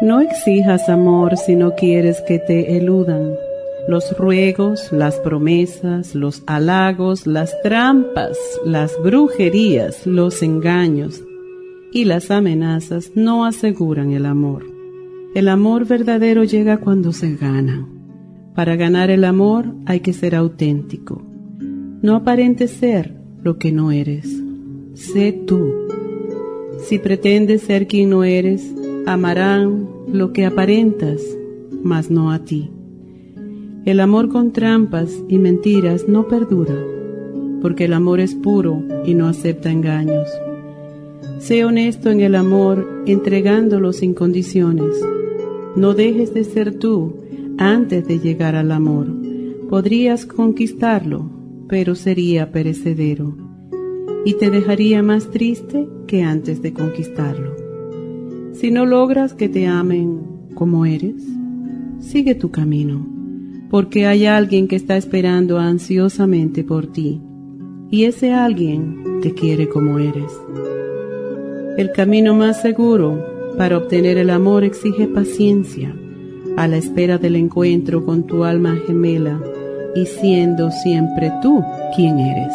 No exijas amor si no quieres que te eludan. Los ruegos, las promesas, los halagos, las trampas, las brujerías, los engaños y las amenazas no aseguran el amor. El amor verdadero llega cuando se gana. Para ganar el amor hay que ser auténtico. No aparentes ser lo que no eres. Sé tú. Si pretendes ser quien no eres, amarán lo que aparentas, mas no a ti. El amor con trampas y mentiras no perdura, porque el amor es puro y no acepta engaños. Sé honesto en el amor, entregándolo sin condiciones. No dejes de ser tú antes de llegar al amor. Podrías conquistarlo, pero sería perecedero, y te dejaría más triste que antes de conquistarlo. Si no logras que te amen como eres, sigue tu camino, porque hay alguien que está esperando ansiosamente por ti, y ese alguien te quiere como eres. El camino más seguro para obtener el amor exige paciencia, a la espera del encuentro con tu alma gemela y siendo siempre tú quien eres.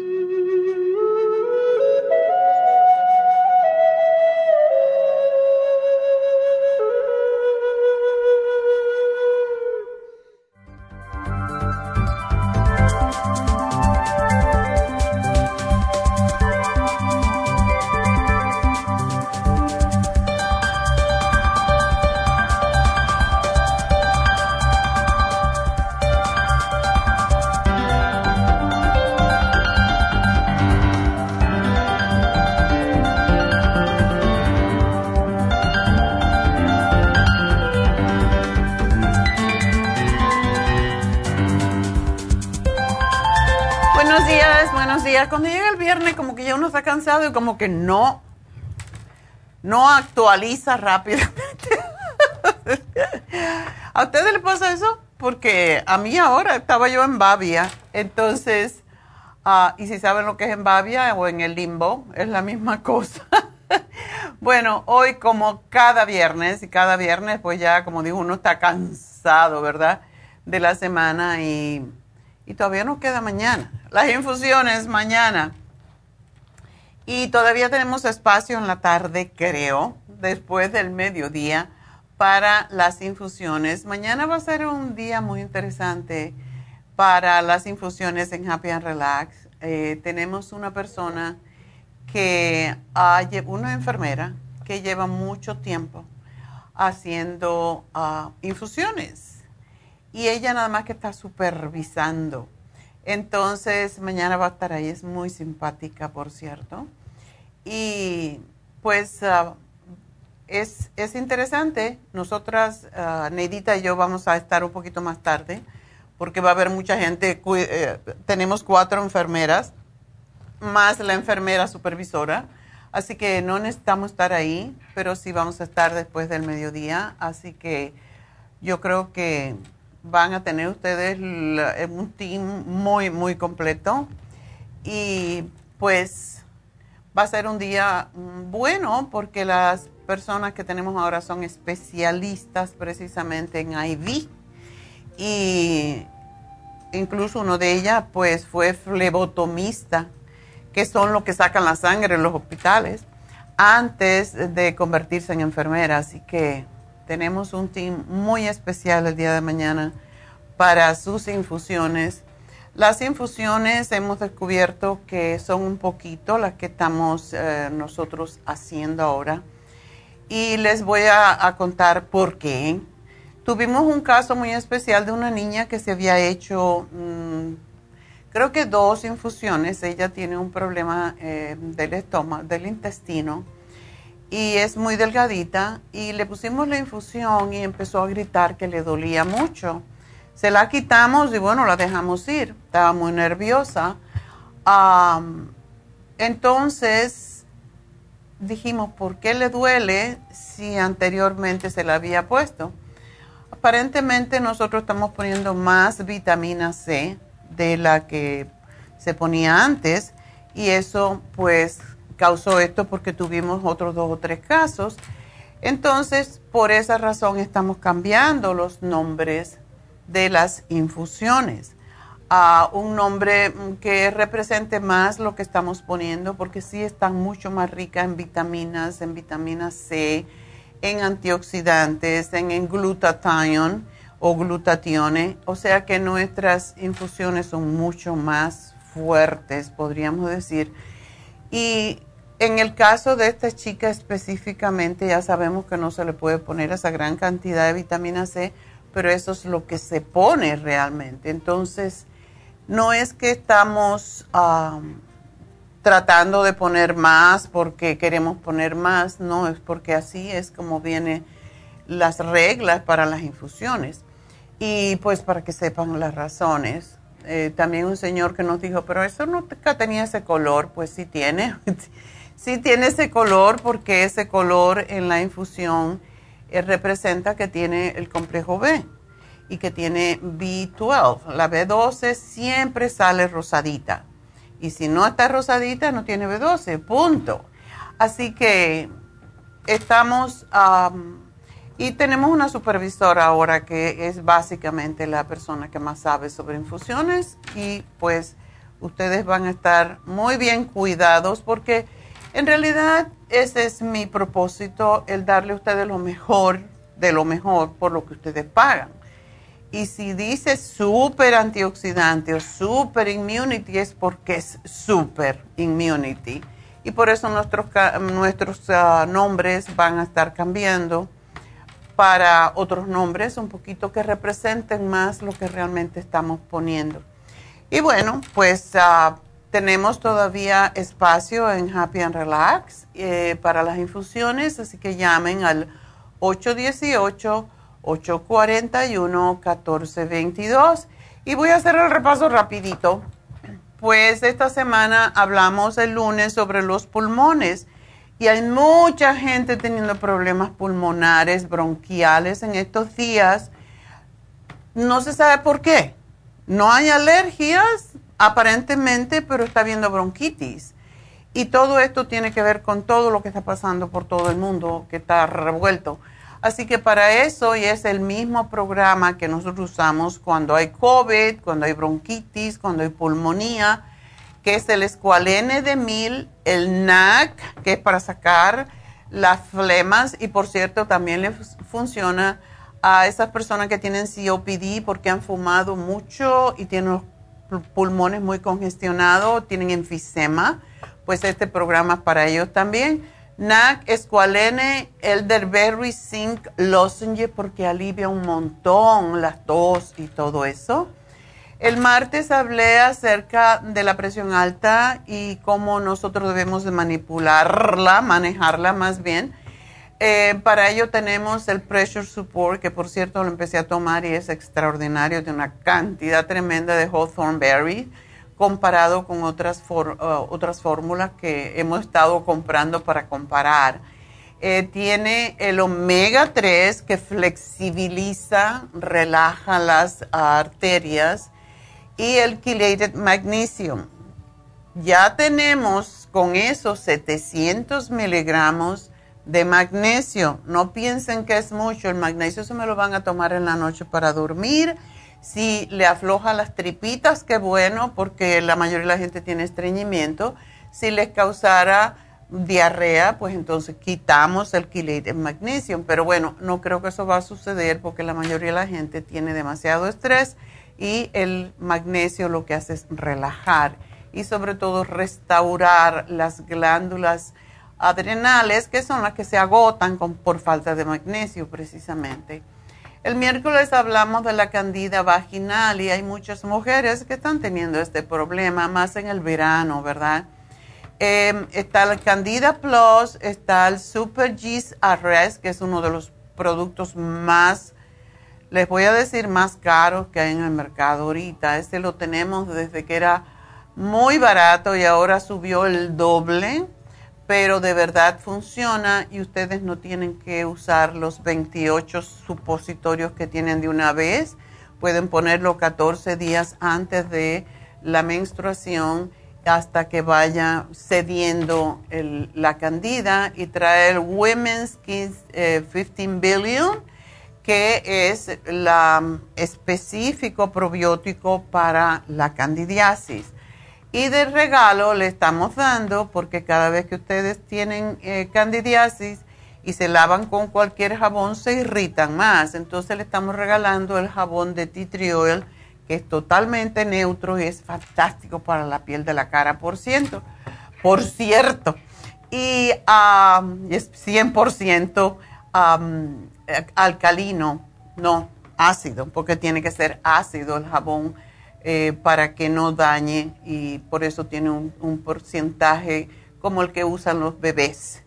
818-841-1422. cuando llega el viernes como que ya uno está cansado y como que no, no actualiza rápidamente. ¿A ustedes les pasa eso? Porque a mí ahora estaba yo en Babia, entonces, ah, y si saben lo que es en Babia o en el limbo, es la misma cosa. bueno, hoy como cada viernes, y cada viernes pues ya como digo, uno está cansado, ¿verdad? De la semana y y todavía nos queda mañana. Las infusiones mañana. Y todavía tenemos espacio en la tarde, creo, después del mediodía, para las infusiones. Mañana va a ser un día muy interesante para las infusiones en Happy and Relax. eh, tenemos una persona que, ha, una enfermera que lleva mucho tiempo haciendo ah, infusiones y ella nada más que está supervisando. Entonces, mañana va a estar ahí, es muy simpática, por cierto. Y pues ah, es, es, interesante, nosotras, uh, Neidita y yo vamos a estar un poquito más tarde, porque va a haber mucha gente, eh, tenemos cuatro enfermeras, más la enfermera supervisora Así que no necesitamos estar ahí, pero sí vamos a estar después del mediodía. Así que yo creo que van a tener ustedes un team muy, muy completo. Y pues va a ser un día bueno porque las personas que tenemos ahora son especialistas precisamente en IV. Y incluso uno de ellas pues fue flebotomista que son los que sacan la sangre en los hospitales, antes de convertirse en enfermera. Así que tenemos un team muy especial el día de mañana para sus infusiones. Las infusiones hemos descubierto que son un poquito las que estamos eh, nosotros haciendo ahora. Y les voy a, contar por qué. Tuvimos un caso muy especial de una niña que se había hecho... Mm, creo que dos infusiones. Ella tiene un problema eh, del estómago, del intestino, y es muy delgadita. Y le pusimos la infusión y empezó a gritar que le dolía mucho. Se la quitamos y bueno, la dejamos ir. Estaba muy nerviosa. entonces dijimos, ¿por qué le duele si anteriormente se la había puesto? Aparentemente nosotros estamos poniendo más vitamina C de la que se ponía antes y eso pues causó esto porque tuvimos otros dos o tres casos. Entonces, por esa razón estamos cambiando los nombres de las infusiones a un nombre que represente más lo que estamos poniendo porque sí están mucho más ricas en vitaminas, en vitamina C, en antioxidantes, en, en glutathione o glutatione, o sea que nuestras infusiones son mucho más fuertes, podríamos decir. Y en el caso de esta chica específicamente, ya sabemos que no se le puede poner esa gran cantidad de vitamina C, pero eso es lo que se pone realmente. Entonces, no es que estamos tratando de poner más porque queremos poner más, no, es porque así es como vienen las reglas para las infusiones. Y pues para que sepan las razones. Eh, también un señor que nos dijo, pero eso nunca tenía ese color. Pues sí tiene, sí tiene ese color porque ese color en la infusión eh, representa que tiene el complejo B y que tiene B12. La B12 siempre sale rosadita. Y si no está rosadita, no tiene B12, punto. Así que estamos... Y tenemos una supervisora ahora que es básicamente la persona que más sabe sobre infusiones y pues ustedes van a estar muy bien cuidados porque en realidad ese es mi propósito, el darle a ustedes lo mejor de lo mejor por lo que ustedes pagan. Y si dice super antioxidante o super immunity es porque es super immunity. Y por eso nuestros, nuestros ah, nombres van a estar cambiando para otros nombres, un poquito que representen más lo que realmente estamos poniendo. Y bueno, pues ah, tenemos todavía espacio en Happy and Relax eh, para las infusiones, así que llamen al 818-841-1422. Y voy a hacer el repaso rapidito. Pues esta semana hablamos el lunes sobre los pulmones y hay mucha gente teniendo problemas pulmonares, bronquiales en estos días. No se sabe por qué. No hay alergias, aparentemente, pero está habiendo bronquitis. Y todo esto tiene que ver con todo lo que está pasando por todo el mundo, que está revuelto. Así que para eso, y es el mismo programa que nosotros usamos cuando hay COVID, cuando hay bronquitis, cuando hay pulmonía, que es el escualene de mil, el NAC, que es para sacar las flemas y por cierto también le funciona a esas personas que tienen COPD porque han fumado mucho y tienen pulmones muy congestionados, tienen enfisema, pues este programa es para ellos también. NAC, Esqualene, Elderberry, Zinc, Lozenge, porque alivia un montón la tos y todo eso. El martes hablé acerca de la presión alta y cómo nosotros debemos de manipularla, manejarla más bien. Eh, para ello tenemos el Pressure Support, que por cierto lo empecé a tomar y es extraordinario, de una cantidad tremenda de Hawthorne Berry comparado con otras, uh, otras fórmulas que hemos estado comprando para comparar. Eh, tiene el omega 3 que flexibiliza, relaja las arterias y el chelated magnesium. Ya tenemos con esos 700 miligramos de magnesio. No piensen que es mucho. El magnesio se me lo van a tomar en la noche para dormir. Si le afloja las tripitas, qué bueno, porque la mayoría de la gente tiene estreñimiento. Si les causara diarrea, pues entonces quitamos el chelated magnesium. Pero bueno, no creo que eso va a suceder porque la mayoría de la gente tiene demasiado estrés y el magnesio lo que hace es relajar y sobre todo restaurar las glándulas adrenales, que son las que se agotan por falta de magnesio precisamente. El miércoles hablamos de la candida vaginal y hay muchas mujeres que están teniendo este problema, más en el verano, ¿verdad? Em, está la candida plus, está el super G's Arrest, que es uno de los productos más les voy a decir más caros que hay en el mercado ahorita. Este lo tenemos desde que era muy barato y ahora subió el doble, pero de verdad funciona y ustedes no tienen que usar los 28 supositorios que tienen de una vez. Pueden ponerlo 14 días antes de la menstruación hasta que vaya cediendo la candida y trae el Women's Kids 15 Billion que es el específico probiótico para la candidiasis. Y de regalo le estamos dando, porque cada vez que ustedes tienen eh, candidiasis y se lavan con cualquier jabón, se irritan más. Entonces le estamos regalando el jabón de tea que es totalmente neutro y es fantástico para la piel de la cara, por ciento. Por cierto. Y es 100% eh, alcalino, no ácido, porque tiene que ser ácido el jabón eh, para que no dañe y por eso tiene un, porcentaje como el que usan los bebés.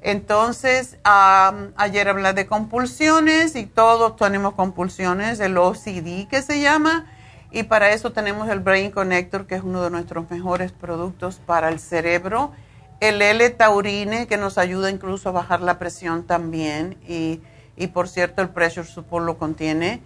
Entonces, ayer hablé de compulsiones y todos tenemos compulsiones, el OCD que se llama, y para eso tenemos el Brain Connector, que es uno de nuestros mejores productos para el cerebro, el L-Taurine, que nos ayuda incluso a bajar la presión también, y y por cierto el pressure support lo contiene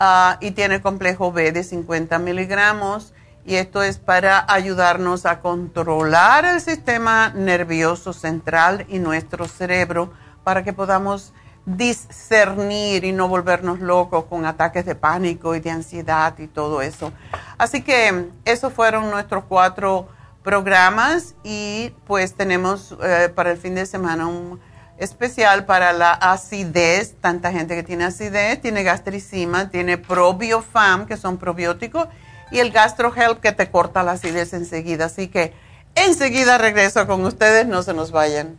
ah, y tiene complejo B de 50 miligramos y esto es para ayudarnos a controlar el sistema nervioso central y nuestro cerebro para que podamos discernir y no volvernos locos con ataques de pánico y de ansiedad y todo eso. Así que esos fueron nuestros cuatro programas y pues tenemos eh, para el fin de semana un especial para la acidez, tanta gente que tiene acidez, tiene gastricima, tiene probiofam, que son probióticos, y el gastrohelp que te corta la acidez enseguida. Así que enseguida regreso con ustedes, no se nos vayan.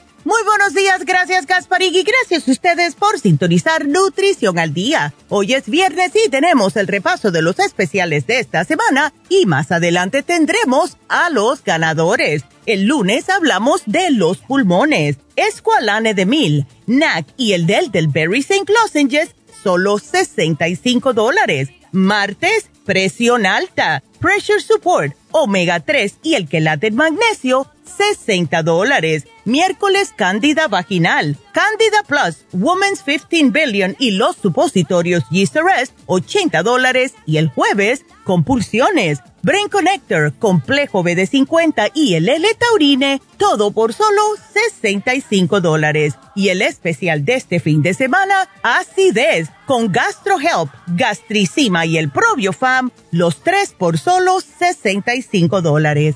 Muy buenos días, gracias Gasparig y gracias a ustedes por sintonizar Nutrición al Día. Hoy es viernes y tenemos el repaso de los especiales de esta semana y más adelante tendremos a los ganadores. El lunes hablamos de los pulmones, Esqualane de Mil, NAC y el del del Berry St. Lozenges, solo 65 dólares. Martes, presión alta, pressure support, omega 3 y el quelate magnesio, 60 dólares. Miércoles, Cándida Vaginal, Cándida Plus, Women's 15 Billion y los supositorios Yeast Arrest, 80 dólares. Y el jueves, Compulsiones, Brain Connector, Complejo BD50 y el L-Taurine, todo por solo 65 dólares. Y el especial de este fin de semana, Acidez, con Gastro Help, Gastricima y el Probiofam, los tres por solo 65 dólares.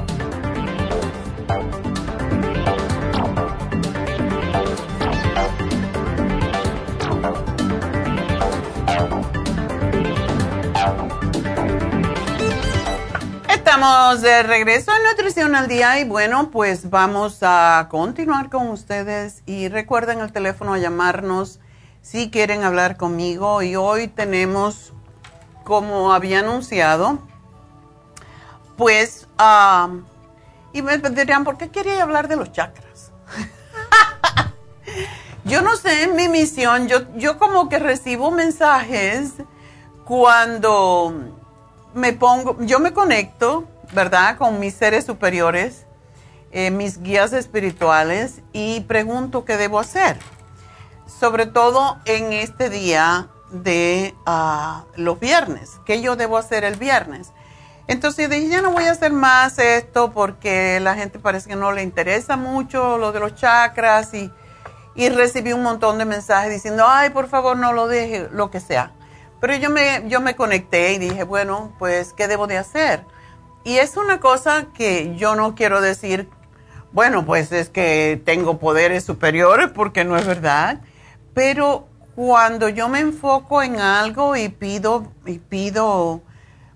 Estamos de regreso en Nutrición al Día y bueno, pues vamos a continuar con ustedes y recuerden el teléfono a llamarnos si quieren hablar conmigo y hoy tenemos como había anunciado, pues, y me dirían, ¿por qué quería hablar de los chakras? yo no sé, en mi misión, yo, yo como que recibo mensajes cuando me pongo, yo me conecto, ¿verdad? Con mis seres superiores, eh, mis guías espirituales y pregunto qué debo hacer. Sobre todo en este día de ah, los viernes. ¿Qué yo debo hacer el viernes? Entonces dije, ya no voy a hacer más esto porque la gente parece que no le interesa mucho lo de los chakras y, y recibí un montón de mensajes diciendo, ay, por favor no lo deje, lo que sea. Pero yo me, yo me conecté y dije, bueno, pues, ¿qué debo de hacer? Y es una cosa que yo no quiero decir, bueno, pues es que tengo poderes superiores porque no es verdad, pero cuando yo me enfoco en algo y pido, y pido,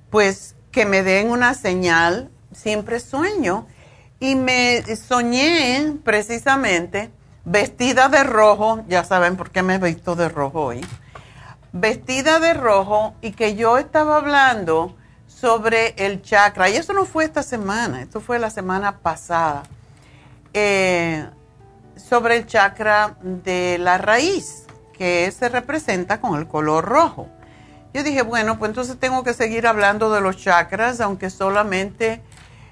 pues que me den una señal, siempre sueño. Y me soñé precisamente vestida de rojo, ya saben por qué me he visto de rojo hoy, vestida de rojo y que yo estaba hablando sobre el chakra. Y eso no fue esta semana, esto fue la semana pasada. Eh, sobre el chakra de la raíz que se representa con el color rojo. Yo dije, bueno, pues entonces tengo que seguir hablando de los chakras, aunque solamente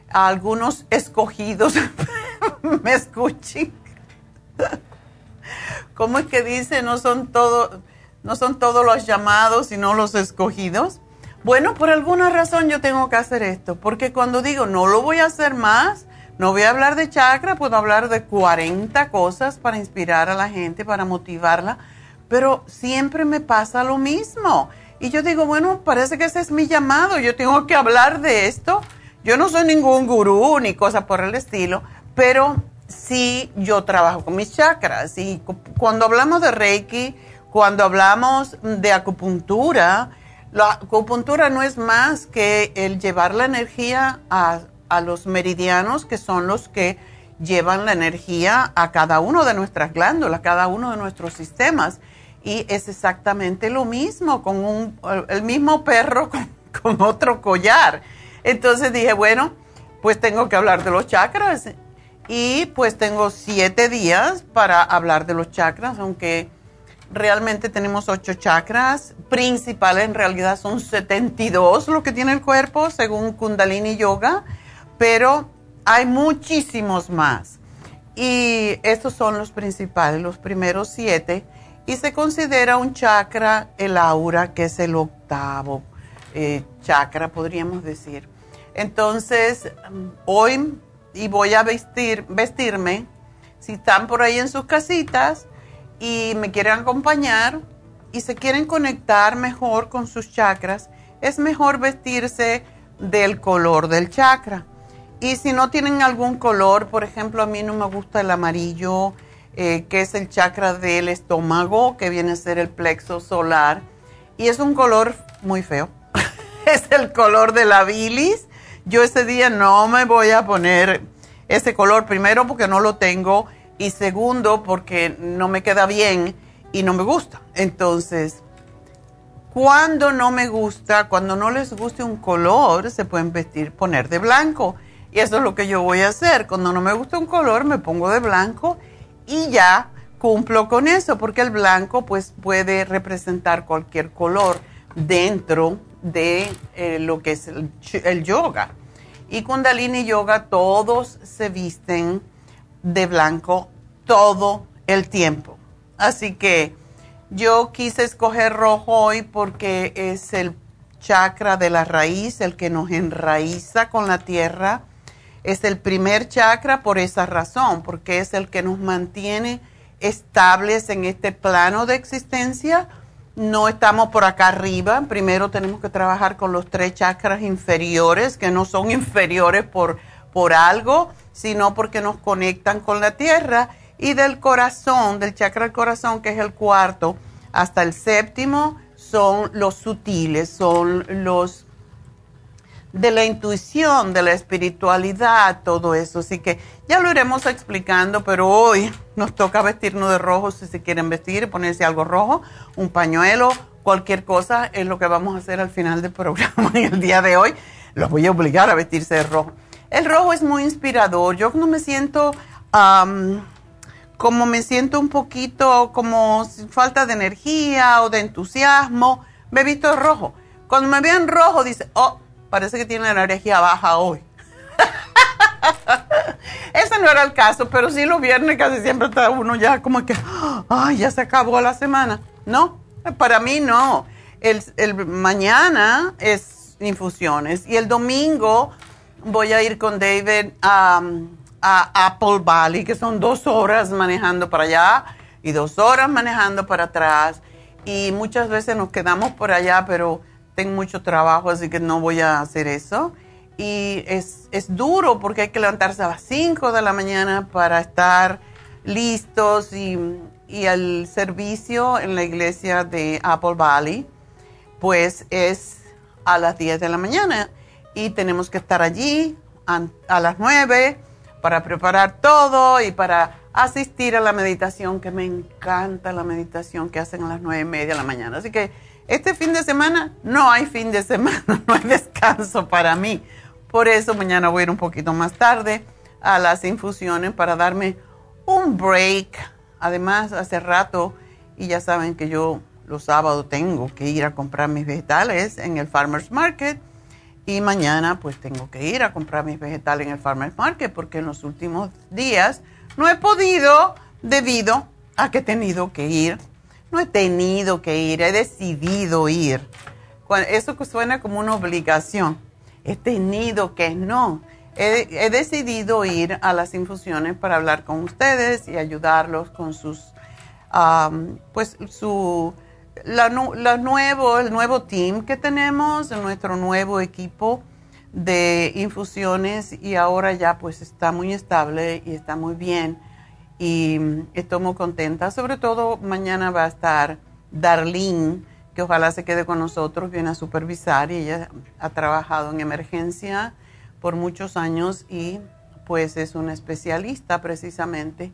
algunos escogidos me escuchen. ¿Cómo es que dice? No son, todo, no son todos los llamados, sino los escogidos. Bueno, por alguna razón yo tengo que hacer esto, porque cuando digo no lo voy a hacer más, no voy a hablar de chakra, puedo hablar de 40 cosas para inspirar a la gente, para motivarla pero siempre me pasa lo mismo. Y yo digo, bueno, parece que ese es mi llamado, yo tengo que hablar de esto. Yo no soy ningún gurú ni cosa por el estilo, pero si yo trabajo con mis chakras. Y cuando hablamos de Reiki, cuando hablamos de acupuntura, la acupuntura no es más que el llevar la energía a, a los meridianos, que son los que llevan la energía a cada uno de nuestras glándulas, a cada uno de nuestros sistemas. Y es exactamente lo mismo, con un, el mismo perro con, con otro collar. Entonces dije, bueno, pues tengo que hablar de los chakras. Y pues tengo siete días para hablar de los chakras, aunque realmente tenemos ocho chakras principales, en realidad son 72 lo que tiene el cuerpo según Kundalini Yoga, pero hay muchísimos más. Y estos son los principales, los primeros siete, y se considera un chakra el aura, que es el octavo eh, chakra, podríamos decir. Entonces, hoy, y voy a vestir, vestirme, si están por ahí en sus casitas, y me quieren acompañar y se quieren conectar mejor con sus chakras, es mejor vestirse del color del chakra. Y si no tienen algún color, por ejemplo, a mí no me gusta el amarillo, eh, que es el chakra del estómago, que viene a ser el plexo solar, y es un color muy feo. es el color de la bilis. Yo ese día no me voy a poner ese color, primero porque no lo tengo y segundo porque no me queda bien y no me gusta. Entonces, cuando no me gusta, cuando no les guste un color, se pueden vestir, poner de blanco. Y eso es lo que yo voy a hacer. Cuando no me gusta un color, me pongo de blanco y ya cumplo con eso, porque el blanco pues puede representar cualquier color dentro de eh, lo que es el, el yoga. Y Kundalini Yoga todos se visten de blanco todo el tiempo. Así que yo quise escoger rojo hoy porque es el chakra de la raíz, el que nos enraiza con la tierra. Es el primer chakra por esa razón, porque es el que nos mantiene estables en este plano de existencia. No estamos por acá arriba. Primero tenemos que trabajar con los tres chakras inferiores, que no son inferiores por, por algo sino porque nos conectan con la tierra y del corazón, del chakra del corazón, que es el cuarto, hasta el séptimo, son los sutiles, son los de la intuición, de la espiritualidad, todo eso. Así que ya lo iremos explicando, pero hoy nos toca vestirnos de rojo si se quieren vestir, ponerse algo rojo, un pañuelo, cualquier cosa, es lo que vamos a hacer al final del programa en el día de hoy. Los voy a obligar a vestirse de rojo. El rojo es muy inspirador. Yo no me siento como me siento un poquito como falta de energía o de entusiasmo, me visto de rojo. Cuando me vean rojo, dice, oh, parece que tiene la energía baja hoy. Ese no era el caso, pero sí los viernes casi siempre está uno ya como que, ay, ya se acabó la semana. No, para mí no. El mañana es infusiones y el domingo voy a ir con David a, Apple Valley, que son dos horas manejando para allá y dos horas manejando para atrás. Y muchas veces nos quedamos por allá, pero tengo mucho trabajo, así que no voy a hacer eso. Y es, es duro porque hay que levantarse a las 5 de la mañana para estar listos y, y el servicio en la iglesia de Apple Valley, pues es a las 10 de la mañana y tenemos que estar allí a, las 9 para preparar todo y para asistir a la meditación, que me encanta la meditación que hacen a las nueve y media de la mañana. Así que este fin de semana no hay fin de semana, no hay descanso para mí. Por eso mañana voy a ir un poquito más tarde a las infusiones para darme un break. Además, hace rato, y ya saben que yo los sábados tengo que ir a comprar mis vegetales en el Farmer's Market y mañana pues tengo que ir a comprar mis vegetales en el Farmer's Market porque en los últimos días no he podido debido a que he tenido que ir. No he tenido que ir, he decidido ir. Eso suena como una obligación. He tenido que no. He, decidido ir a las infusiones para hablar con ustedes y ayudarlos con sus, pues su la, nuevo, el nuevo team que tenemos, nuestro nuevo equipo de infusiones y ahora ya pues está muy estable y está muy bien y estoy muy contenta. Sobre todo mañana va a estar Darlene, que ojalá se quede con nosotros, viene a supervisar y ella ha trabajado en emergencia por muchos años y pues es una especialista precisamente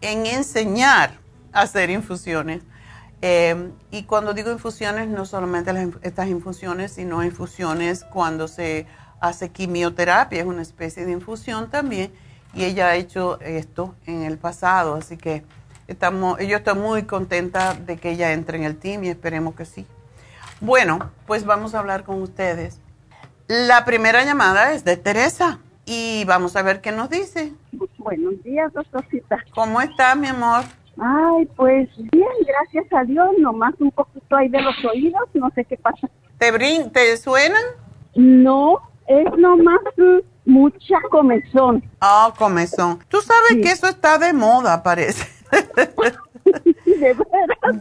en enseñar a hacer infusiones. Eh, y cuando digo infusiones, no solamente estas infusiones, sino infusiones cuando se hace quimioterapia, es una especie de infusión también, y ella ha hecho esto en el pasado, así que estamos, yo estoy muy contenta de que ella entre en el team y esperemos que sí. Bueno, pues vamos a hablar con ustedes. La primera llamada es de Teresa y vamos a ver qué nos dice. Buenos días, doctorcita. ¿Cómo está, mi amor? Ay, pues bien, gracias a Dios, nomás un poquito ahí de los oídos, no sé qué pasa. ¿Te, brin ¿te suenan? No, es nomás mucha comezón. Ah, comezón. Tú sabes que eso está de moda, parece.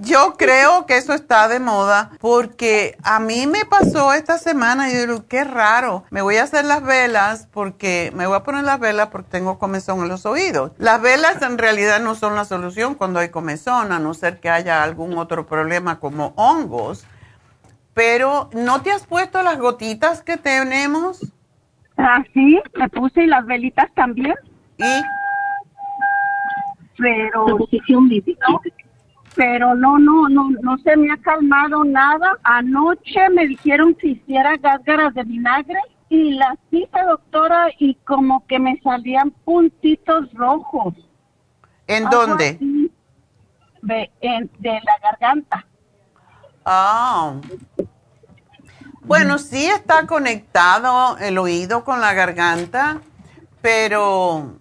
Yo creo que eso está de moda porque a mí me pasó esta semana y yo digo, qué raro. Me voy a hacer las velas porque me voy a poner las velas porque tengo comezón en los oídos. Las velas en realidad no son la solución cuando hay comezón, a no ser que haya algún otro problema como hongos. Pero, ¿no te has puesto las gotitas que tenemos? Ah, sí, me puse y las velitas también. ¿Y? Pero, no, pero no, no, no, no se me ha calmado nada. Anoche me dijeron que hiciera gárgaras de vinagre y las hice, doctora, y como que me salían puntitos rojos. ¿En dónde? De, de la garganta. Ah. Bueno, sí está conectado el oído con la garganta, pero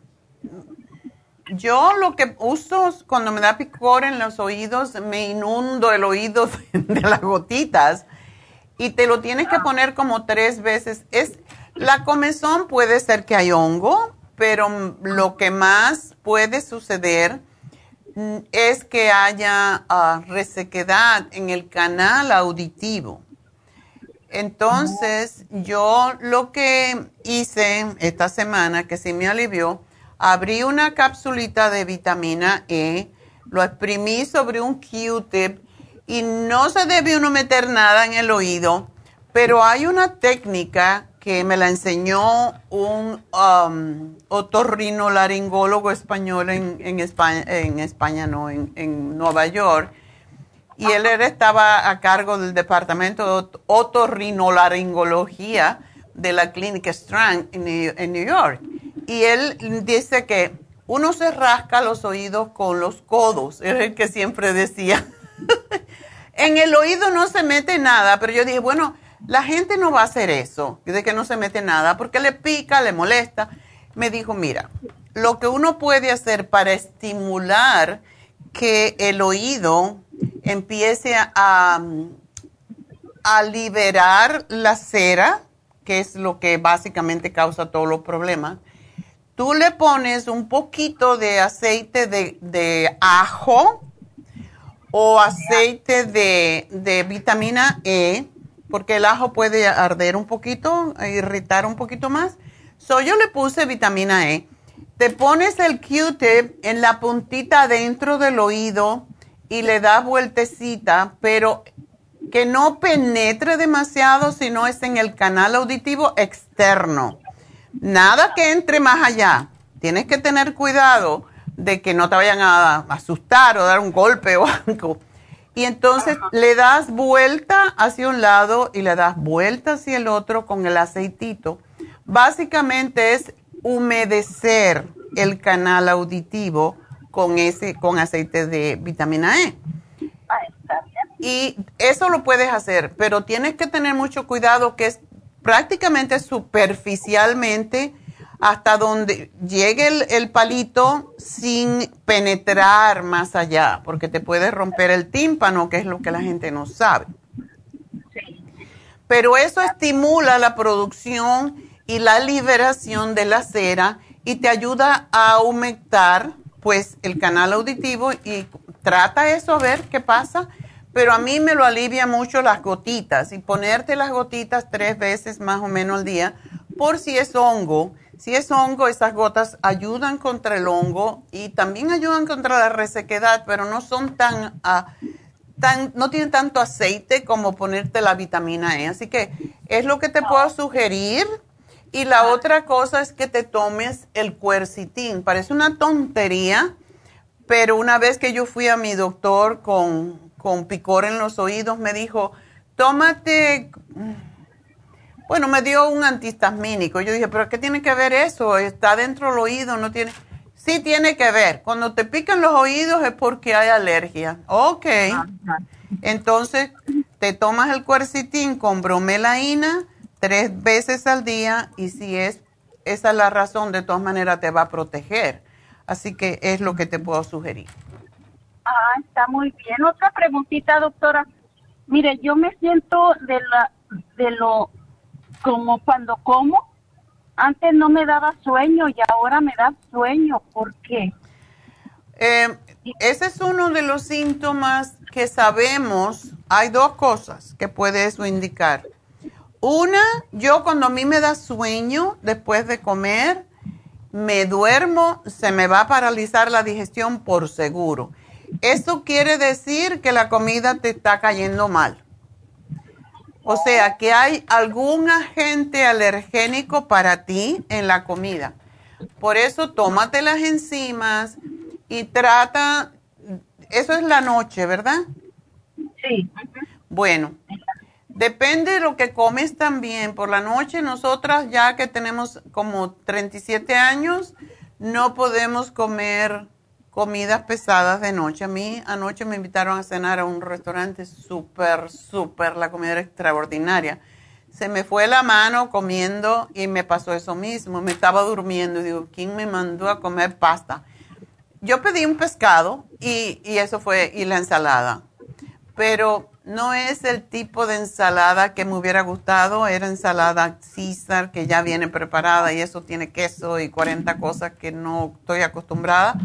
yo lo que uso cuando me da picor en los oídos, me inundo el oído de, las gotitas y te lo tienes que poner como tres veces. Es la comezón puede ser que hay hongo, pero lo que más puede suceder mm, es que haya ah, resequedad en el canal auditivo. Entonces, yo lo que hice esta semana, que sí me alivió, abrí una capsulita de vitamina E, lo exprimí sobre un Q-tip y no se debe uno meter nada en el oído, pero hay una técnica que me la enseñó un um, otorrinolaringólogo español en, España, en España no, en, Nueva York, y él estaba a cargo del departamento de otorrinolaringología de la clínica Strand en New York. Y él dice que uno se rasca los oídos con los codos, es el que siempre decía. en el oído no se mete nada, pero yo dije, bueno, la gente no va a hacer eso, de que no se mete nada, porque le pica, le molesta. Me dijo, mira, lo que uno puede hacer para estimular que el oído empiece a, a liberar la cera, que es lo que básicamente causa todos los problemas, tú le pones un poquito de aceite de, ajo o aceite de, vitamina E, porque el ajo puede arder un poquito, irritar un poquito más. So, yo le puse vitamina E. Te pones el Q-tip en la puntita dentro del oído y le das vueltecita, pero que no penetre demasiado, sino es en el canal auditivo externo. Nada que entre más allá. Tienes que tener cuidado de que no te vayan a asustar o dar un golpe o algo. Y entonces le das vuelta hacia un lado y le das vuelta hacia el otro con el aceitito. Básicamente es humedecer el canal auditivo con ese con aceite de vitamina E. Y eso lo puedes hacer, pero tienes que tener mucho cuidado que es prácticamente superficialmente hasta donde llegue el, palito sin penetrar más allá, porque te puede romper el tímpano, que es lo que la gente no sabe. Pero eso estimula la producción y la liberación de la cera y te ayuda a aumentar pues el canal auditivo y trata eso a ver qué pasa pero a mí me lo alivia mucho las gotitas y ponerte las gotitas tres veces más o menos al día por si es hongo. Si es hongo, esas gotas ayudan contra el hongo y también ayudan contra la resequedad, pero no son tan, ah, tan, no tienen tanto aceite como ponerte la vitamina E. Así que es lo que te puedo sugerir. Y la otra cosa es que te tomes el cuercitín. Parece una tontería, pero una vez que yo fui a mi doctor con, con picor en los oídos, me dijo, tómate bueno, me dio un antihistamínico. Yo dije, pero ¿qué tiene que ver eso? Está dentro del oído, no tiene... Sí tiene que ver. Cuando te pican los oídos es porque hay alergia. Ok. Entonces, te tomas el cuercitín con bromelaína tres veces al día y si es, esa es la razón, de todas maneras te va a proteger. Así que es lo que te puedo sugerir. Ah, está muy bien. Otra preguntita, doctora. Mire, yo me siento de la de lo como cuando como, antes no me daba sueño y ahora me da sueño. ¿Por qué? Eh, ese es uno de los síntomas que sabemos. Hay dos cosas que puede eso indicar. Una, yo cuando a mí me da sueño después de comer, me duermo, se me va a paralizar la digestión por seguro. Eso quiere decir que la comida te está cayendo mal. O sea, que hay algún agente alergénico para ti en la comida. Por eso tómate las enzimas y trata, eso es la noche, ¿verdad? Sí. Bueno, depende de lo que comes también. Por la noche nosotras ya que tenemos como 37 años, no podemos comer comidas pesadas de noche. A mí anoche me invitaron a cenar a un restaurante súper, súper, la comida era extraordinaria. Se me fue la mano comiendo y me pasó eso mismo. Me estaba durmiendo y digo, ¿quién me mandó a comer pasta? Yo pedí un pescado y, y eso fue, y la ensalada. Pero no es el tipo de ensalada que me hubiera gustado. Era ensalada César, que ya viene preparada y eso tiene queso y 40 cosas que no estoy acostumbrada.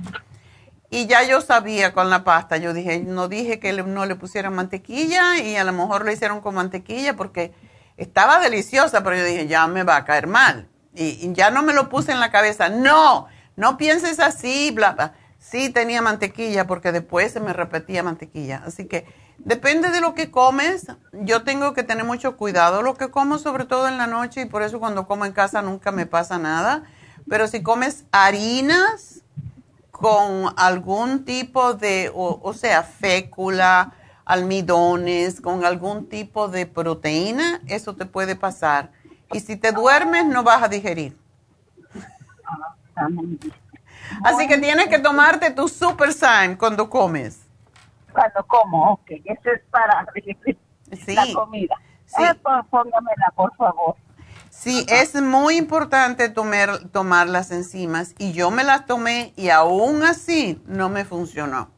Y ya yo sabía con la pasta, yo dije, no dije que no le pusieran mantequilla y a lo mejor lo hicieron con mantequilla porque estaba deliciosa, pero yo dije, ya me va a caer mal. Y, ya no me lo puse en la cabeza, no, no pienses así, bla, bla. Sí tenía mantequilla porque después se me repetía mantequilla. Así que depende de lo que comes. Yo tengo que tener mucho cuidado lo que como, sobre todo en la noche, y por eso cuando como en casa nunca me pasa nada. Pero si comes harinas, con algún tipo de, o, sea, fécula, almidones, con algún tipo de proteína, eso te puede pasar. Y si te duermes, no vas a digerir. Así que tienes que tomarte tu Super Sign cuando comes. Cuando como, ok. Eso es para la comida. Sí. Eh, póngamela, por favor. Sí, es muy importante tomar, tomar las enzimas y yo me las tomé y aún así no me funcionó.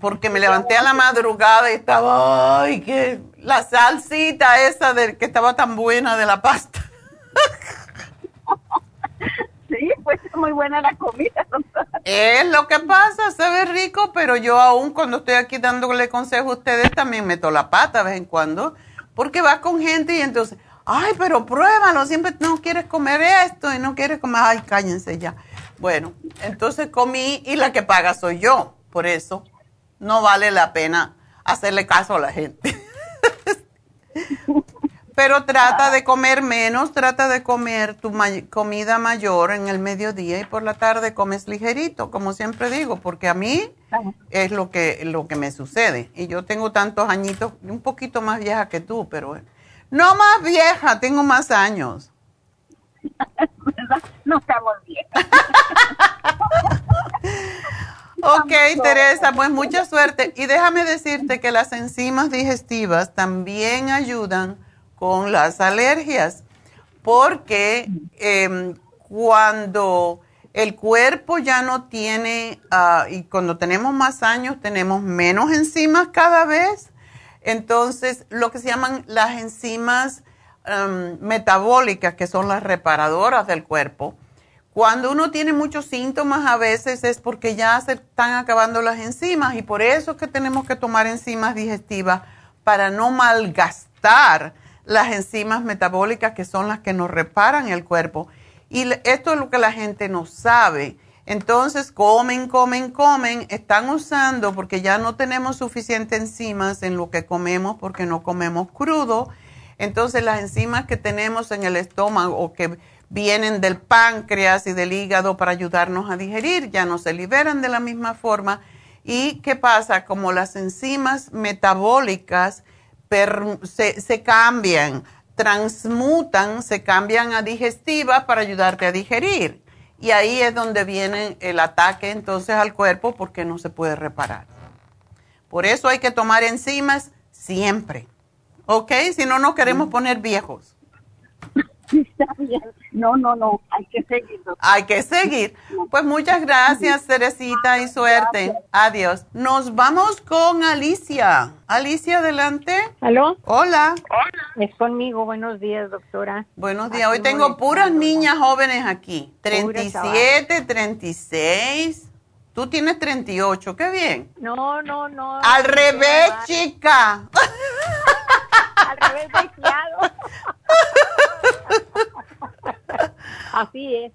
Porque me levanté a la madrugada y estaba, ay, que la salsita esa de, que estaba tan buena de la pasta. Sí, pues es muy buena la comida. Es lo que pasa, se ve rico, pero yo aún cuando estoy aquí dándole consejo a ustedes también meto la pata de vez en cuando porque vas con gente y entonces, ay, pero pruébalo, siempre no quieres comer esto y no quieres comer, ay, cállense ya. Bueno, entonces comí y la que paga soy yo, por eso no vale la pena hacerle caso a la gente. pero trata de comer menos, trata de comer tu comida mayor en el mediodía y por la tarde comes ligerito, como siempre digo, porque a mí es lo que, lo que me sucede. Y yo tengo tantos añitos, un poquito más vieja que tú, pero no más vieja, tengo más años. no estamos bien. ok, Teresa, pues mucha suerte. Y déjame decirte que las enzimas digestivas también ayudan con las alergias, porque em, cuando el cuerpo ya no tiene, ah, y cuando tenemos más años tenemos menos enzimas cada vez, entonces lo que se llaman las enzimas metabólicas, que son las reparadoras del cuerpo, cuando uno tiene muchos síntomas a veces es porque ya se están acabando las enzimas y por eso es que tenemos que tomar enzimas digestivas para no malgastar las enzimas metabólicas que son las que nos reparan el cuerpo. Y esto es lo que la gente no sabe. Entonces comen, comen, comen, están usando porque ya no tenemos suficientes enzimas en lo que comemos porque no comemos crudo. Entonces las enzimas que tenemos en el estómago o que vienen del páncreas y del hígado para ayudarnos a digerir ya no se liberan de la misma forma. ¿Y qué pasa? Como las enzimas metabólicas se, se cambian, transmutan, se cambian a digestivas para ayudarte a digerir. Y ahí es donde viene el ataque entonces al cuerpo porque no se puede reparar. Por eso hay que tomar enzimas siempre. ¿Ok? Si no, nos queremos poner viejos. No, no, no, hay que seguir. Hay que seguir. Pues muchas gracias, Teresita, y suerte. Adiós. Nos vamos con Alicia. Alicia, adelante. ¿Aló? Hola. Hola. Es conmigo. Buenos días, doctora. Buenos días. Hoy tengo puras niñas jóvenes aquí. 37, 36. Tú tienes 38. Qué bien. No, no, no. Al revés, chica. Al revés, Así es.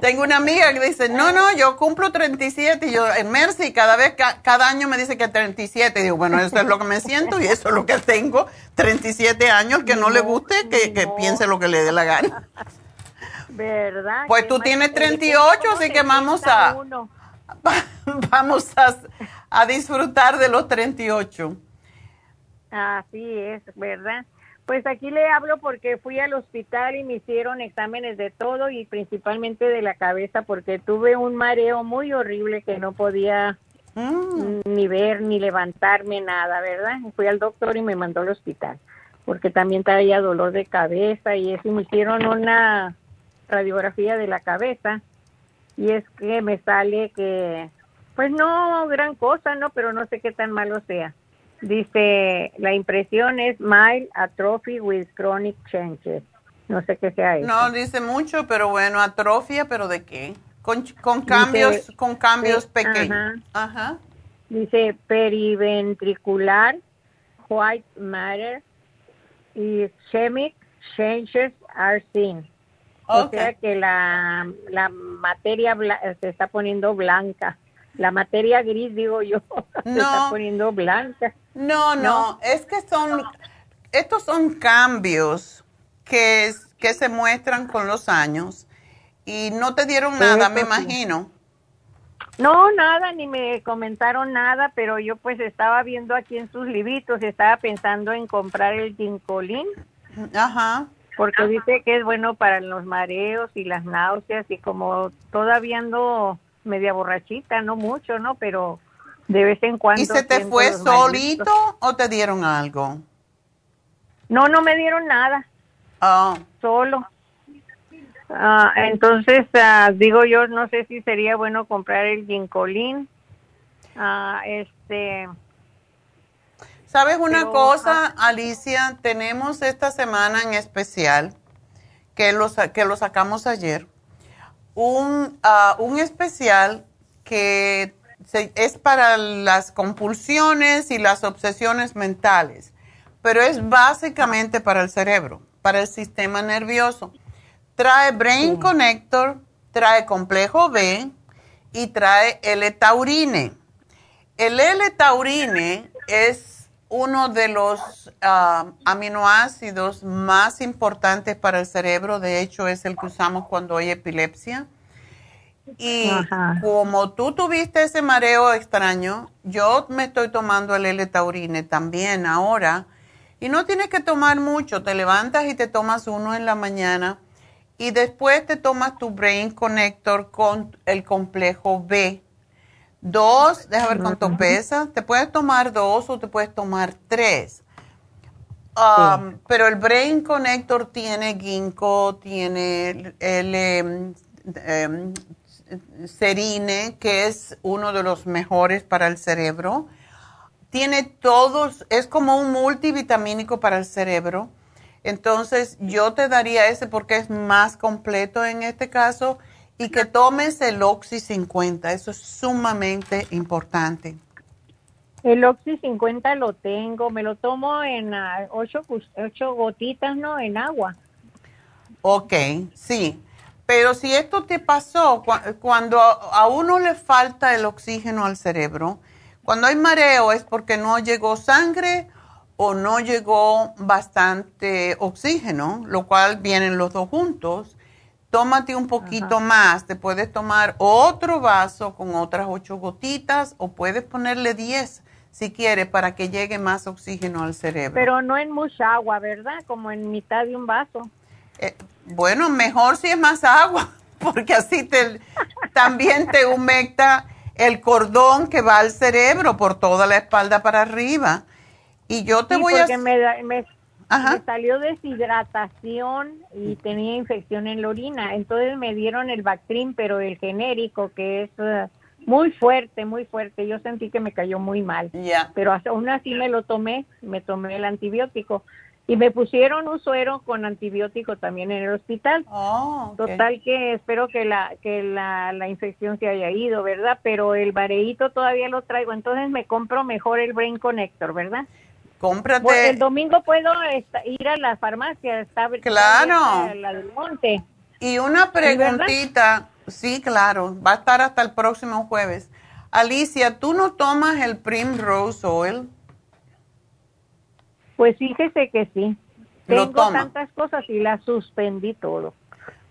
Tengo una amiga que dice, no, no, yo cumplo 37 y yo en Mercy cada vez, cada año me dice que 37. Y digo, bueno, eso es lo que me siento y eso es lo que tengo. 37 años, que no, le guste, que, piense lo que le dé la gana. ¿Verdad? Pues tú tienes 38, así que vamos a, vamos a, a disfrutar de los 38. Así es, ¿verdad? Pues aquí le hablo porque fui al hospital y me hicieron exámenes de todo y principalmente de la cabeza porque tuve un mareo muy horrible que no podía mm. ni ver ni levantarme nada, ¿verdad? Fui al doctor y me mandó al hospital porque también traía dolor de cabeza y eso me hicieron una radiografía de la cabeza y es que me sale que pues no gran cosa, ¿no? Pero no sé qué tan malo sea. Dice, la impresión es mild atrophy with chronic changes. No sé qué sea eso. No, dice mucho, pero bueno, atrofia, pero ¿de qué? Con, con cambios, con cambios pequeños. Ajá. Dice periventricular, white matter y chemic changes are seen. O sea que la, la materia se está poniendo blanca. La materia gris, digo yo, se está poniendo blanca. No, no, es que son, estos son cambios que, que se muestran con los años y no te dieron nada, me imagino. No, nada, ni me comentaron nada, pero yo pues estaba viendo aquí en sus libritos, estaba pensando en comprar el ginkolín. Ajá. Porque dice que es bueno para los mareos y las náuseas y como todavía ando media borrachita, no mucho, ¿no? Pero de vez en cuando. ¿Y se te fue solito o te dieron algo? No, no me dieron nada. Ah. Solo. Ah, entonces, ah, digo yo, no sé si sería bueno comprar el ginkolín. Ah, este. ¿Sabes una cosa, Alicia? Tenemos esta semana en especial, que lo, que lo sacamos ayer, un, un especial que es para las compulsiones y las obsesiones mentales, pero es básicamente para el cerebro, para el sistema nervioso. Trae Brain Connector, trae complejo B y trae L-taurine. El L-taurine es uno de los ah, aminoácidos más importantes para el cerebro, de hecho es el que usamos cuando hay epilepsia y como tú tuviste ese mareo extraño, yo me estoy tomando el L-taurine también ahora. Y no tienes que tomar mucho, te levantas y te tomas uno en la mañana y después te tomas tu Brain Connector con el complejo B. Dos, déjame ver cuánto pesa, te puedes tomar dos o te puedes tomar tres. Um, pero el Brain Connector tiene ginkgo, tiene el, el em, em, Serine, que es uno de los mejores para el cerebro. Tiene todos, es como un multivitamínico para el cerebro. Entonces yo te daría ese porque es más completo en este caso y que tomes el Oxy 50. Eso es sumamente importante. El Oxy 50 lo tengo, me lo tomo en ah, ocho, gus- ocho gotitas, ¿no? En agua. Ok, sí. Pero si esto te pasó cua- cuando a uno le falta el oxígeno al cerebro, cuando hay mareo es porque no llegó sangre o no llegó bastante oxígeno, lo cual vienen los dos juntos. Tómate un poquito más, te puedes tomar otro vaso con otras ocho gotitas o puedes ponerle 10 si quieres para que llegue más oxígeno al cerebro. Pero no en mucha agua, ¿verdad? Como en mitad de un vaso. Eh, bueno, mejor si es más agua, porque así te, también te humecta el cordón que va al cerebro por toda la espalda para arriba. Y yo te Sí, voy a... me, me, Ajá. me salió deshidratación y tenía infección en la orina. Entonces me dieron el Bactrim, pero el genérico, que es eh, muy fuerte, muy fuerte. Yo sentí que me cayó muy mal. Ya. Pero aún así me lo tomé, me tomé el antibiótico. Y me pusieron un suero con antibiótico también en el hospital. Oh. Total que espero que la que la, la infección se haya ido, ¿verdad? Pero el vareíto todavía lo traigo, entonces me compro mejor el Brain Connector, ¿verdad? Cómprate... Bueno, el domingo puedo ir a la farmacia, está Claro. la del monte. Y una preguntita, sí, claro, va a estar hasta el próximo jueves. Alicia, ¿tú no tomas el Primrose Oil? Pues fíjese que sí. Lo Tengo toma. tantas cosas y las suspendí todo.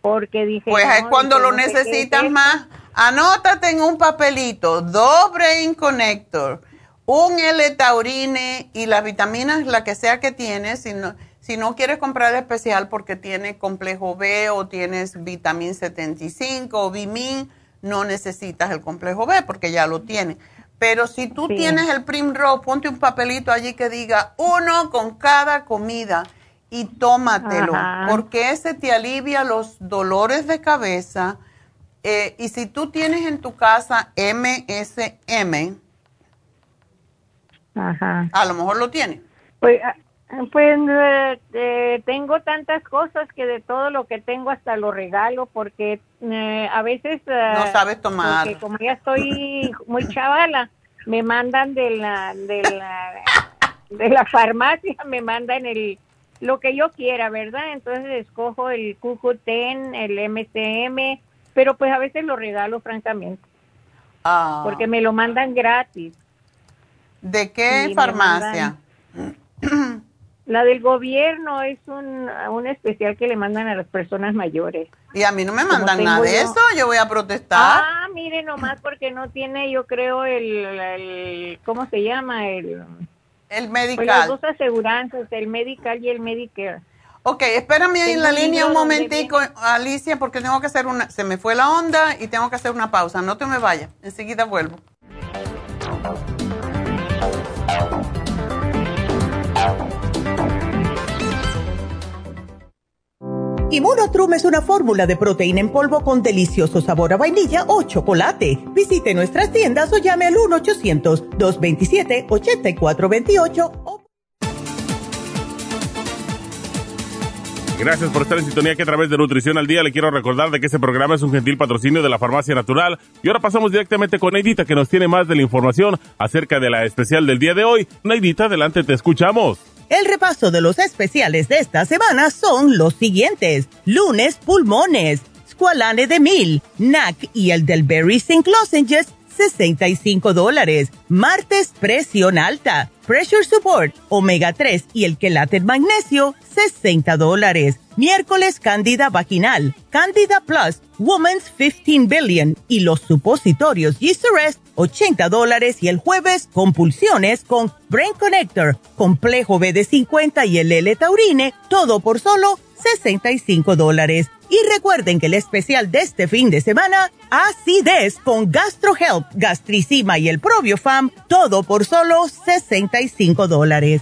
Porque dije. Pues es cuando lo no necesitas es más. Anótate en un papelito, dos Brain Connector, un L-Taurine y las vitaminas, la que sea que tienes, si no, si no quieres comprar especial porque tiene complejo B o tienes vitamina 75 o Bimin, no necesitas el complejo B porque ya lo tiene. Pero si tú Sí. tienes el Primrose, ponte un papelito allí que diga uno con cada comida y tómatelo, Ajá. porque ese te alivia los dolores de cabeza. Eh, y si tú tienes en tu casa MSM, Ajá. a lo mejor lo tienes. Pues, ah, pues eh, tengo tantas cosas que de todo lo que tengo hasta lo regalo porque eh, a veces eh, No sabes tomar. porque como ya estoy muy chavala me mandan de la de la de la farmacia me mandan el lo que yo quiera verdad entonces escojo el QQ10 el MCM pero pues a veces lo regalo francamente Ah, porque me lo mandan gratis ¿De qué Sí, farmacia? La del gobierno es un, un especial que le mandan a las personas mayores. Y a mí no me mandan nada de yo- eso, yo voy a protestar. Ah, mire nomás porque no tiene, yo creo, el, el ¿cómo se llama? El, el pues las medical. dos aseguranzas, el Medical y el Medicare. Ok, espérame ahí en la línea un momentico, Alicia, porque tengo que hacer una, se me fue la onda y tengo que hacer una pausa. No te me vayas, enseguida vuelvo. Immunotrum es una fórmula de proteína en polvo con delicioso sabor a vainilla o chocolate. Visite nuestras tiendas o llame al 1-800-227-8428 o Gracias por estar en sintonía que a través de Nutrición al Día le quiero recordar de que este programa es un gentil patrocinio de la Farmacia Natural. Y ahora pasamos directamente con Neidita que nos tiene más de la información acerca de la especial del día de hoy. Neidita, adelante, te escuchamos. El repaso de los especiales de esta semana son los siguientes. Lunes, pulmones, squalane de mil, NAC y el del Berry Zinc Lozenges, 65 dólares. Martes, presión alta, pressure support, omega 3 y el quelate magnesio, 60 dólares. Miércoles, cándida vaginal, cándida plus, woman's 15 billion y los supositorios Yeast 80 dólares. Y el jueves, compulsiones con Brain Connector, complejo BD50 y el L-Taurine, todo por solo 65 dólares. Y recuerden que el especial de este fin de semana, acidez con GastroHelp, gastricima y el Probiofam, todo por solo 65 dólares.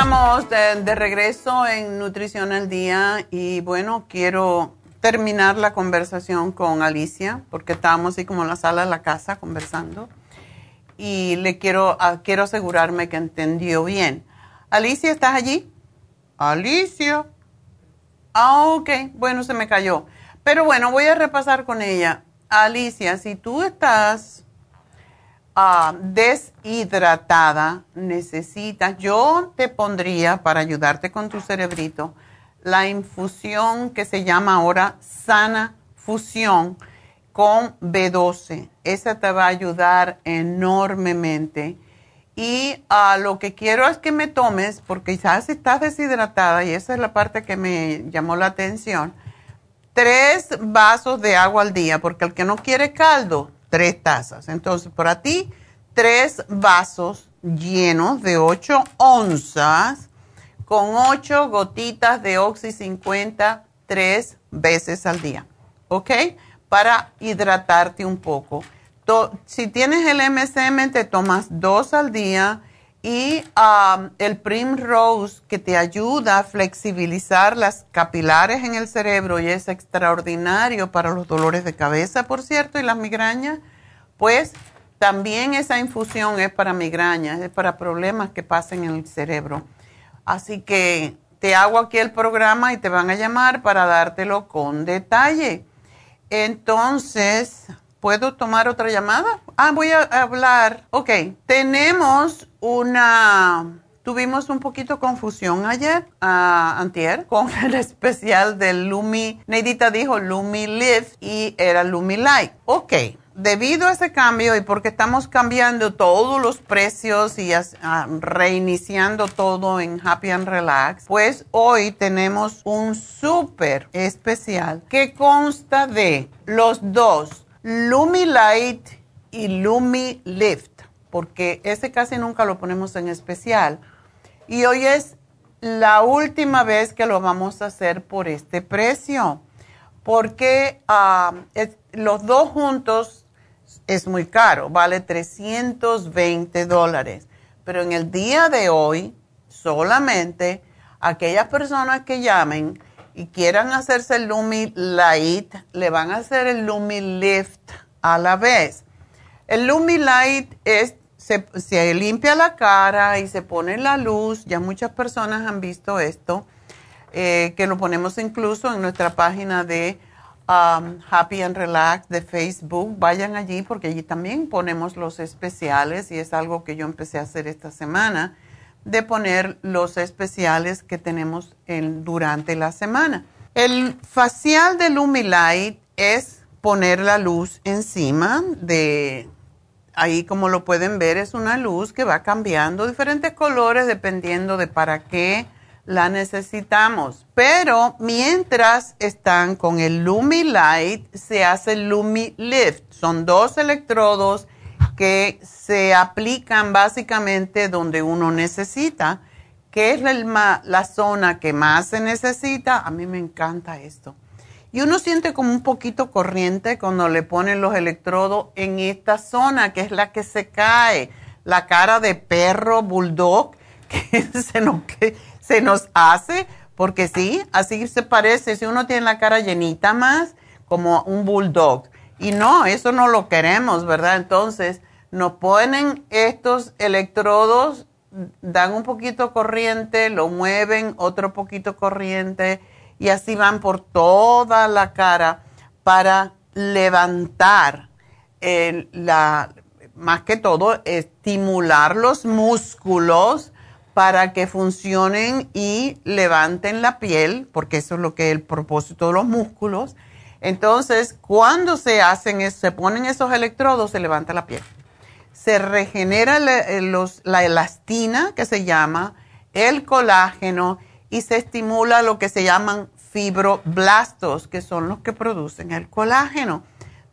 Estamos de, regreso en Nutrición al Día y bueno, quiero terminar la conversación con Alicia porque estábamos así como en la sala de la casa conversando y le quiero, ah, quiero asegurarme que entendió bien. Alicia, ¿estás allí? Alicia. Ah, ok, bueno, se me cayó. Pero bueno, voy a repasar con ella. Alicia, si tú estás Ah, deshidratada, necesitas, yo te pondría para ayudarte con tu cerebrito la infusión que se llama ahora sana fusión con B12. Esa te va a ayudar enormemente. Y ah, lo que quiero es que me tomes, porque quizás estás deshidratada, y esa es la parte que me llamó la atención, tres vasos de agua al día, porque el que no quiere caldo, tres tazas. Entonces, para ti, tres vasos llenos de 8 onzas con 8 gotitas de Oxy 50 tres veces al día. ¿Ok? Para hidratarte un poco. si tienes el MSM, te tomas dos al día y um, el Primrose que te ayuda a flexibilizar las capilares en el cerebro y es extraordinario para los dolores de cabeza, por cierto, y las migrañas pues también esa infusión es para migrañas, es para problemas que pasen en el cerebro. Así que te hago aquí el programa y te van a llamar para dártelo con detalle. Entonces, ¿puedo tomar otra llamada? Ah, voy a hablar. Ok, tenemos una... Tuvimos un poquito confusión ayer, uh, antier, con el especial del Lumi. Neidita dijo Lumi Live y era Lumi Light. Ok debido a ese cambio y porque estamos cambiando todos los precios y ah, reiniciando todo en Happy and Relax, pues hoy tenemos un súper especial que consta de los dos, Lumi Light y Lumi Lift, porque ese casi nunca lo ponemos en especial. Y hoy es la última vez que lo vamos a hacer por este precio, porque ah, los dos juntos es muy caro, vale 320 dólares. Pero en el día de hoy, solamente aquellas personas que llamen y quieran hacerse el Lumi Light, le van a hacer el Lumi Lift a la vez. El Lumi Light es, se, limpia la cara y se pone la luz. Ya muchas personas han visto esto, eh, que lo ponemos incluso en nuestra página de Um, Happy and Relax de Facebook. Vayan allí porque allí también ponemos los especiales y es algo que yo empecé a hacer esta semana, de poner los especiales que tenemos en, durante la semana. El facial de Lumilight es poner la luz encima de, ahí como lo pueden ver, es una luz que va cambiando diferentes colores dependiendo de para qué la necesitamos. Pero mientras están con el Lumi Light, se hace el Lumi Lift. Son dos electrodos que se aplican básicamente donde uno necesita, que es la zona que más se necesita. A mí me encanta esto. Y uno siente como un poquito corriente cuando le ponen los electrodos en esta zona, que es la que se cae. La cara de perro bulldog, que se nos, hace, porque sí, así se parece, si uno tiene la cara llenita más, como un bulldog. Y no, eso no lo queremos, ¿verdad? Entonces, nos ponen estos electrodos, dan un poquito corriente, lo mueven, otro poquito corriente, y así van por toda la cara para levantar la, más que todo, estimular los músculos para que funcionen y levanten la piel, porque eso es lo que es el propósito de los músculos. Entonces, cuando se hacen, se ponen esos electrodos, se levanta la piel. Se regenera eh, la elastina, que se llama, el colágeno, y se estimula lo que se llaman fibroblastos, que son los que producen el colágeno,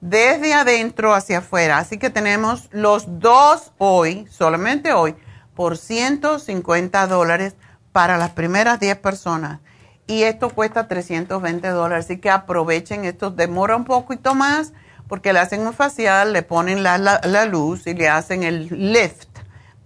desde adentro hacia afuera. Así que tenemos los dos hoy, solamente hoy, por 150 dólares para las primeras 10 personas. Y esto cuesta 320 dólares. Así que aprovechen esto. Demora un poquito más porque le hacen un facial, le ponen la, luz y le hacen el lift,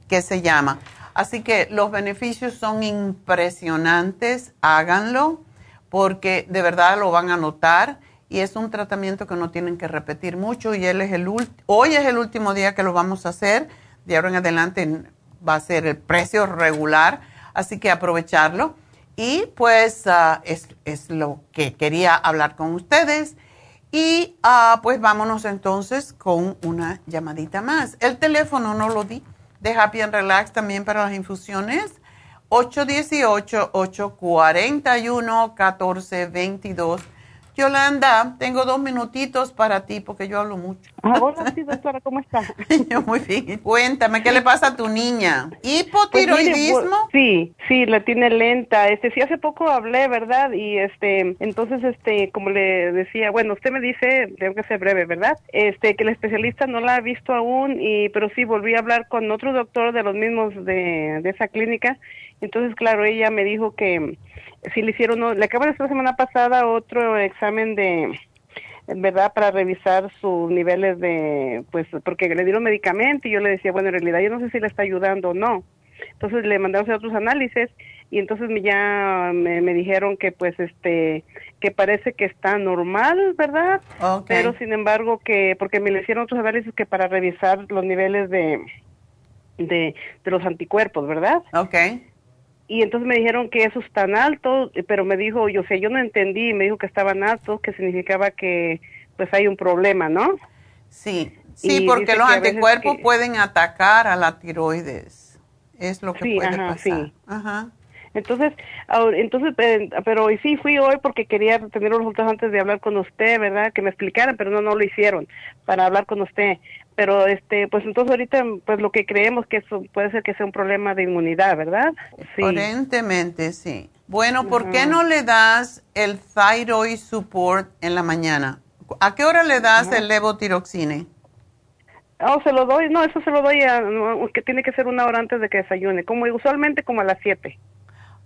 que se llama. Así que los beneficios son impresionantes, háganlo, porque de verdad lo van a notar y es un tratamiento que no tienen que repetir mucho y él es el hoy es el último día que lo vamos a hacer, de ahora en adelante va a ser el precio regular, así que aprovecharlo. Y pues ah, es, es, lo que quería hablar con ustedes. Y uh, pues vámonos entonces con una llamadita más. El teléfono no lo di de Happy Relax también para las infusiones. 818-841-1422 Yolanda, tengo dos minutitos para ti porque yo hablo mucho. Ah, hola, sí, doctora, ¿cómo está? yo muy bien. Cuéntame, ¿qué le pasa a tu niña? ¿Hipotiroidismo? Pues sí, sí, la tiene lenta. Este, sí, hace poco hablé, ¿verdad? Y este, entonces, este, como le decía, bueno, usted me dice, tengo que ser breve, ¿verdad? Este, que el especialista no la ha visto aún, y, pero sí volví a hablar con otro doctor de los mismos de, de esa clínica. Entonces, claro, ella me dijo que si le hicieron, le acabo de hacer la semana pasada otro examen de, ¿verdad? Para revisar sus niveles de, pues, porque le dieron medicamento y yo le decía, bueno, en realidad yo no sé si le está ayudando o no. Entonces le mandamos a hacer otros análisis y entonces me, ya me, dijeron que pues este que parece que está normal, ¿verdad? Pero sin embargo que porque me le hicieron otros análisis que para revisar los niveles de de, de los anticuerpos, ¿verdad? Okay y entonces me dijeron que eso es tan alto, pero me dijo, yo sé, yo no entendí, me dijo que estaban altos, que significaba que pues hay un problema, ¿no? Sí, sí, porque los anticuerpos pueden atacar a la tiroides, es lo que puede ajá, pasar. Sí. Ajá. Entonces, entonces, pero sí fui hoy porque quería tener los resultados antes de hablar con usted, ¿verdad? Que me explicaran, pero no, no lo hicieron para hablar con usted. Pero, este, pues entonces ahorita, pues lo que creemos que eso puede ser que sea un problema de inmunidad, ¿verdad? Sí. Aparentemente, sí. Bueno, ¿por qué no le das el thyroid support en la mañana? ¿A qué hora le das el levotiroxine? Oh, se lo doy, no, eso se lo doy a, que tiene que ser una hora antes de que desayune, como usualmente como a las 7.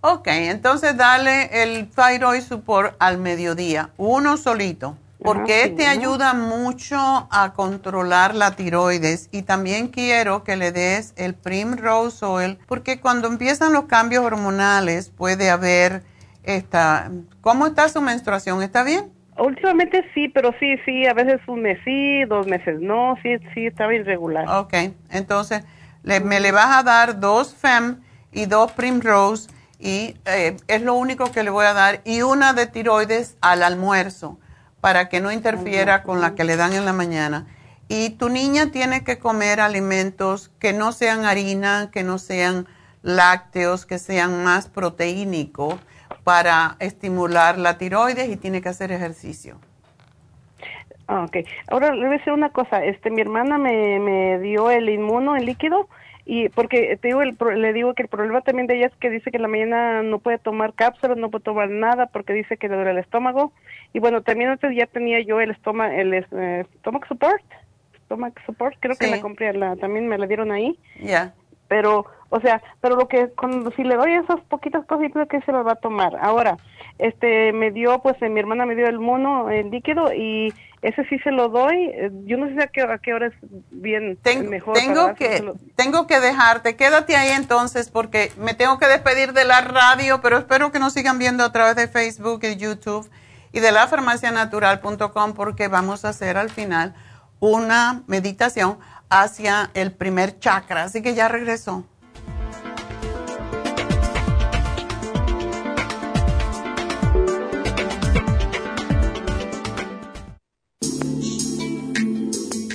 Ok, entonces dale el thyroid support al mediodía, uno solito, porque este ayuda mucho a controlar la tiroides y también quiero que le des el Primrose Oil, porque cuando empiezan los cambios hormonales puede haber esta... ¿Cómo está su menstruación? ¿Está bien? Últimamente sí, pero sí, sí, a veces un mes sí, dos meses no, sí, sí, estaba irregular. Ok, entonces me le vas a dar dos FEM y dos Primrose y eh, es lo único que le voy a dar y una de tiroides al almuerzo para que no interfiera con la que le dan en la mañana. Y tu niña tiene que comer alimentos que no sean harina, que no sean lácteos, que sean más proteínicos para estimular la tiroides y tiene que hacer ejercicio. Ah, ok. Ahora le voy a decir una cosa. Este, mi hermana me, me dio el inmuno en líquido y porque te digo, le digo que el problema también de ella es que dice que en la mañana no puede tomar cápsulas, no puede tomar nada porque dice que le duele el estómago. Y bueno, también antes ya tenía yo el estómago, el eh, stomach support, stomach support, creo que la compré, la, también me la dieron ahí. Ya. Pero, o sea, pero lo que, cuando, si le doy esas poquitas cosas, creo que se las va a tomar. Ahora, este, me dio, pues mi hermana me dio el mono, el líquido, y ese sí se lo doy. Eh, yo no sé a qué, a qué hora es bien mejor. Tengo que, tengo que dejarte. Quédate ahí entonces porque me tengo que despedir de la radio, pero espero que nos sigan viendo a través de Facebook y YouTube y de la farmacianatural.com porque vamos a hacer al final una meditación hacia el primer chakra. Así que ya regresó.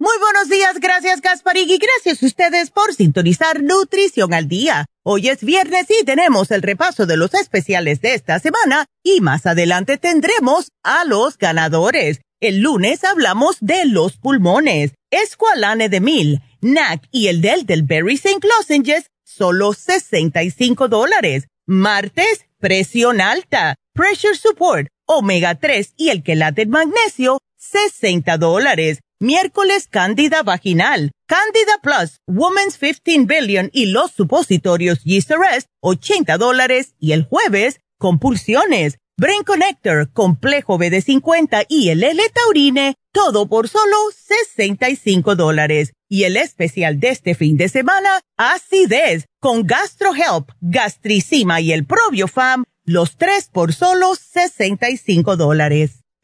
Muy buenos días, gracias Gasparig y gracias a ustedes por sintonizar Nutrición al Día. Hoy es viernes y tenemos el repaso de los especiales de esta semana y más adelante tendremos a los ganadores. El lunes hablamos de los pulmones, Esqualane de Mil, NAC y el del del Berry St. Lozenges, solo 65 dólares. Martes, presión alta, Pressure Support, Omega 3 y el quelate magnesio, 60 dólares. Miércoles, Cándida Vaginal, Cándida Plus, Women's 15 Billion y los supositorios Yeast Arrest, 80 dólares. Y el jueves, Compulsiones, Brain Connector, Complejo BD50 y el L-Taurine, todo por solo 65 dólares. Y el especial de este fin de semana, Acidez, con GastroHelp, Gastricima y el Probiofam, los tres por solo 65 dólares.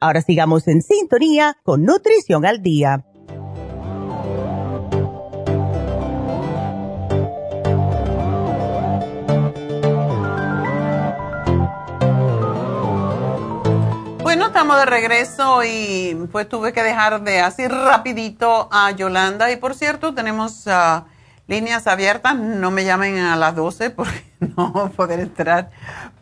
Ahora sigamos en sintonía con Nutrición al Día. Bueno, estamos de regreso y pues tuve que dejar de así rapidito a Yolanda. Y por cierto, tenemos uh, líneas abiertas. No me llamen a las 12 porque no voy a poder entrar.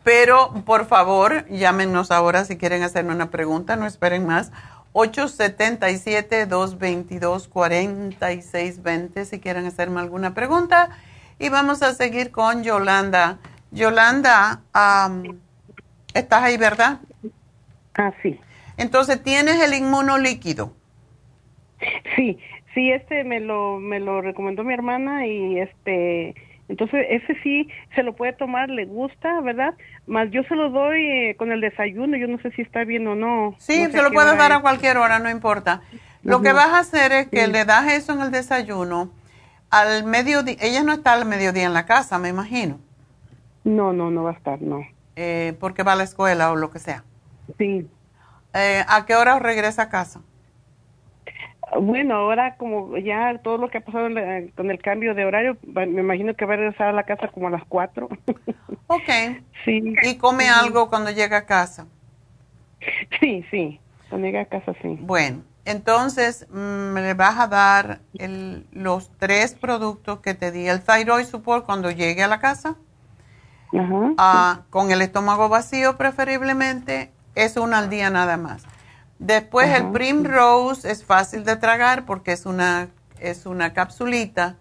Pero por favor, llámenos ahora si quieren hacerme una pregunta. No esperen más. 877-222-4620 si quieren hacerme alguna pregunta. Y vamos a seguir con Yolanda. Yolanda, um, ¿estás ahí, verdad? Ah, sí. Entonces, ¿tienes el inmunolíquido? Sí, sí, este me lo, me lo recomendó mi hermana y este, entonces ese sí se lo puede tomar, le gusta, ¿verdad? Más yo se lo doy eh, con el desayuno, yo no sé si está bien o no. Sí, no sé se lo puedes dar a cualquier hora, no importa. Lo que vas a hacer es que Sí. le das eso en el desayuno. Al mediodía, ella no está al mediodía en la casa, me imagino, No, no, no va a estar, no. eh, porque va a la escuela o lo que sea. Sí. Eh, ¿A qué hora regresa a casa? Bueno, ahora como ya todo lo que ha pasado la- con el cambio de horario, me imagino que va a regresar a la casa como a las cuatro. Ok. sí. ¿Y come algo cuando llega a casa? Sí, sí. Cuando llegue a casa, sí. Bueno, entonces mm, le vas a dar el- los tres productos que te di, el Thyroid Support cuando llegue a la casa, Ajá. ah, con el estómago vacío preferiblemente, es una al día nada más. Después el Primrose es fácil de tragar porque es una, es una capsulita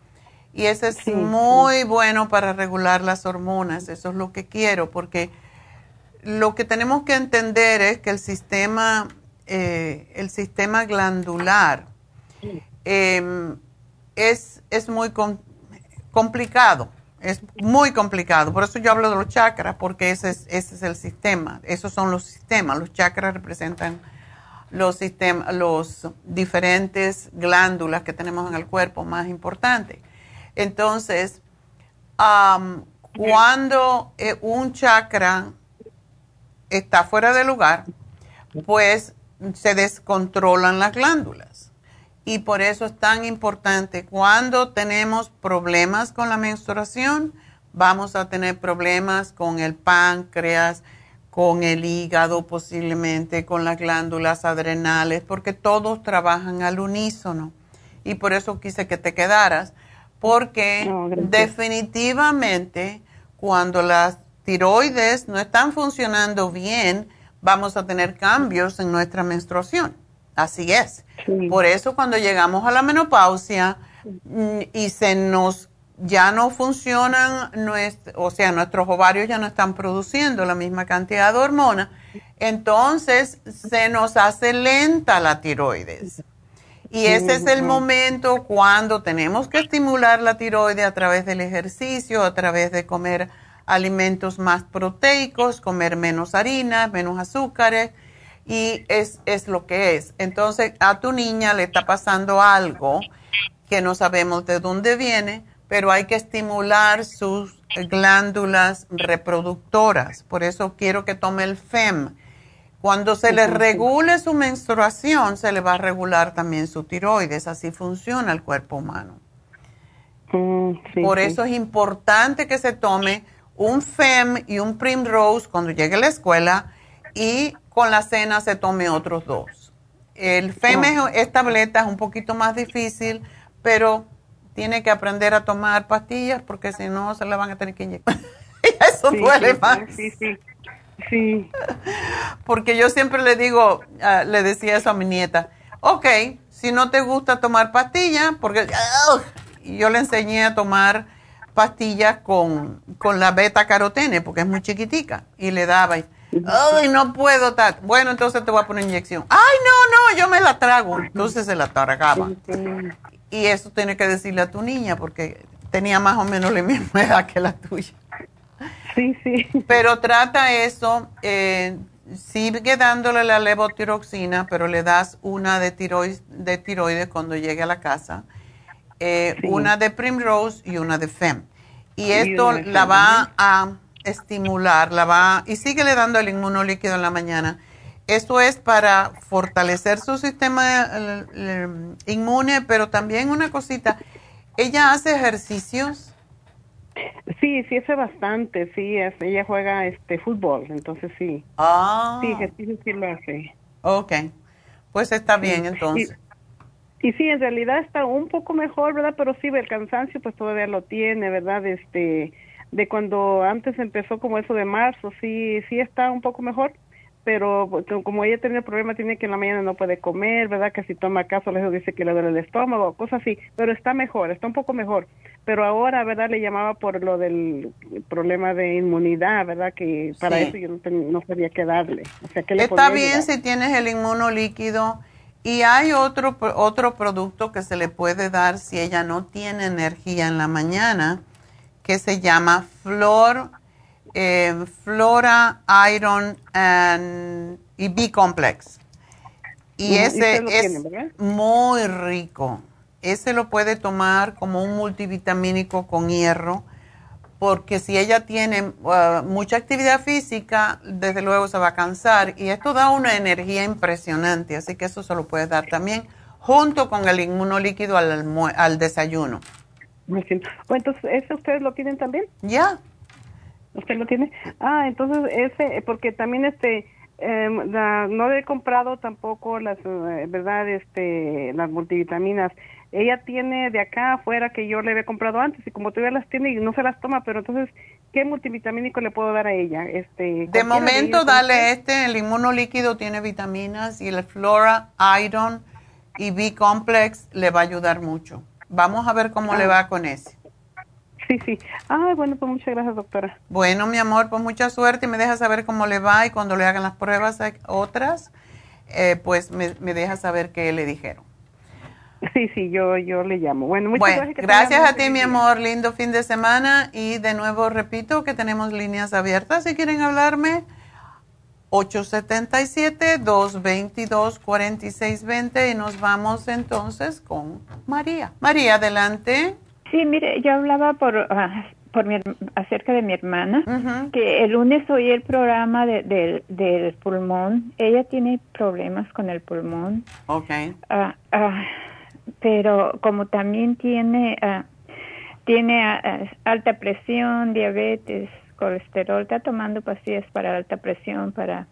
y ese es Sí, muy bueno para regular las hormonas, eso es lo que quiero porque lo que tenemos que entender es que el sistema, eh, el sistema glandular em, es, es muy com- complicado, es muy complicado. Por eso yo hablo de los chakras, porque ese es, ese es el sistema, esos son los sistemas. Los chakras representan los sistemas, los diferentes glándulas que tenemos en el cuerpo más importantes. Entonces, cuando eh, un chakra está fuera de lugar, pues se descontrolan las glándulas. Y por eso es tan importante cuando tenemos problemas con la menstruación, vamos a tener problemas con el páncreas, con el hígado posiblemente, con las glándulas adrenales, porque todos trabajan al unísono. Y por eso quise que te quedaras, porque definitivamente cuando las tiroides no están funcionando bien, vamos a tener cambios en nuestra menstruación. Así es. Por eso cuando llegamos a la menopausia mm, y se nos ya no funcionan, o sea, nuestros ovarios ya no están produciendo la misma cantidad de hormonas, entonces se nos hace lenta la tiroides. Y ese es el momento cuando tenemos que estimular la tiroides a través del ejercicio, a través de comer alimentos más proteicos, comer menos harina, menos azúcares, y es, es lo que es. Entonces, a tu niña le está pasando algo que no sabemos de dónde viene, pero hay que estimular sus glándulas reproductoras. Por eso quiero que tome el FEM. Cuando se le regule su menstruación, se le va a regular también su tiroides. Así funciona el cuerpo humano. Mm, Por eso es importante que se tome un FEM y un Primrose cuando llegue a la escuela y con la cena se tome otros dos. El FEM oh. es, tableta, es un poquito más difícil, pero tiene que aprender a tomar pastillas porque si no se le van a tener que inyectar. Eso duele más. Sí, sí. Sí. Porque yo siempre le digo, ah, le decía eso a mi nieta, ok, si no te gusta tomar pastillas, porque yo le enseñé a tomar pastillas con, con la beta carotene, porque es muy chiquitica, y le daba, y, ay, no puedo, tal. bueno, entonces te voy a poner inyección. Ay, no, no, yo me la trago. Entonces se la tragaba. Y eso tiene que decirle a tu niña porque tenía más o menos la misma edad que la tuya. Sí, sí. Pero trata eso, eh, sigue dándole la levotiroxina, pero le das una de tiroides, de tiroides cuando llegue a la casa, eh, una de Primrose y una de Fem. Y esto la va a estimular, la va, y síguele dando el inmunolíquido en la mañana esto es para fortalecer su sistema eh, eh, inmune, pero también una cosita, ¿ella hace ejercicios? Sí, sí hace bastante, sí, ella juega este fútbol, entonces sí. Ah. Sí, ejercicio sí lo hace. Ok, pues está bien entonces. Y, y, sí, en realidad está un poco mejor, ¿verdad? Pero sí, el cansancio pues todavía lo tiene, ¿verdad? Este, de cuando antes empezó como eso de marzo, sí, sí está un poco mejor pero pues, como ella tiene el problema, tiene que en la mañana no puede comer, ¿verdad? Que si toma caso, le dice que le duele el estómago, cosas así, pero está mejor, está un poco mejor. Pero ahora, ¿verdad? Le llamaba por lo del problema de inmunidad, ¿verdad? Que para eso yo no, sabía qué darle. O sea, le está bien si tienes el inmunolíquido y hay otro, otro producto que se le puede dar si ella no tiene energía en la mañana, que se llama Flor eh, Flora, Iron y B-Complex. Y ese es muy rico. Ese lo puede tomar como un multivitamínico con hierro, porque si ella tiene uh, mucha actividad física, desde luego se va a cansar. Y esto da una energía impresionante, así que eso se lo puede dar también junto con el inmunolíquido al, al desayuno. Entonces, ¿ese ustedes lo tienen también? Ya. ¿Usted lo tiene? Ah, entonces ese, porque también este, em, no he comprado tampoco las, eh, ¿verdad? Este, las multivitaminas. Ella tiene de acá afuera que yo le había comprado antes y como todavía las tiene y no se las toma, pero entonces, ¿qué multivitamínico le puedo dar a ella? Este, de momento, dale este, el inmunolíquido tiene vitaminas y el Flora, Iron y B-Complex le va a ayudar mucho. Vamos a ver cómo le ah. va con ese. Sí, sí. Ah, bueno, pues muchas gracias, doctora. Bueno, mi amor, pues mucha suerte y me deja saber cómo le va y cuando le hagan las pruebas otras, eh, pues me, me deja saber qué le dijeron. Sí, sí, yo, yo le llamo. Bueno, muchas gracias. Gracias a ti, mi amor. Lindo fin de semana. Y de nuevo repito que tenemos líneas abiertas si quieren hablarme. 877-222-4620 y nos vamos entonces con María. María, adelante. Sí, mire, yo hablaba por, ah, por mi, acerca de mi hermana, que el lunes oí el programa de, del pulmón. Ella tiene problemas con el pulmón. Ok. Ah, pero como también tiene tiene alta presión, diabetes, colesterol, está tomando pastillas para alta presión, para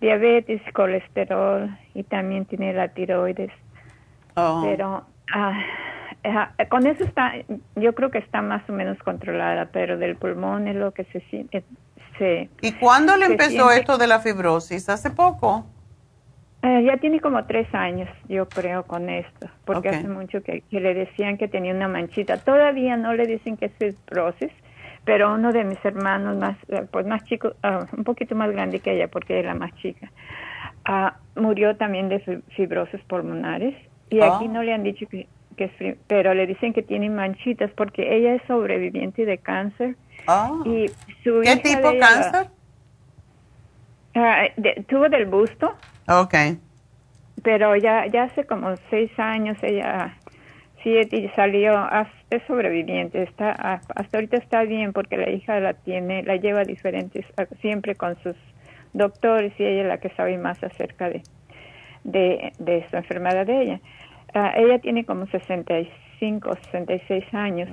diabetes, colesterol y también tiene la tiroides. Oh. Pero ah, con eso está, yo creo que está más o menos controlada, pero del pulmón es lo que se siente. ¿Y cuándo le empezó esto de la fibrosis? ¿Hace poco? Eh, ya tiene como tres años, yo creo, con esto, porque hace mucho que, le decían que tenía una manchita. Todavía no le dicen que es fibrosis, pero uno de mis hermanos más, eh, pues más chico, ah, un poquito más grande que ella, porque es la más chica, ah, murió también de fibrosis pulmonares. Y aquí oh. no le han dicho que, que es, pero le dicen que tiene manchitas porque ella es sobreviviente de cáncer. Oh. Y ¿Qué tipo de cáncer? Ah, tuvo del busto. Ok. Pero ya, ya hace como seis años ella sí salió, es sobreviviente, está, hasta ahorita está bien porque la hija la tiene, la lleva diferentes, siempre con sus doctores y ella es la que sabe más acerca de, de, de su enfermedad de ella. Ah, ella tiene como 65, 66 años.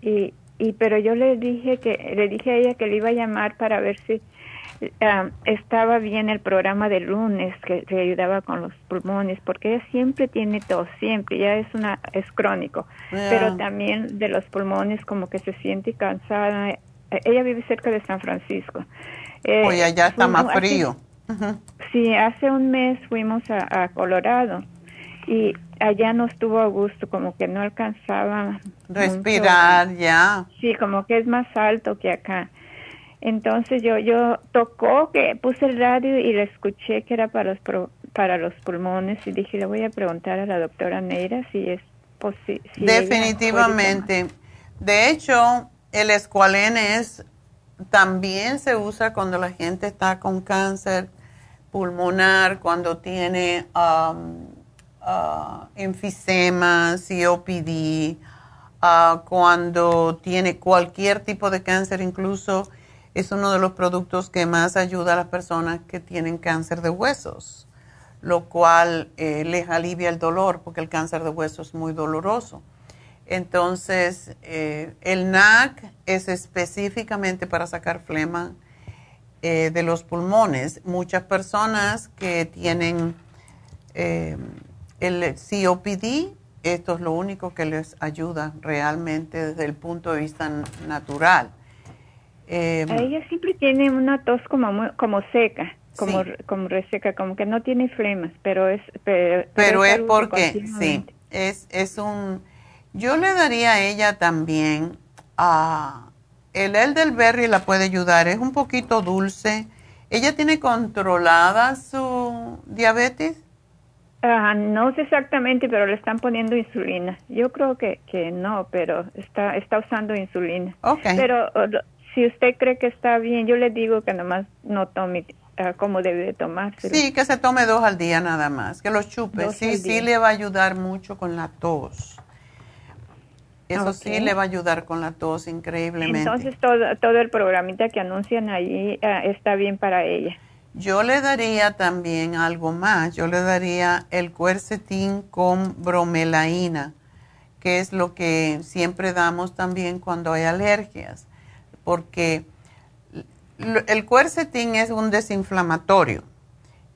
y, y pero yo le dije que le dije a ella que le iba a llamar para ver si Ah, estaba bien el programa de lunes que le ayudaba con los pulmones porque ella siempre tiene tos siempre ya es una es crónico. Pero también de los pulmones como que se siente cansada. Ella vive cerca de San Francisco. Eh, Oye, allá está más frío. Sí hace un mes fuimos a, Colorado y allá no estuvo a gusto como que no alcanzaba respirar ya sí como que es más alto que acá entonces yo yo tocó que puse el radio y le escuché que era para los para los pulmones y dije le voy a preguntar a la doctora Neira si es posible. Definitivamente. De hecho, el escualene es también se usa cuando la gente está con cáncer pulmonar, cuando tiene um, uh, enfisema, COPD, uh, cuando tiene cualquier tipo de cáncer, incluso es uno de los productos que más ayuda a las personas que tienen cáncer de huesos, lo cual eh, les alivia el dolor porque el cáncer de huesos es muy doloroso. Entonces, eh, el NAC es específicamente para sacar flema eh, de los pulmones. Muchas personas que tienen el COPD, esto es lo único que les ayuda realmente desde el punto de vista natural eh, ella siempre tiene una tos como como seca, como como reseca, como que no tiene flemas, pero es pero, es, porque sí, es es un yo le daría a ella también a el elderberry la puede ayudar, es un poquito dulce. ¿Ella tiene controlada su diabetes? Ah, no sé exactamente, pero le están poniendo insulina. Yo creo que, que no, pero está está usando insulina. Okay. Pero si usted cree que está bien, yo le digo que nomás no tome uh, como debe de tomarse. Sí, que se tome dos al día nada más, que los chupe. sí, sí le va a ayudar mucho con la tos. Eso sí le va a ayudar con la tos increíblemente. Entonces todo, todo el programita que anuncian ahí uh, está bien para ella. Yo le daría también algo más. Yo le daría el cuercetín con bromelaína, que es lo que siempre damos también cuando hay alergias porque el cuercetín es un desinflamatorio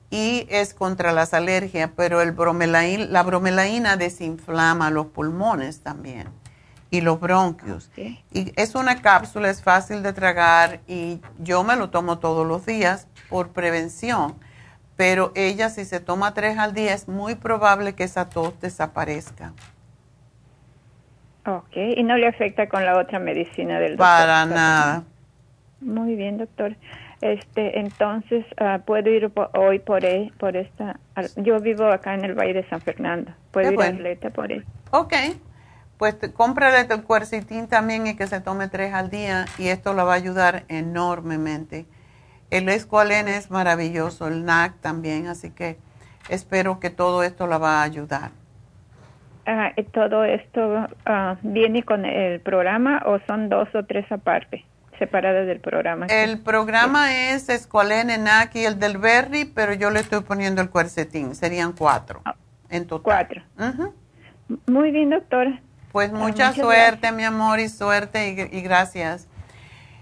y es contra las alergias, pero la bromelaína desinflama los pulmones también y los bronquios. Y es una cápsula, es fácil de tragar y yo me lo tomo todos los días por prevención. Pero ella si se toma tres al día es muy probable que esa tos desaparezca. Ok, y no le afecta con la otra medicina del doctor. Para nada. Muy bien, doctor. Este, entonces, uh, puedo ir hoy por, e, por esta. Yo vivo acá en el Valle de San Fernando. Puedo ir a Atleta por él. Ok. Pues cómprale el cuercitín también y que se tome tres al día y esto la va a ayudar enormemente. El escualene es maravilloso, el NAC también, así que espero que todo esto la va a ayudar. Ah, ¿todo esto ah, viene con el programa o son dos o tres aparte, separadas del programa? El programa es Escualene, NAC y el del Berry, pero yo le estoy poniendo el cuercetín, serían cuatro ah, en total. Cuatro. Muy bien, doctora. Pues mucha suerte, mi amor, y suerte y, gracias.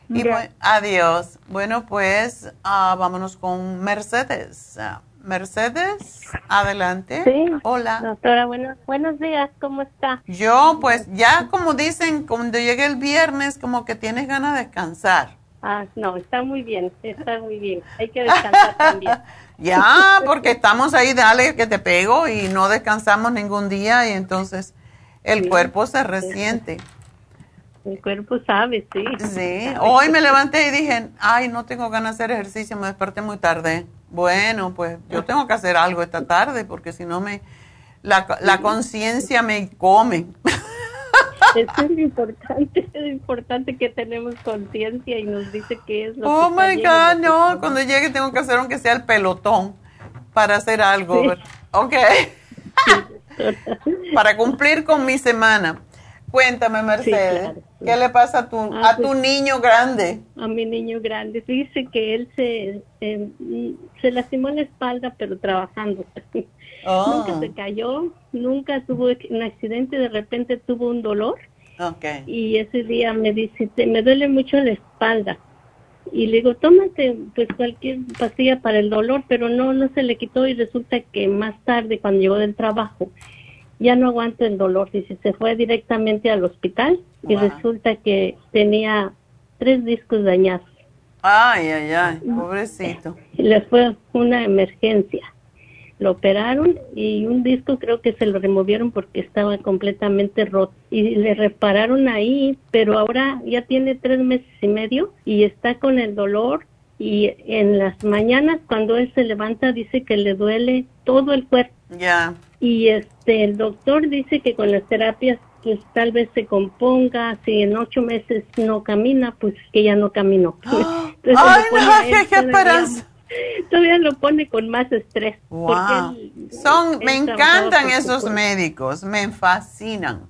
Y adiós. Bueno, pues ah, vámonos con Mercedes. Mercedes, adelante. Sí. Hola. Doctora, buenos, buenos días, ¿cómo está? Yo, pues ya como dicen, cuando llegue el viernes, como que tienes ganas de descansar. Ah, no, está muy bien, está muy bien. Hay que descansar también. ya, porque estamos ahí, dale que te pego y no descansamos ningún día y entonces el cuerpo se resiente. El cuerpo sabe, sí. Sí, hoy me levanté y dije, ay, no tengo ganas de hacer ejercicio, me desperté muy tarde. Bueno, pues yo tengo que hacer algo esta tarde porque si no me, la, la conciencia me come. Eso es lo importante, es importante que tenemos conciencia y nos dice qué es lo oh que Oh my God, no, cuando llegue tengo que hacer aunque sea el pelotón para hacer algo. Ok. Para cumplir con mi semana. Cuéntame, Mercedes, ¿qué le pasa a tu, ah, a tu pues, niño grande? A mi niño grande. Dice que él se, eh, se lastimó en la espalda, pero trabajando. Oh. Nunca se cayó, nunca tuvo un accidente, de repente tuvo un dolor. Okay. Y ese día me dice, me duele mucho la espalda. Y le digo, tómate pues cualquier pastilla para el dolor, pero no, no se le quitó y resulta que más tarde, cuando llegó del trabajo, ya no aguanto el dolor. Dice, se fue directamente al hospital y resulta que tenía tres discos dañados. Ay, ay, ay, pobrecito. Le fue una emergencia. Lo operaron y un disco creo que se lo removieron porque estaba completamente roto. Y le repararon ahí, pero ahora ya tiene tres meses y medio y está con el dolor y en las mañanas cuando él se levanta dice que le duele todo el cuerpo. Ya. Y este el doctor dice que con las terapias pues tal vez se componga, si en ocho meses no camina, pues que ya no caminó. ¡Ay, no, qué esperanza! Todavía lo pone con más estrés. Wow. Son, me encantan esos médicos, me fascinan.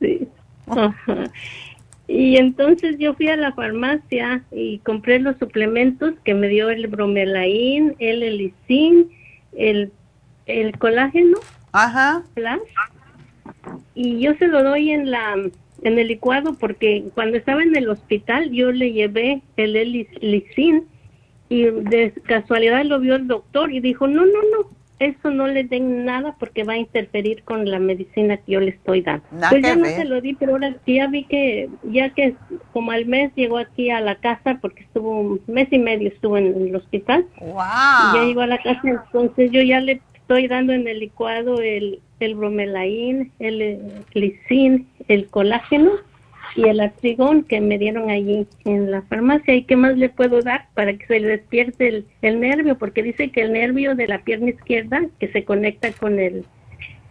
Sí. Y entonces yo fui a la farmacia y compré los suplementos que me dio el bromelain, el elicin, el, el colágeno. Ajá. Y yo se lo doy en la en el licuado porque cuando estaba en el hospital yo le llevé el elicin y de casualidad lo vio el doctor y dijo, no, no, no, eso no le den nada porque va a interferir con la medicina que yo le estoy dando. pues ya no se lo di, pero ahora ya vi que, ya que como al mes llegó aquí a la casa, porque estuvo un mes y medio estuvo en, el hospital. Wow. ya llegó a la casa, entonces yo ya le estoy dando en el licuado el, el bromelain, el glicin, el colágeno y el artrigón que me dieron allí en la farmacia. ¿Y qué más le puedo dar para que se le despierte el, nervio? Porque dice que el nervio de la pierna izquierda, que se conecta con el,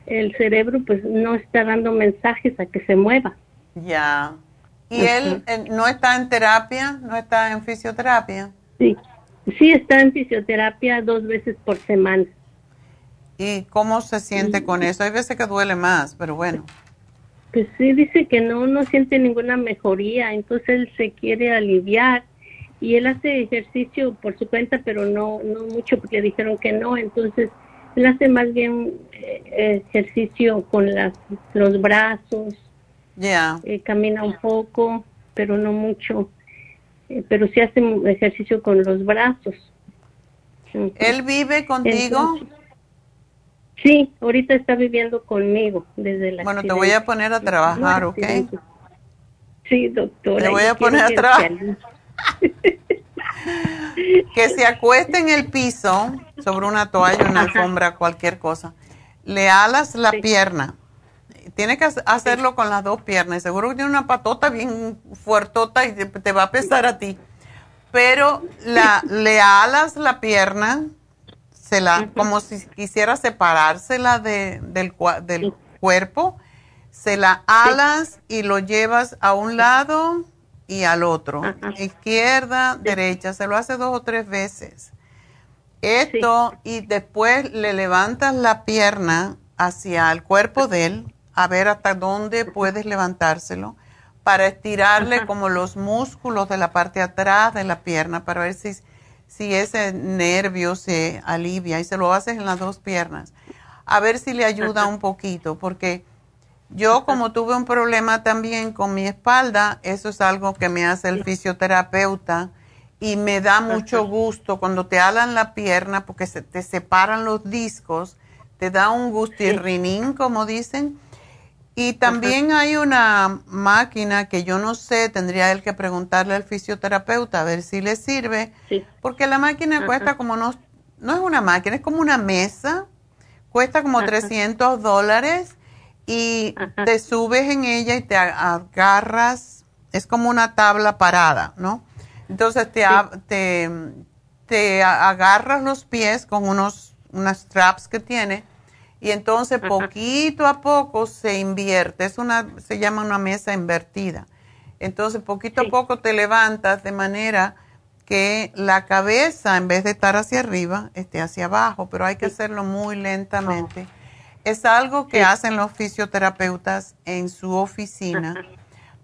el cerebro, pues no está dando mensajes a que se mueva. Ya. ¿Y él, no está en terapia? ¿No está en fisioterapia? Sí. Sí, está en fisioterapia dos veces por semana. ¿Y cómo se siente con eso? Hay veces que duele más, pero bueno. Pues sí, dice que no, no siente ninguna mejoría, entonces él se quiere aliviar y él hace ejercicio por su cuenta, pero no, no mucho porque le dijeron que no, entonces él hace más bien eh, ejercicio con las, los brazos, ya eh, camina un poco, pero no mucho, eh, pero sí hace ejercicio con los brazos. ¿Él vive contigo? Sí, ahorita está viviendo conmigo desde la. Bueno, te voy a poner a trabajar, ¿ok? Sí, doctora. Te voy a poner a trabajar. que se acueste en el piso sobre una toalla, una alfombra, cualquier cosa. Le alas la pierna. Tiene que hacerlo con las dos piernas. Seguro que tiene una patota bien fuertota y te va a pesar a ti. Pero la, le alas la pierna la, como si quisiera separársela de, del, del cuerpo, se la alas y lo llevas a un lado y al otro, izquierda, derecha, se lo hace dos o tres veces. Esto y después le levantas la pierna hacia el cuerpo de él, a ver hasta dónde puedes levantárselo, para estirarle como los músculos de la parte de atrás de la pierna, para ver si si ese nervio se alivia y se lo haces en las dos piernas. A ver si le ayuda un poquito, porque Yo como tuve un problema también con mi espalda, eso es algo que me hace el fisioterapeuta y me da mucho gusto cuando te alan la pierna porque se te separan los discos, te da un gusto y rinín, como dicen. Y también hay una máquina que yo no sé, tendría él que preguntarle al fisioterapeuta a ver si le sirve, porque la máquina cuesta como no, no es una máquina, es como una mesa, cuesta como 300 dólares y te subes en ella y te agarras, es como una tabla parada, ¿no? Entonces te, te, agarras los pies con unos unas straps que tiene y entonces poquito a poco se invierte, es una, se llama una mesa invertida. Entonces poquito a poco te levantas de manera que la cabeza en vez de estar hacia arriba esté hacia abajo, pero hay que hacerlo muy lentamente. Oh. Es algo que hacen los fisioterapeutas en su oficina,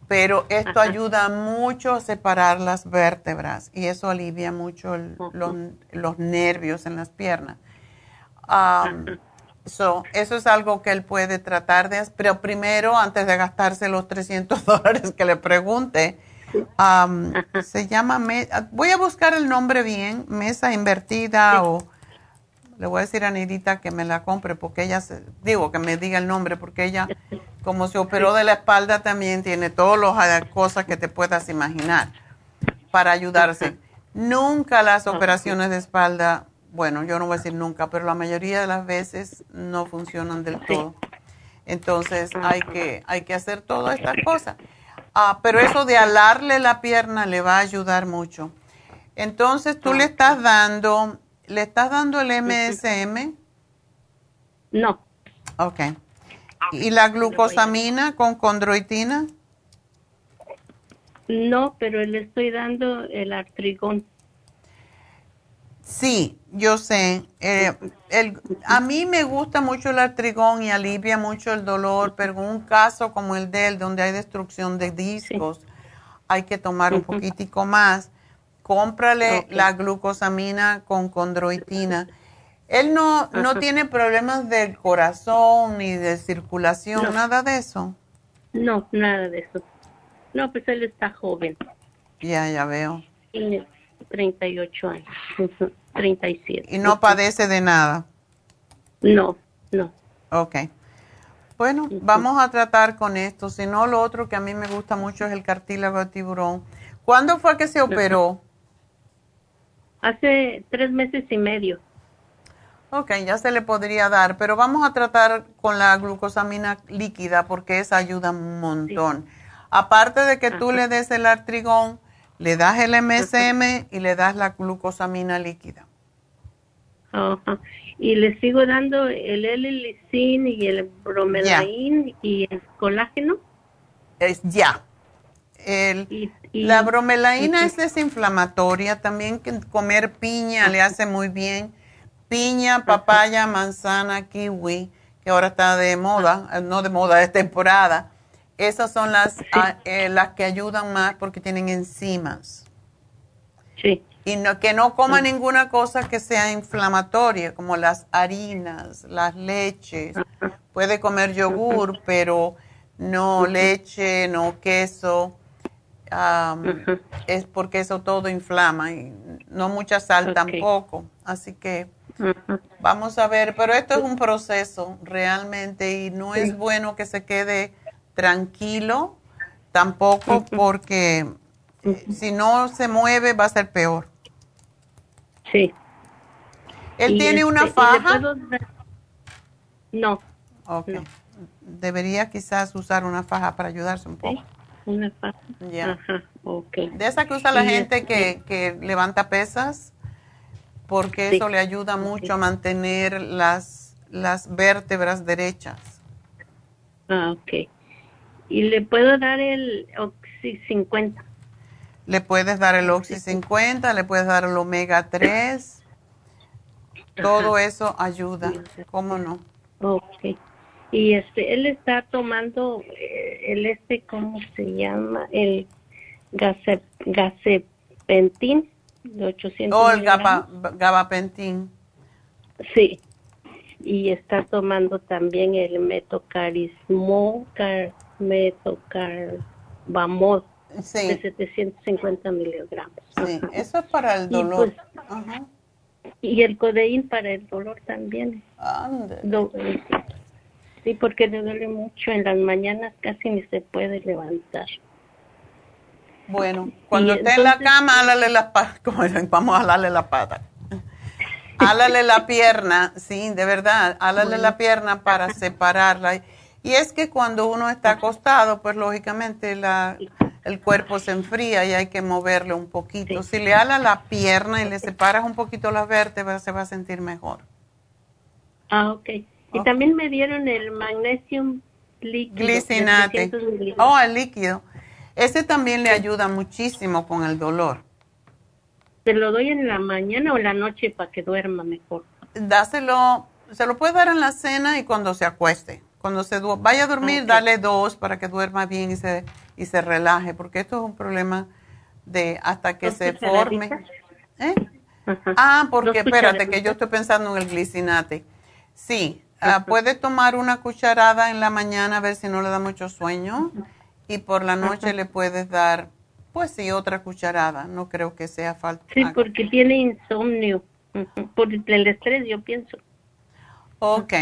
pero esto ayuda mucho a separar las vértebras y eso alivia mucho los, nervios en las piernas. Eso es algo que él puede tratar de hacer, pero primero, antes de gastarse los 300 dólares que le pregunte, se llama, voy a buscar el nombre bien, mesa invertida o le voy a decir a Nidita que me la compre porque ella, se, digo, que me diga el nombre porque ella, como se operó de la espalda, también tiene todas las cosas que te puedas imaginar para ayudarse. Nunca las operaciones de espalda, bueno, yo no voy a decir nunca, pero la mayoría de las veces no funcionan del todo. Entonces hay que, hay que hacer todas estas cosas. Ah, pero eso de alarle la pierna le va a ayudar mucho. Entonces tú le estás dando ¿Le estás dando el MSM? No. Ok. ¿Y la glucosamina con condroitina? No, pero le estoy dando el artrigón. Sí, yo sé. Eh, el, a mí me gusta mucho el artrigón y alivia mucho el dolor, pero en un caso como el de él, donde hay destrucción de discos, hay que tomar un poquitico más cómprale la glucosamina con condroitina. Él no, no tiene problemas del corazón ni de circulación, nada de eso. No, nada de eso. No, pues él está joven. Ya, ya veo. 38 años, 37. ¿Y no padece de nada? No, no. Ok. Bueno, vamos a tratar con esto. Si no, lo otro que a mí me gusta mucho es el cartílago de tiburón. ¿Cuándo fue que se operó? Hace tres meses y medio. Ok, ya se le podría dar, pero vamos a tratar con la glucosamina líquida porque esa ayuda un montón. Aparte de que tú le des el artrigón, le das el MSM y le das la glucosamina líquida. Ajá. Y le sigo dando el L-licin y el bromelain y el colágeno. Es ya. El, la bromelaína es desinflamatoria, también comer piña le hace muy bien. Piña, papaya, manzana, kiwi, que ahora está de moda, no de moda, es temporada. Esas son las, ah, eh, las que ayudan más porque tienen enzimas. Sí. Y no, que no coma ninguna cosa que sea inflamatoria, como las harinas, las leches. Puede comer yogur, pero no leche, no queso. Es porque eso todo inflama y no mucha sal tampoco. Así que vamos a ver, pero esto es un proceso realmente y no es bueno que se quede tranquilo tampoco porque eh, si no se mueve va a ser peor. Sí. ¿Él tiene una este, faja? No. Ok. Debería quizás usar una faja para ayudarse un poco. Una Ya. De esa que usa la gente que, que, levanta pesas, porque eso le ayuda mucho a mantener las, las vértebras derechas. Ah, ok. ¿Y le puedo dar el Oxy 50? Le puedes dar el Oxy 50, le puedes dar el Omega 3. Todo eso ayuda, ¿cómo no? Ok. Y este él está tomando eh, el este cómo se llama el gase, gasepentin de 800 oh el gabapentin. Sí. Y está tomando también el metocarismo, car, metocarbamol Sí. de 750 miligramos. Sí, Ajá. eso es para el Y, dolor. pues, Ajá. y el codeín para el dolor también. Do- sí, porque le duele mucho. En las mañanas casi ni se puede levantar. Bueno, cuando Y esté en la cama, álale la pata. Como dicen, vamos a jalarle la pata. Álale la pierna, sí, de verdad, álale la pierna para separarla. Y es que cuando uno está acostado, pues lógicamente la, el cuerpo se enfría y hay que moverle un poquito. Si le ala la pierna y le separas un poquito las vértebras, se va a sentir mejor. Ah, ok. Y también me dieron el magnesium líquido. Glicinate. 300 miligramos. Oh, el líquido. Ese también le ayuda muchísimo con el dolor. ¿Se lo doy en la mañana o en la noche para que duerma mejor? dáselo, se lo puede dar en la cena y cuando se acueste. Cuando se vaya a dormir, dale dos para que duerma bien y se, y se relaje, porque esto es un problema de hasta que ¿Dos se forme. ¿Eh? Ah, porque espérate, que yo estoy pensando en el glicinate. Sí, ah, puede tomar una cucharada en la mañana a ver si no le da mucho sueño y por la noche le puedes dar, pues sí, otra cucharada. No creo que sea falta. Sí, porque tiene insomnio. Por el estrés, yo pienso. Ok,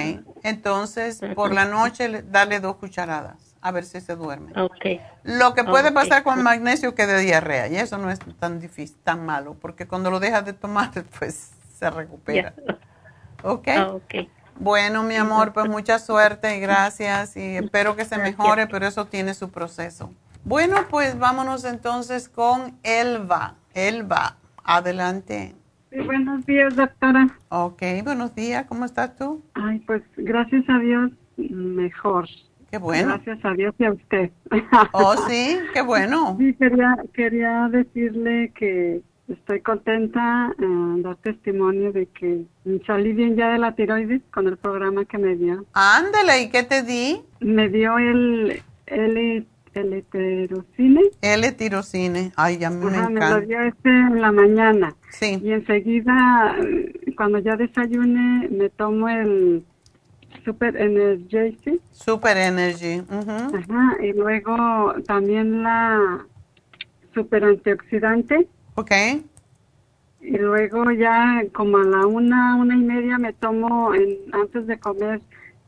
entonces por la noche le- dale dos cucharadas, a ver si se duerme. Ok. Lo que puede pasar con el magnesio que de diarrea, y eso no es tan difícil, tan malo, porque cuando lo dejas de tomar, pues se recupera. Ok. Ah, ok. Bueno, mi amor, pues mucha suerte y gracias, y espero que se mejore, pero eso tiene su proceso. Bueno, pues vámonos entonces con Elba. Elba, adelante. Sí, buenos días, doctora. Ok, buenos días, ¿cómo estás tú? Ay, pues gracias a Dios, mejor. Qué bueno. Gracias a Dios y a usted. Oh, sí, qué bueno. Sí, quería, quería decirle que estoy contenta, eh, dar testimonio de que salí bien ya de la tiroides con el programa que me dio. Ándale, ¿y qué te di? Me dio el, el, el heterocine. L-tirocine. Ay, ya me Ajá, me lo encanta. dio este en la mañana. Sí. Y enseguida, cuando ya desayune, me tomo el Super Energy. Super Energy. Ajá, y luego también la super antioxidante. Ok. Y luego ya como a la una, una y media me tomo en- antes de comer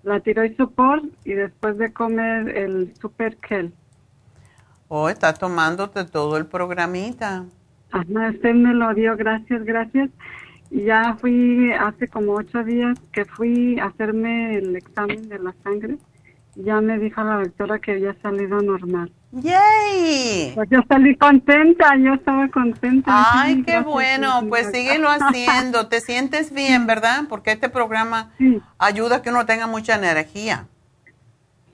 la tiroid support y después de comer el super kel. Oh, estás tomándote todo el programita. Ajá, usted me lo dio, gracias, gracias. Y ya fui hace como ocho días que fui a hacerme el examen de la sangre. Ya me dijo la doctora que había salido normal. ¡Yay! Pues yo salí contenta, yo estaba contenta. Ay, Sí, qué bueno. Pues sí. síguelo haciendo. Te sientes bien, ¿verdad? Porque este programa ayuda a que uno tenga mucha energía.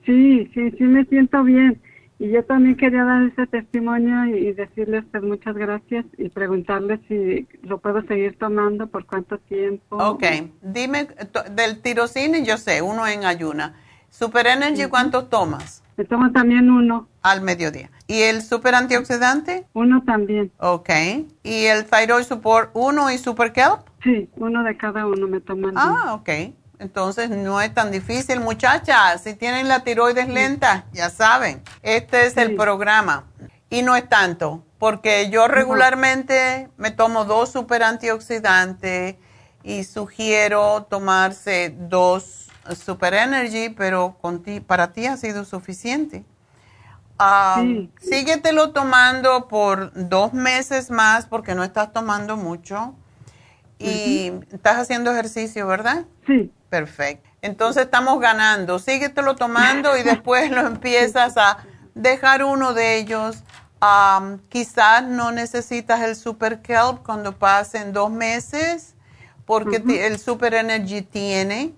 Sí, sí, sí me siento bien. Y yo también quería dar ese testimonio y, y decirle a usted muchas gracias y preguntarle si lo puedo seguir tomando, por cuánto tiempo. Ok. Dime, del tirocine yo sé, uno en ayuna. Super Energy, ¿cuánto tomas? Me tomo también uno. Al mediodía. ¿Y el super antioxidante? Uno también. Ok. ¿Y el Thyroid Support 1 y Super Kelp? Sí, uno de cada uno me toman. Ah, ok. Entonces no es tan difícil, muchachas. Si tienen la tiroides lenta, ya saben, este es el programa. Y no es tanto, porque yo regularmente me tomo dos super antioxidantes y sugiero tomarse dos super energy, pero con ti, para ti ha sido suficiente. Síguetelo tomando por dos meses más porque no estás tomando mucho. Y estás haciendo ejercicio, ¿verdad? Sí. Perfecto. Entonces estamos ganando. Síguetelo tomando y después lo empiezas a dejar uno de ellos. Am, quizás no necesitas el Super Kelp cuando pasen dos meses, porque ti- el Super Energy tiene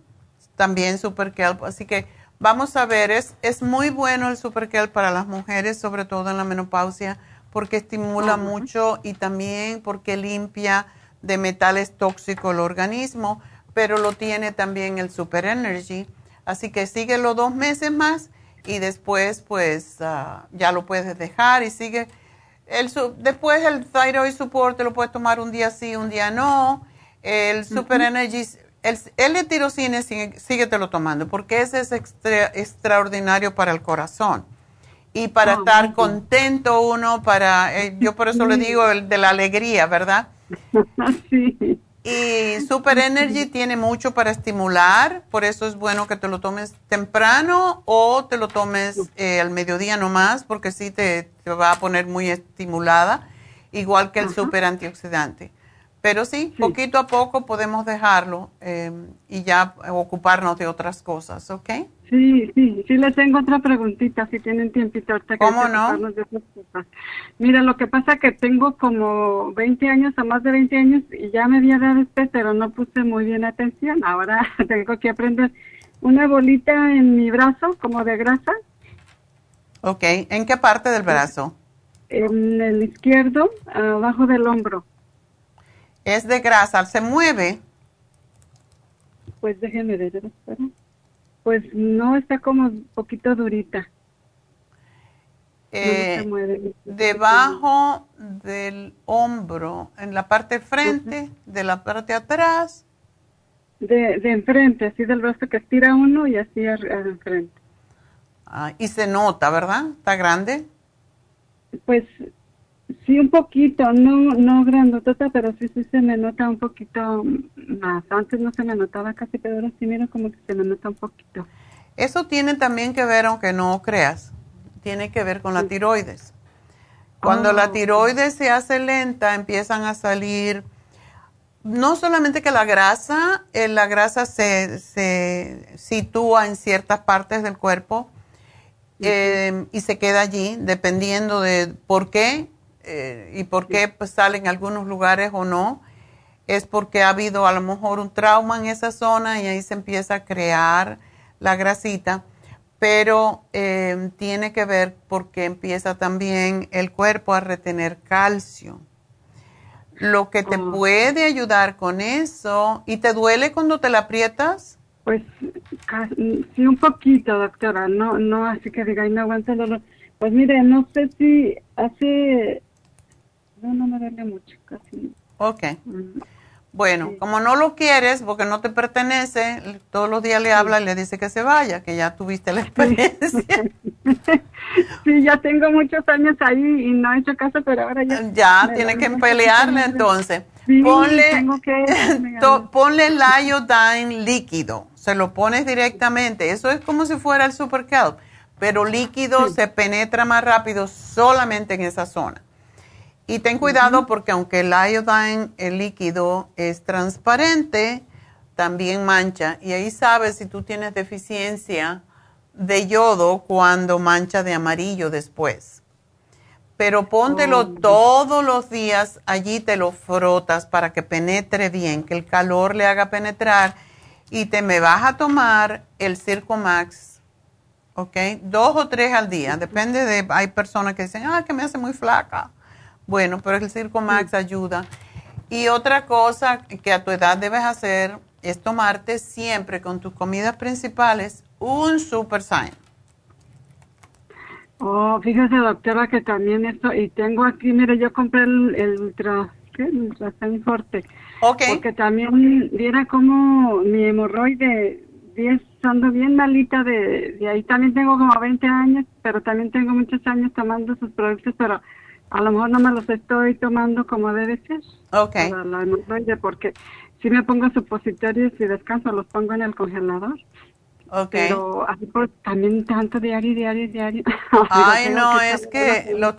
también Super Kelp. Así que vamos a ver, es, es muy bueno el Super Kelp para las mujeres, sobre todo en la menopausia, porque estimula Ajá. mucho y también porque limpia de metales tóxicos el organismo, pero lo tiene también el Super Energy. Así que síguelo dos meses más y después pues ah, ya lo puedes dejar y sigue. El, su- después el Thyroid Support te lo puedes tomar un día sí, un día no. El Super Energy el L-tirocine síguetelo tomando porque ese es extra- extraordinario para el corazón y para Ah, estar contento uno, para, eh, yo por eso le digo el de la alegría, ¿verdad? sí. Y Super Energy tiene mucho para estimular, por eso es bueno que te lo tomes temprano o te lo tomes eh, al mediodía nomás, porque sí te, te va a poner muy estimulada, igual que el super antioxidante. Pero sí, poquito a poco podemos dejarlo eh, y ya ocuparnos de otras cosas, ¿ok? Sí, sí, sí le tengo otra preguntita, si tienen tiempito ahorita que ¿Cómo que no? de esas cosas. Mira, lo que pasa que tengo como 20 años o más de 20 años y ya me había dado este, pero no puse muy bien atención. Ahora tengo que aprender una bolita en mi brazo, como de grasa, Ok, ¿en qué parte del brazo? en el izquierdo, abajo del hombro. Es de grasa, se mueve. Pues déjeme ver, espera. Pues no, está como un poquito durita. Eh, se mueve. debajo del hombro, en la parte frente, de la parte atrás. De, de enfrente, así del brazo que estira uno y así al enfrente. Ah, y se nota, ¿verdad? ¿Está grande? Pues sí, un poquito, no no grandotota, pero sí, sí se me nota un poquito más. Antes no se me notaba casi, pero ahora sí miro como que se me nota un poquito. Eso tiene también que ver, aunque no creas, tiene que ver con la tiroides. Cuando la Oh. tiroides se hace lenta, empiezan a salir, no solamente que la grasa, eh, la grasa se, se sitúa en ciertas partes del cuerpo eh, y se queda allí, dependiendo de por qué eh, y por qué pues, sale en algunos lugares o no. Es porque ha habido a lo mejor un trauma en esa zona y ahí se empieza a crear la grasita, pero eh, tiene que ver porque empieza también el cuerpo a retener calcio. Lo que te puede ayudar con eso, ¿y te duele cuando te la aprietas? Pues sí, un poquito, doctora, no no así que diga, no aguanta el dolor. Pues mire, no sé si hace... No, no me duele mucho, casi. Ok. Bueno, como no lo quieres porque no te pertenece, todos los días le habla y le dice que se vaya, que ya tuviste la experiencia. Sí, ya tengo muchos años ahí y no he hecho caso, pero ahora ya... Ya, tiene que pelearle entonces. Sí, ponle, tengo que... to- ponle el iodine líquido, se lo pones directamente. Eso es como si fuera el Super Kelp, pero líquido se penetra más rápido solamente en esa zona. Y ten cuidado porque aunque el iodine, el líquido, es transparente, también mancha. Y ahí sabes si tú tienes deficiencia de yodo cuando mancha de amarillo después. Pero póntelo todos los días, allí te lo frotas para que penetre bien, que el calor le haga penetrar. Y te me vas a tomar el Circo Max, ¿ok? Dos o tres al día, depende de, hay personas que dicen, ah, que me hace muy flaca. Bueno, pero el Circo Max ayuda. Y otra cosa que a tu edad debes hacer es tomarte siempre con tus comidas principales un Super Sign. Oh, fíjese, doctora, que también esto, y tengo aquí, mire, yo compré el, el Ultra, ¿qué? El Ultra Sign Forte. Ok. Porque también, viera como mi hemorroide, vi estando bien malita de, de ahí. También tengo como 20 años, pero también tengo muchos años tomando sus productos, pero a lo mejor no me los estoy tomando como debe ser. Ok. Para la hemorroide, porque si me pongo supositorios y descanso, los pongo en el congelador. Ok. Pero así pues, también tanto diario, diario, diario. Ay, no, que es que lo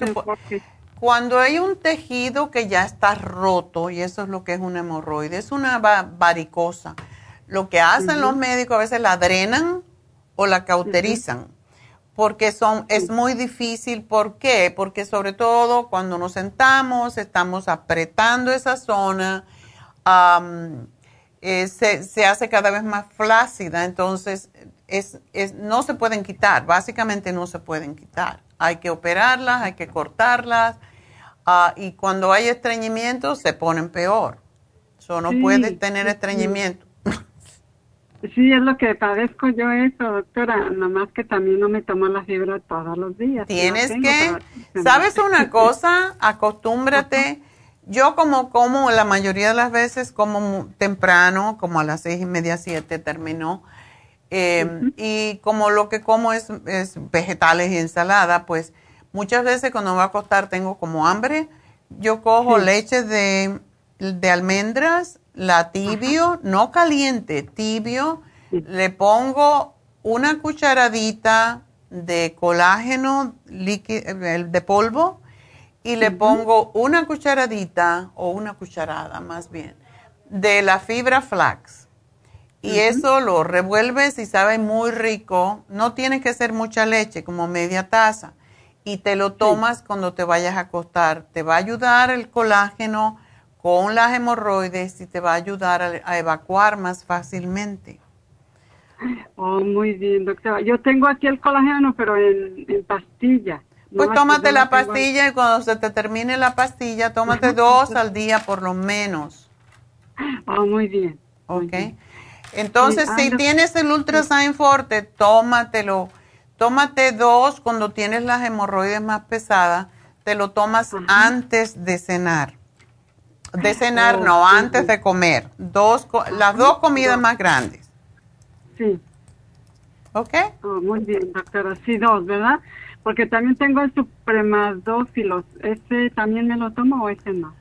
cuando hay un tejido que ya está roto, y eso es lo que es una hemorroide, es una va- varicosa. Lo que hacen los médicos a veces la drenan o la cauterizan, porque son, es muy difícil. ¿Por qué? Porque sobre todo cuando nos sentamos, estamos apretando esa zona, eh, se, se hace cada vez más flácida, entonces es, es, no se pueden quitar, básicamente no se pueden quitar. Hay que operarlas, hay que cortarlas, ah, y cuando hay estreñimiento se ponen peor. So, no Sí, puedes tener estreñimiento. Sí, es lo que padezco yo eso, doctora. Nomás que también no me tomo la fibra todos los días. Tienes No que, ¿sabes una cosa? Acostúmbrate Yo como como la mayoría de las veces como temprano, como a las seis y media, siete terminó. Eh, Y como lo que como es, es vegetales y ensalada, pues muchas veces cuando me voy a acostar tengo como hambre. Yo cojo Sí. leche de, de almendras, la tibio, no caliente, tibio. Le pongo una cucharadita de colágeno líquido, de polvo y le pongo una cucharadita o una cucharada más bien de la fibra flax. Y eso lo revuelves y sabe muy rico. No tiene que ser mucha leche, como media taza. Y te lo tomas cuando te vayas a acostar. Te va a ayudar el colágeno con las hemorroides y te va a ayudar a, a evacuar más fácilmente. Oh, muy bien, doctora. Yo tengo aquí el colágeno, pero en, en pastilla. Pues No tómate la tengo- pastilla y cuando se te termine la pastilla, tómate dos al día por lo menos. Oh, muy bien. ¿Ok? Entonces, si ando- tienes el Ultrasign Forte, tómatelo. Tómate dos cuando tienes las hemorroides más pesadas. Te lo tomas antes de cenar. De cenar, Oh, no, sí, antes sí. de comer. Dos, las dos comidas más grandes. Sí. ¿Ok? Oh, muy bien, doctora. Sí, dos, ¿verdad? Porque también tengo el supremadófilos. ¿Ese también me lo tomo o ese no?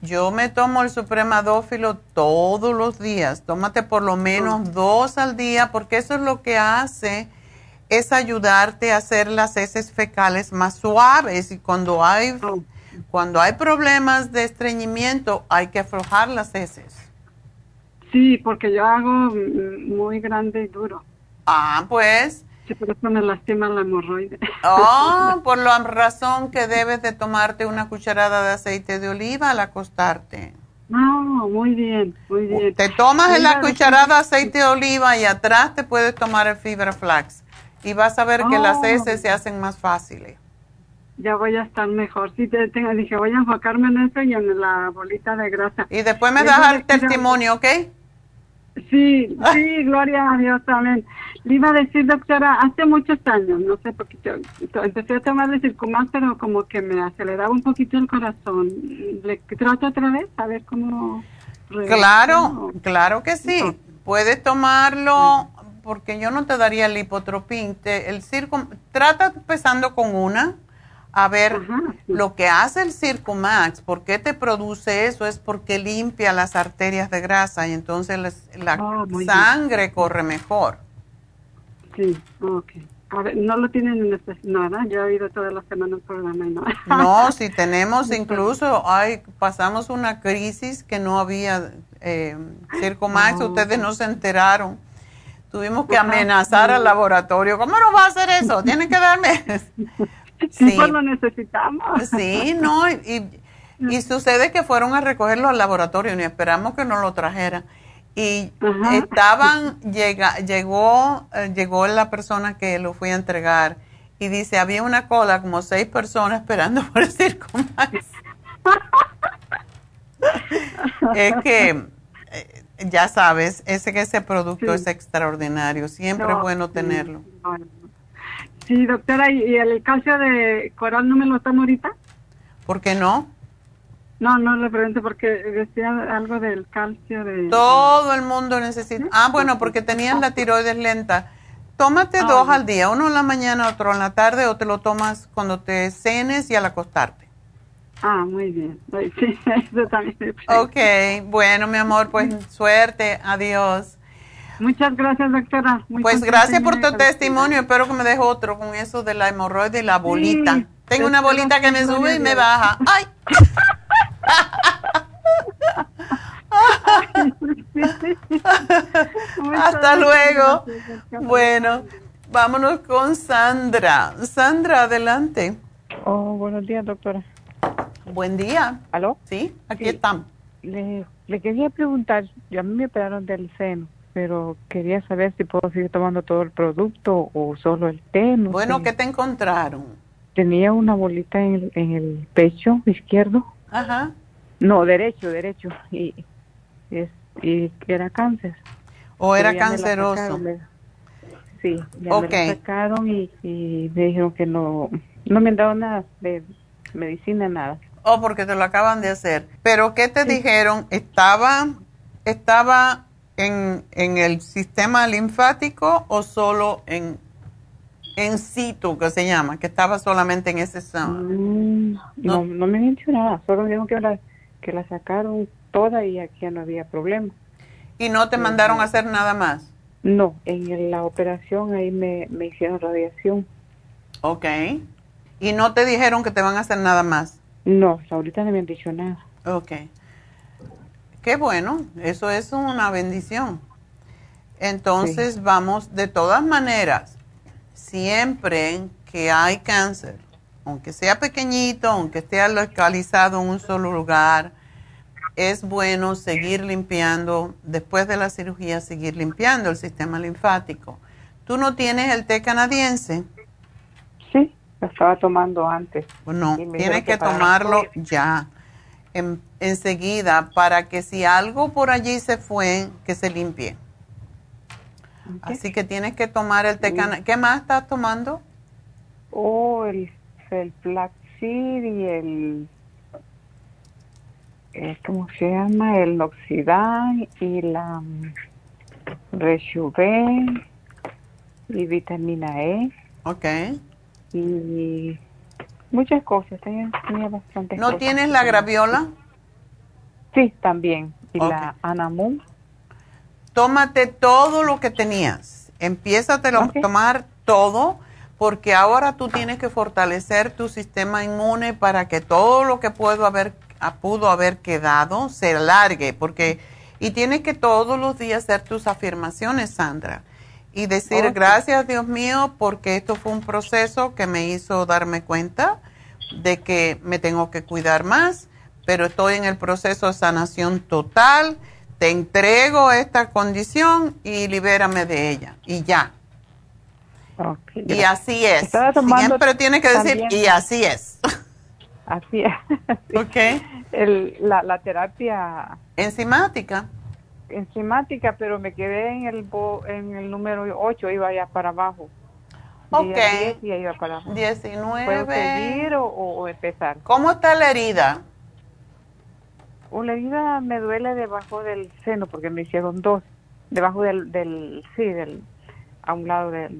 Yo me tomo el supremadófilo todos los días. Tómate por lo menos dos al día porque eso es lo que hace es ayudarte a hacer las heces fecales más suaves y cuando hay cuando hay problemas de estreñimiento hay que aflojar las heces. Sí, porque yo hago mm, muy grande y duro. Ah, pues. Sí, por eso me lastima la hemorroide. Oh, por la razón que debes de tomarte una cucharada de aceite de oliva al acostarte. No, muy bien, muy bien. Te tomas en la cucharada de aceite de oliva y atrás te puedes tomar el fibra flax. Y vas a ver que las Oh. heces se hacen más fáciles. Ya voy a estar mejor. Sí, te, tengo, dije, voy a enfocarme en eso y en la bolita de grasa. Y después me das el testimonio, ¿ok? Sí, sí, gloria a Dios, amén. Le iba a decir, doctora, hace muchos años, no sé, porque yo empecé a tomar el Circumax, pero como que me aceleraba un poquito el corazón. ¿Le trato otra vez? A ver cómo... Claro, claro que sí. Puedes tomarlo porque yo no te daría el lipotropín. Te- el circo, trata empezando con una a ver lo que hace el Circumax, por qué te produce eso, es porque limpia las arterias de grasa y entonces las- la Oh, bien. sangre corre mejor. Sí, ok. A ver, no lo tienen en este, no, ¿verdad? Yo he oído toda la semana el programa y no. No, si tenemos incluso, ay, pasamos una crisis que no había eh, Circumax, Oh. ustedes no se enteraron. Tuvimos que Ajá. amenazar al laboratorio. ¿Cómo no va a hacer eso? Tienen que darme. Sí, pues lo necesitamos. Sí, no, y, y sucede que fueron a recogerlo al laboratorio y esperamos que nos lo trajeran. Y Ajá. estaban, llega, llegó, eh, llegó la persona que lo fui a entregar y dice, había una cola, como seis personas esperando por el Circumax. es que, eh, ya sabes, ese que ese producto es extraordinario, siempre No, es bueno sí, tenerlo. Sí, doctora, ¿y, el calcio de coral no me lo tomo ahorita? ¿Por qué no? No, no le pregunto porque decía algo del calcio de... Todo el mundo necesita. Ah, bueno, porque tenías la tiroides lenta. Tómate Ah, dos al día, uno en la mañana, otro en la tarde, o te lo tomas cuando te cenes y al acostarte. Ah, muy bien. Sí, eso también me. Ok, bueno, mi amor, pues suerte, adiós. Muchas gracias, doctora. Muy Pues gracias por tu testimonio, espero que me deje otro con eso de la hemorroide y la bolita. Sí, Tengo una bolita que me sube y me baja. ¡Ay! Hasta luego. Bueno, vámonos con Sandra. Sandra, adelante. Oh, buenos días, doctora. Buen día. ¿Aló? Sí, aquí estamos. Le, le quería preguntar, yo a mí me operaron del seno, pero quería saber si puedo seguir tomando todo el producto o solo el té. no Bueno, sé. ¿qué te encontraron? Tenía una bolita en el, en el pecho izquierdo, Ajá. no, derecho, derecho, y, es, y era cáncer. ¿O era me la canceroso? sí, ya Ok. me la sacaron y, y me dijeron que no, no me han dado nada de medicina, nada. Oh, porque te lo acaban de hacer. Pero ¿qué te dijeron? ¿Estaba, estaba en, en el sistema linfático o solo en, en situ, que se llama? Que estaba solamente en ese zona. Mm, no, no me han dicho nada, solo me dijeron que la, que la sacaron toda y aquí ya no había problema. ¿Y no te mandaron a hacer nada más? No, en la operación ahí me, me hicieron radiación. Ok. ¿Y no te dijeron que te van a hacer nada más? No, ahorita no me han dicho nada. Ok. Qué bueno, eso es una bendición. Entonces vamos, de todas maneras, siempre que hay cáncer, aunque sea pequeñito, aunque esté localizado en un solo lugar, es bueno seguir limpiando, después de la cirugía, seguir limpiando el sistema linfático. ¿Tú no tienes el té canadiense? Sí, lo estaba tomando antes. No, tienes que tomarlo ya, en, enseguida, para que si algo por allí se fue, que se limpie. Así que tienes que tomar el canadiense. ¿Qué más estás tomando? Oh, el, el flaxseed y el eh, ¿cómo se llama? El Noxidan y la um, y vitamina E. Ok. Y muchas cosas, tenía, tenía bastantes ¿No tienes la graviola? Sí, también. Y la Anamum. Tómate todo lo que tenías. Empieza a tomar todo porque ahora tú tienes que fortalecer tu sistema inmune para que todo lo que puedo haber pudo haber quedado se alargue, porque, y tienes que todos los días hacer tus afirmaciones, Sandra, y decir gracias Dios mío, porque esto fue un proceso que me hizo darme cuenta de que me tengo que cuidar más, pero estoy en el proceso de sanación total, te entrego esta condición y libérame de ella, y ya. y así es. Siempre tienes que decir, y así es. Así es. Ok. El, la, la terapia... Enzimática. Enzimática, pero me quedé en el, en el número 8, iba ya para abajo. Ok. 10 y iba para abajo. 19. ¿Puedo seguir o, o, empezar? ¿Cómo está la herida? Uh, la herida me duele debajo del seno porque me hicieron dos. Debajo del, del sí, del, a un lado del,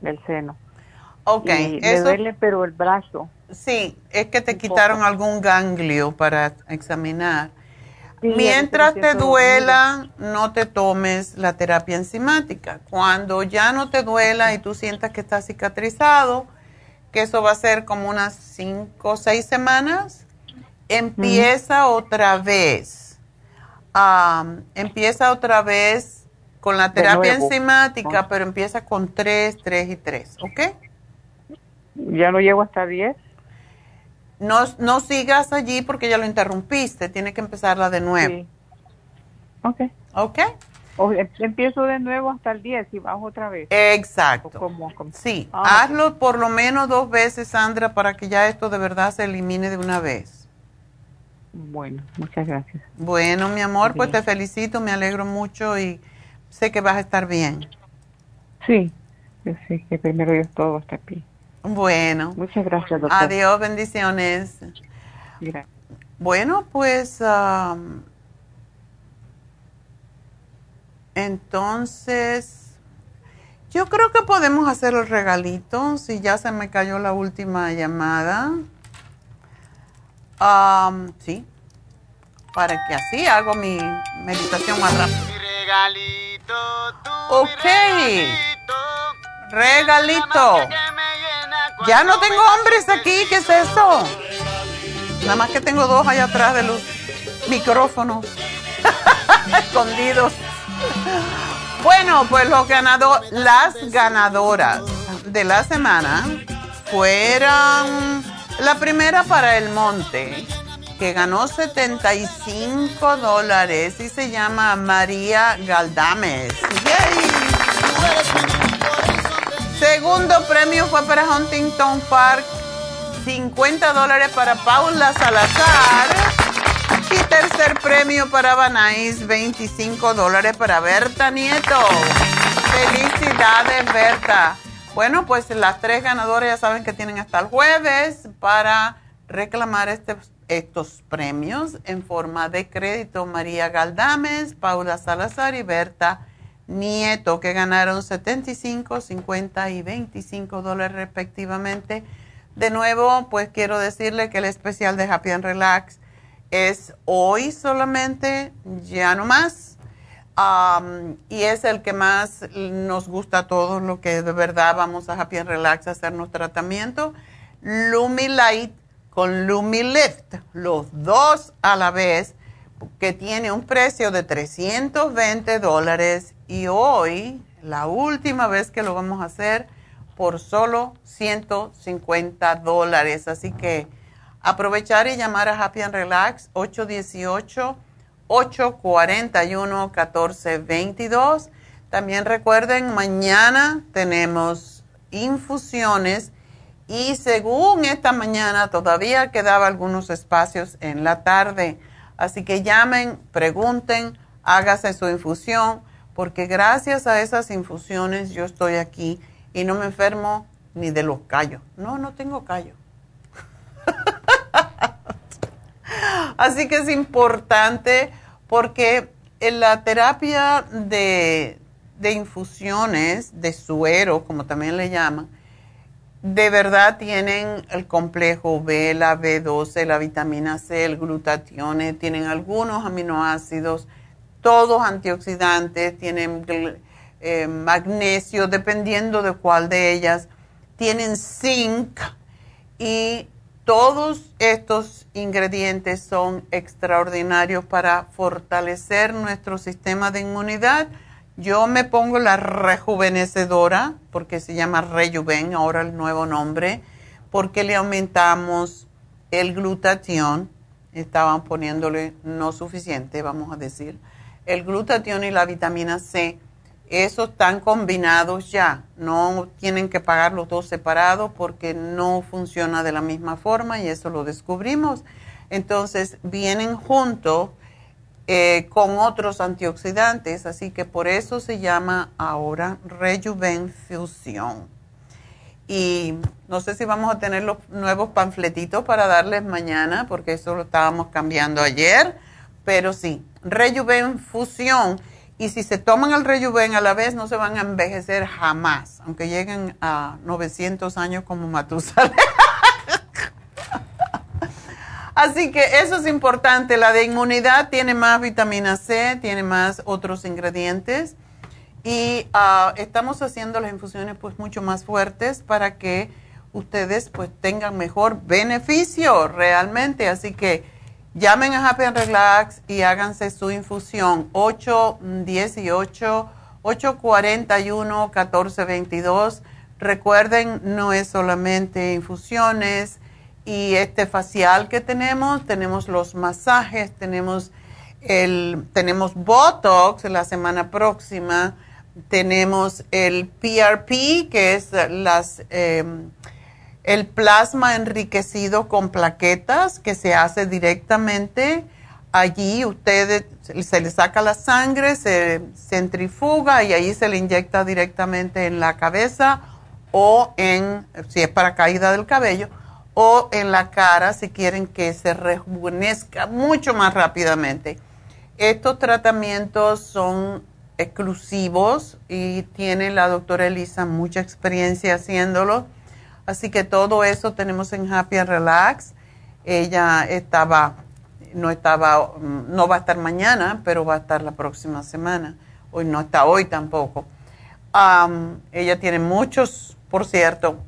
del seno. Ok. Y me duele, pero el brazo. Sí, es que te quitaron algún ganglio para examinar. Mientras te duela, no te tomes la terapia enzimática. Cuando ya no te duela y tú sientas que está cicatrizado, que eso va a ser como unas cinco o seis semanas, empieza otra vez. empieza otra vez con la terapia enzimática, pero empieza con tres, tres y tres, ¿ok? ¿Ya no llego hasta diez? No, no sigas allí porque ya lo interrumpiste, tiene que empezarla de nuevo. Sí. Ok. Ok. O em, empiezo de nuevo hasta el 10 y bajo otra vez. Exacto. Sí, ah, hazlo por lo menos dos veces, Sandra, para que ya esto de verdad se elimine de una vez. Bueno, muchas gracias. Bueno, mi amor, pues te felicito, me alegro mucho y sé que vas a estar bien. Sí, yo sé que primero Dios todo va a estar bien. Bueno. Muchas gracias, doctor. Adiós, bendiciones. Gracias. Bueno, pues entonces yo creo que podemos hacer el regalito si ya se me cayó la última llamada. sí, para que así hago mi meditación más rápido. Regalito, ok. Regalito. Ya no tengo hombres aquí, ¿qué es eso? Nada más que tengo dos allá atrás de los micrófonos escondidos. Bueno, pues los ganado, las ganadoras de la semana fueron la primera para el monte, que ganó 75 dólares y se llama María Galdames. Segundo premio fue para Huntington Park, 50 dólares para Paula Salazar. Y tercer premio para Banais, 25 dólares para Berta Nieto. Felicidades, Berta. Bueno, pues las tres ganadoras ya saben que tienen hasta el jueves para reclamar este- estos premios en forma de crédito. María Galdames, Paula Salazar y Berta Nieto, que ganaron 75, 50 y 25 dólares respectivamente. De nuevo, pues quiero decirle que el especial de Happy and Relax es hoy solamente, ya no más. Y es el que más nos gusta a todos, lo que de verdad vamos a Happy and Relax a hacernos tratamiento. Lumi Light con Lumi Lift, los dos a la vez, que tiene un precio de 320 dólares y hoy, la última vez que lo vamos a hacer, por solo 150 dólares. Así que aprovechar y llamar a Happy and Relax 818-841-1422. También recuerden, mañana tenemos infusiones y según esta mañana todavía quedaba algunos espacios en la tarde. Así que llamen, pregunten, hágase su infusión, porque gracias a esas infusiones yo estoy aquí y no me enfermo ni de los callos. No, no tengo callos. Así que es importante porque en la terapia de, de infusiones, de suero, como también le llaman, de verdad tienen el complejo B, la B12, la vitamina C, el glutatión, tienen algunos aminoácidos, todos antioxidantes, tienen eh, magnesio, dependiendo de cuál de ellas, tienen zinc y todos estos ingredientes son extraordinarios para fortalecer nuestro sistema de inmunidad. Yo me pongo la rejuvenecedora, porque se llama Rejuven, ahora el nuevo nombre, porque le aumentamos el glutatión, estaban poniéndole no suficiente, vamos a decir, el glutatión y la vitamina C, esos están combinados ya, no tienen que pagar los dos separados porque no funciona de la misma forma y eso lo descubrimos. Entonces vienen juntos eh, con otros antioxidantes, así que por eso se llama ahora Rejuven Fusion. Y no sé si vamos a tener los nuevos panfletitos para darles mañana, porque eso lo estábamos cambiando ayer, pero sí, Rejuven Fusion. Y si se toman el Rejuven a la vez, no se van a envejecer jamás, aunque lleguen a 900 años como Matusalén. Así que eso es importante. La de inmunidad tiene más vitamina C, tiene más otros ingredientes. Y ah, estamos haciendo las infusiones pues mucho más fuertes para que ustedes pues tengan mejor beneficio realmente. Así que llamen a Happy and Relax y háganse su infusión 818-841-1422. Recuerden, no es solamente infusiones y este facial que tenemos, tenemos los masajes, tenemos el tenemos Botox la semana próxima, tenemos el PRP que es las eh, el plasma enriquecido con plaquetas que se hace directamente allí, usted se le saca la sangre, se centrifuga y ahí se le inyecta directamente en la cabeza o en, si es para caída del cabello, o en la cara si quieren que se rejuvenezca mucho más rápidamente. Estos tratamientos son exclusivos y tiene la doctora Elisa mucha experiencia haciéndolo. Así que todo eso tenemos en Happy and Relax. Ella estaba, no estaba, no va a estar mañana, pero va a estar la próxima semana. Hoy no está hoy tampoco. Ella tiene muchos, por cierto,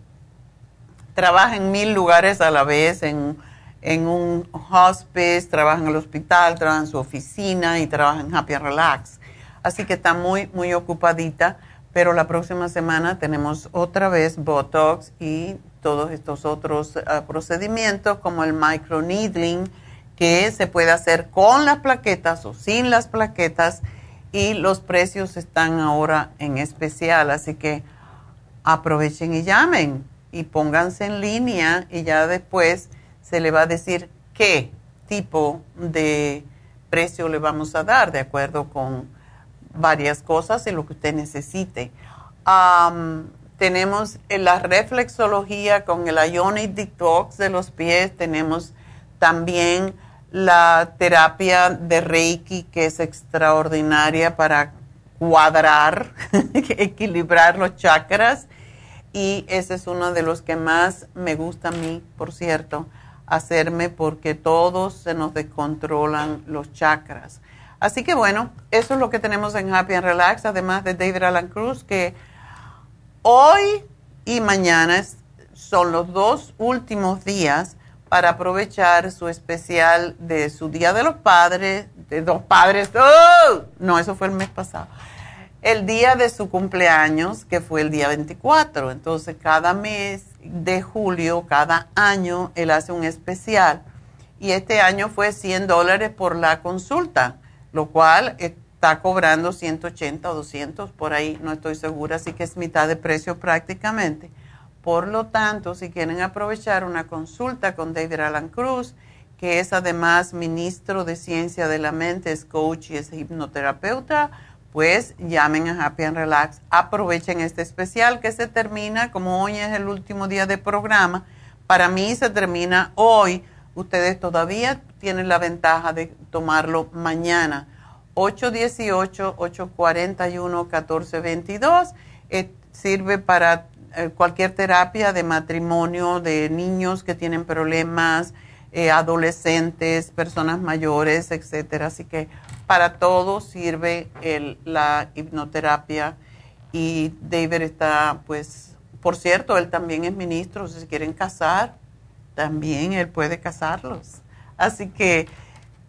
trabaja en mil lugares a la vez, en, en un hospice, trabaja en el hospital, trabaja en su oficina y trabaja en Happy Relax. Así que está muy, muy ocupadita, pero la próxima semana tenemos otra vez Botox y todos estos otros uh, procedimientos como el microneedling que se puede hacer con las plaquetas o sin las plaquetas y los precios están ahora en especial, así que aprovechen y llamen y pónganse en línea y ya después se le va a decir qué tipo de precio le vamos a dar de acuerdo con varias cosas y lo que usted necesite. Tenemos la reflexología con el Ionic Detox de los pies, tenemos también la terapia de Reiki que es extraordinaria para cuadrar, equilibrar los chakras y ese es uno de los que más me gusta a mí, por cierto, hacerme porque todos se nos descontrolan los chakras. Así que bueno, eso es lo que tenemos en Happy and Relax, además de David Alan Cruz, que hoy y mañana son los dos últimos días para aprovechar su especial de su Día de los Padres, de dos padres. ¡Oh! No, eso fue el mes pasado. El día de su cumpleaños, que fue el día 24. Entonces, cada mes de julio, cada año, él hace un especial. Y este año fue 100 dólares por la consulta, lo cual está cobrando 180 o 200 por ahí, no estoy segura, así que es mitad de precio prácticamente. Por lo tanto, si quieren aprovechar una consulta con David Alan Cruz, que es además ministro de Ciencia de la Mente, es coach y es hipnoterapeuta, pues llamen a Happy and Relax, aprovechen este especial que se termina, como hoy es el último día de programa, para mí se termina hoy, ustedes todavía tienen la ventaja de tomarlo mañana, 818-841-1422, eh, sirve para eh, cualquier terapia de matrimonio, de niños que tienen problemas, eh, adolescentes, personas mayores, etcétera. Así que para todo sirve la hipnoterapia y David está, pues, por cierto, él también es ministro, si se quieren casar, también él puede casarlos. Así que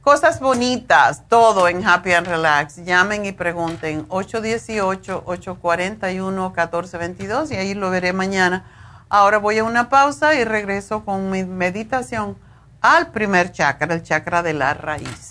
Cosas bonitas, todo en Happy and Relax. Llamen y pregunten 818-841-1422 y ahí lo veré mañana. Ahora voy a una pausa y regreso con mi meditación al primer chakra, el chakra de la raíz.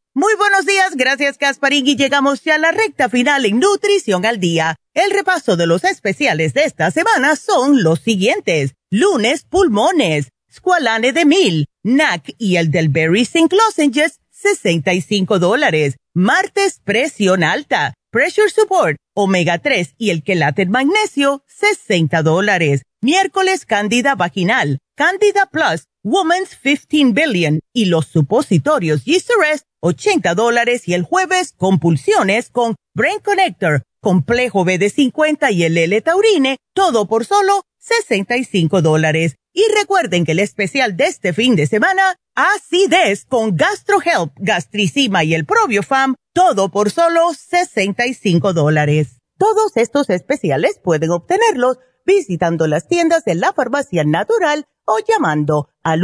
Muy buenos días, gracias Casparín y llegamos ya a la recta final en Nutrición al Día. El repaso de los especiales de esta semana son los siguientes. Lunes, pulmones, squalane de mil, NAC y el del Berry Zinc Lozenges, 65 dólares. Martes, presión alta, pressure support, omega 3 y el quelate magnesio, 60 dólares. Miércoles, candida vaginal, candida plus, Woman's 15 Billion y los supositorios Yeast 80 dólares y el jueves compulsiones con Brain Connector, complejo BD50 y el L-Taurine, todo por solo 65 dólares. Y recuerden que el especial de este fin de semana, acidez con GastroHelp, gastricima y el Probiofam, todo por solo 65 dólares. Todos estos especiales pueden obtenerlos visitando las tiendas de la farmacia natural o llamando al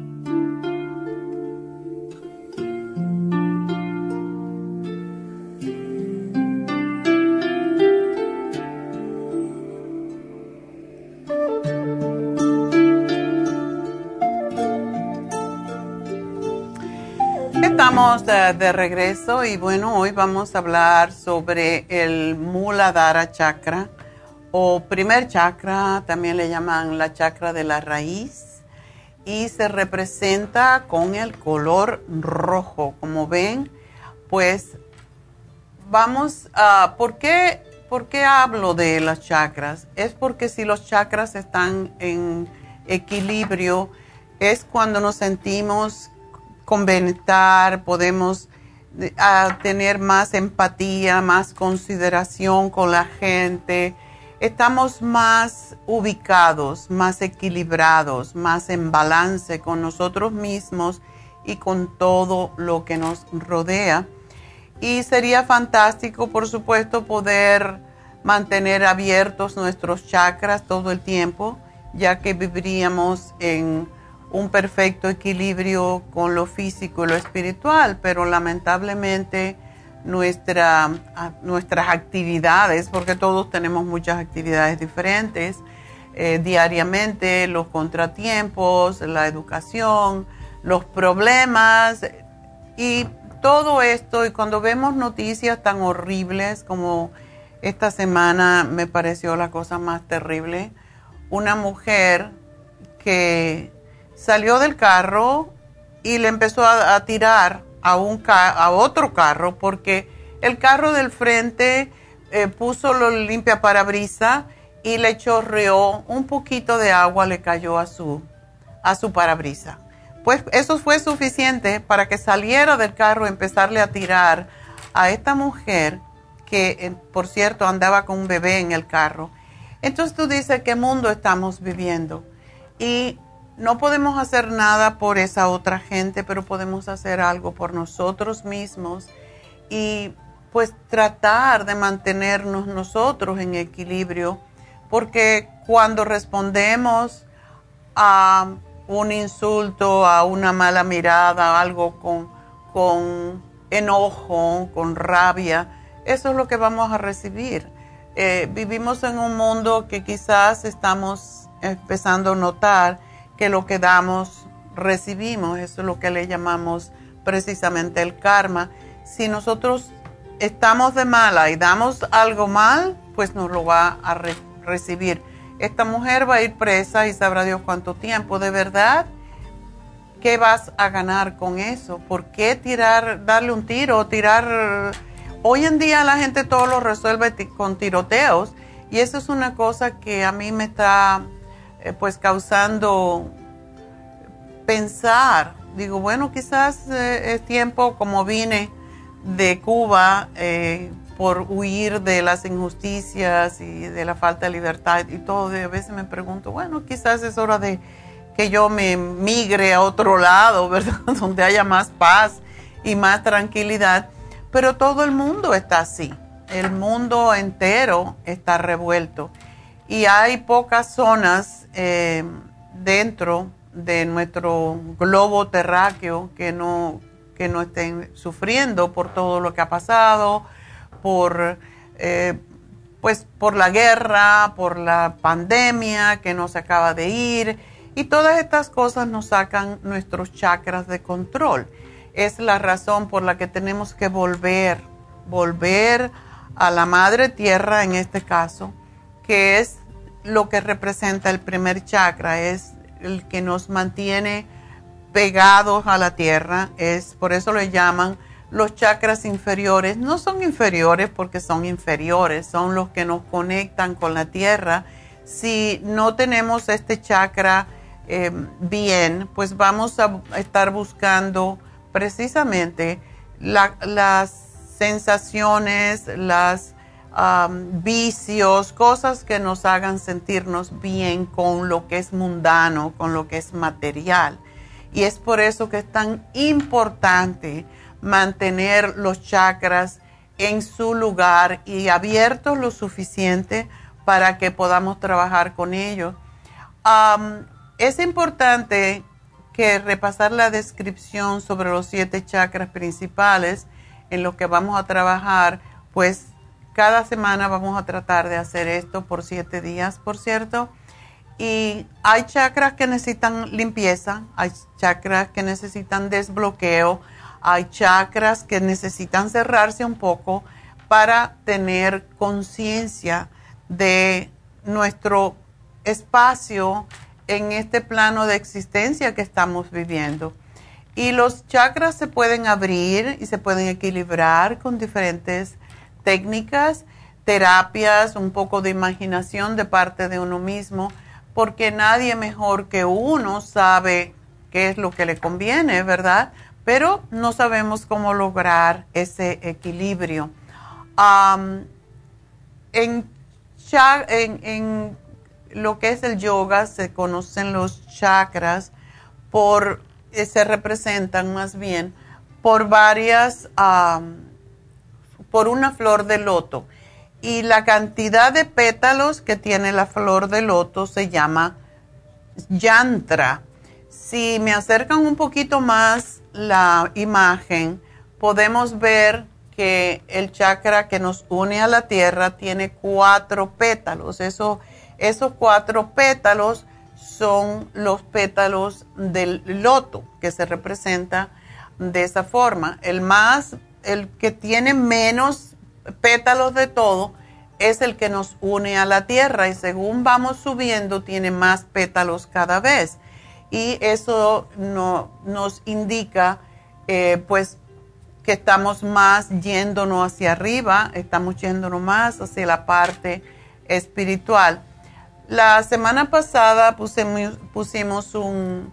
Estamos de, regreso y bueno, hoy vamos a hablar sobre el Muladhara Chakra o primer chakra, también le llaman la chakra de la raíz y se representa con el color rojo. Como ven, pues vamos a, ¿por qué, ¿por qué hablo de las chakras? Es porque si los chakras están en equilibrio, es cuando nos sentimos conventar, podemos eh, tener más empatía, más consideración con la gente, estamos más ubicados, más equilibrados, más en balance con nosotros mismos y con todo lo que nos rodea. Y sería fantástico, por supuesto, poder mantener abiertos nuestros chakras todo el tiempo, ya que viviríamos en un perfecto equilibrio con lo físico y lo espiritual, pero lamentablemente nuestra, nuestras actividades, porque todos tenemos muchas actividades diferentes, eh, diariamente, los contratiempos, la educación, los problemas y todo esto, y cuando vemos noticias tan horribles como esta semana me pareció la cosa más terrible, una mujer que salió del carro y le empezó a, tirar a, un a otro carro porque el carro del frente eh, puso lo limpia parabrisa y le chorreó un poquito de agua, le cayó a su, a su parabrisa. Pues eso fue suficiente para que saliera del carro y empezarle a tirar a esta mujer que, eh, por cierto, andaba con un bebé en el carro. Entonces tú dices, ¿qué mundo estamos viviendo? Y no podemos hacer nada por esa otra gente, pero podemos hacer algo por nosotros mismos y pues tratar de mantenernos nosotros en equilibrio, porque cuando respondemos a un insulto, a una mala mirada, algo con, con enojo, con rabia, eso es lo que vamos a recibir. Eh, vivimos en un mundo que quizás estamos empezando a notar que lo que damos, recibimos. Eso es lo que le llamamos precisamente el karma. Si nosotros estamos de mala y damos algo mal, pues nos lo va a recibir. Esta mujer va a ir presa y sabrá Dios cuánto tiempo. De verdad, ¿qué vas a ganar con eso? ¿Por qué tirar, darle un tiro, tirar... Hoy en día la gente todo lo resuelve con tiroteos y eso es una cosa que a mí me está eh, pues causando pensar, digo, bueno, quizás eh, es tiempo como vine de Cuba eh, por huir de las injusticias y de la falta de libertad y todo, a veces me pregunto, bueno, quizás es hora de que yo me migre a otro lado, ¿verdad? Donde haya más paz y más tranquilidad, pero todo el mundo está así, el mundo entero está revuelto y hay pocas zonas eh, dentro de nuestro globo terráqueo que no, que no estén sufriendo por todo lo que ha pasado, por, eh, pues, por la guerra, por la pandemia que no se acaba de ir. Y todas estas cosas nos sacan nuestros chakras de control. Es la razón por la que tenemos que volver, volver a la madre tierra en este caso, que es lo que representa el primer chakra, es el que nos mantiene pegados a la tierra, es por eso le llaman los chakras inferiores. No son inferiores porque son inferiores, son los que nos conectan con la tierra. Si no tenemos este chakra eh, bien, pues vamos a estar buscando precisamente las sensaciones, las vicios, cosas que nos hagan sentirnos bien con lo que es mundano, con lo que es material. Y es por eso que es tan importante mantener los chakras en su lugar y abiertos lo suficiente para que podamos trabajar con ellos. es importante que repasar la descripción sobre los siete chakras principales en los que vamos a trabajar, pues cada semana vamos a tratar de hacer esto por siete días, por cierto. Y hay chakras que necesitan limpieza, hay chakras que necesitan desbloqueo, hay chakras que necesitan cerrarse un poco para tener conciencia de nuestro espacio en este plano de existencia que estamos viviendo. Y los chakras se pueden abrir y se pueden equilibrar con diferentes técnicas, terapias, un poco de imaginación de parte de uno mismo, porque nadie mejor que uno sabe qué es lo que le conviene, ¿verdad? Pero no sabemos cómo lograr ese equilibrio. en, en, lo que es el yoga se conocen los chakras por, eh, se representan más bien por varias por una flor de loto. Y la cantidad de pétalos que tiene la flor de loto se llama yantra. Si me acercan un poquito más la imagen, podemos ver que el chakra que nos une a la tierra tiene cuatro pétalos. Eso, esos cuatro pétalos son los pétalos del loto que se representa de esa forma. El más el que tiene menos pétalos de todo es el que nos une a la tierra y según vamos subiendo tiene más pétalos cada vez. Y eso no, nos indica eh, pues que estamos más yéndonos hacia arriba, estamos yéndonos más hacia la parte espiritual. La semana pasada pusimos, pusimos un,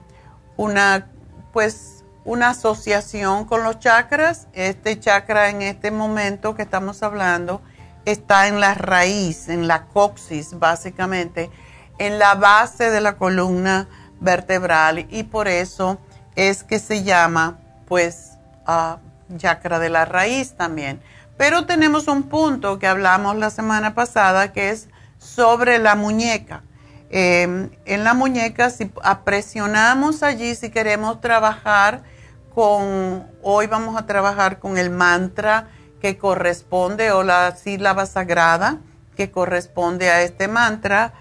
una pues una asociación con los chakras. Este chakra en este momento que estamos hablando está en la raíz, en la coxis básicamente, en la base de la columna vertebral y por eso es que se llama pues uh, chakra de la raíz también. Pero tenemos un punto que hablamos la semana pasada que es sobre la muñeca. Em, en la muñeca, si presionamos allí, si queremos trabajar hoy vamos a trabajar con el mantra que corresponde o la sílaba sagrada que corresponde a este mantra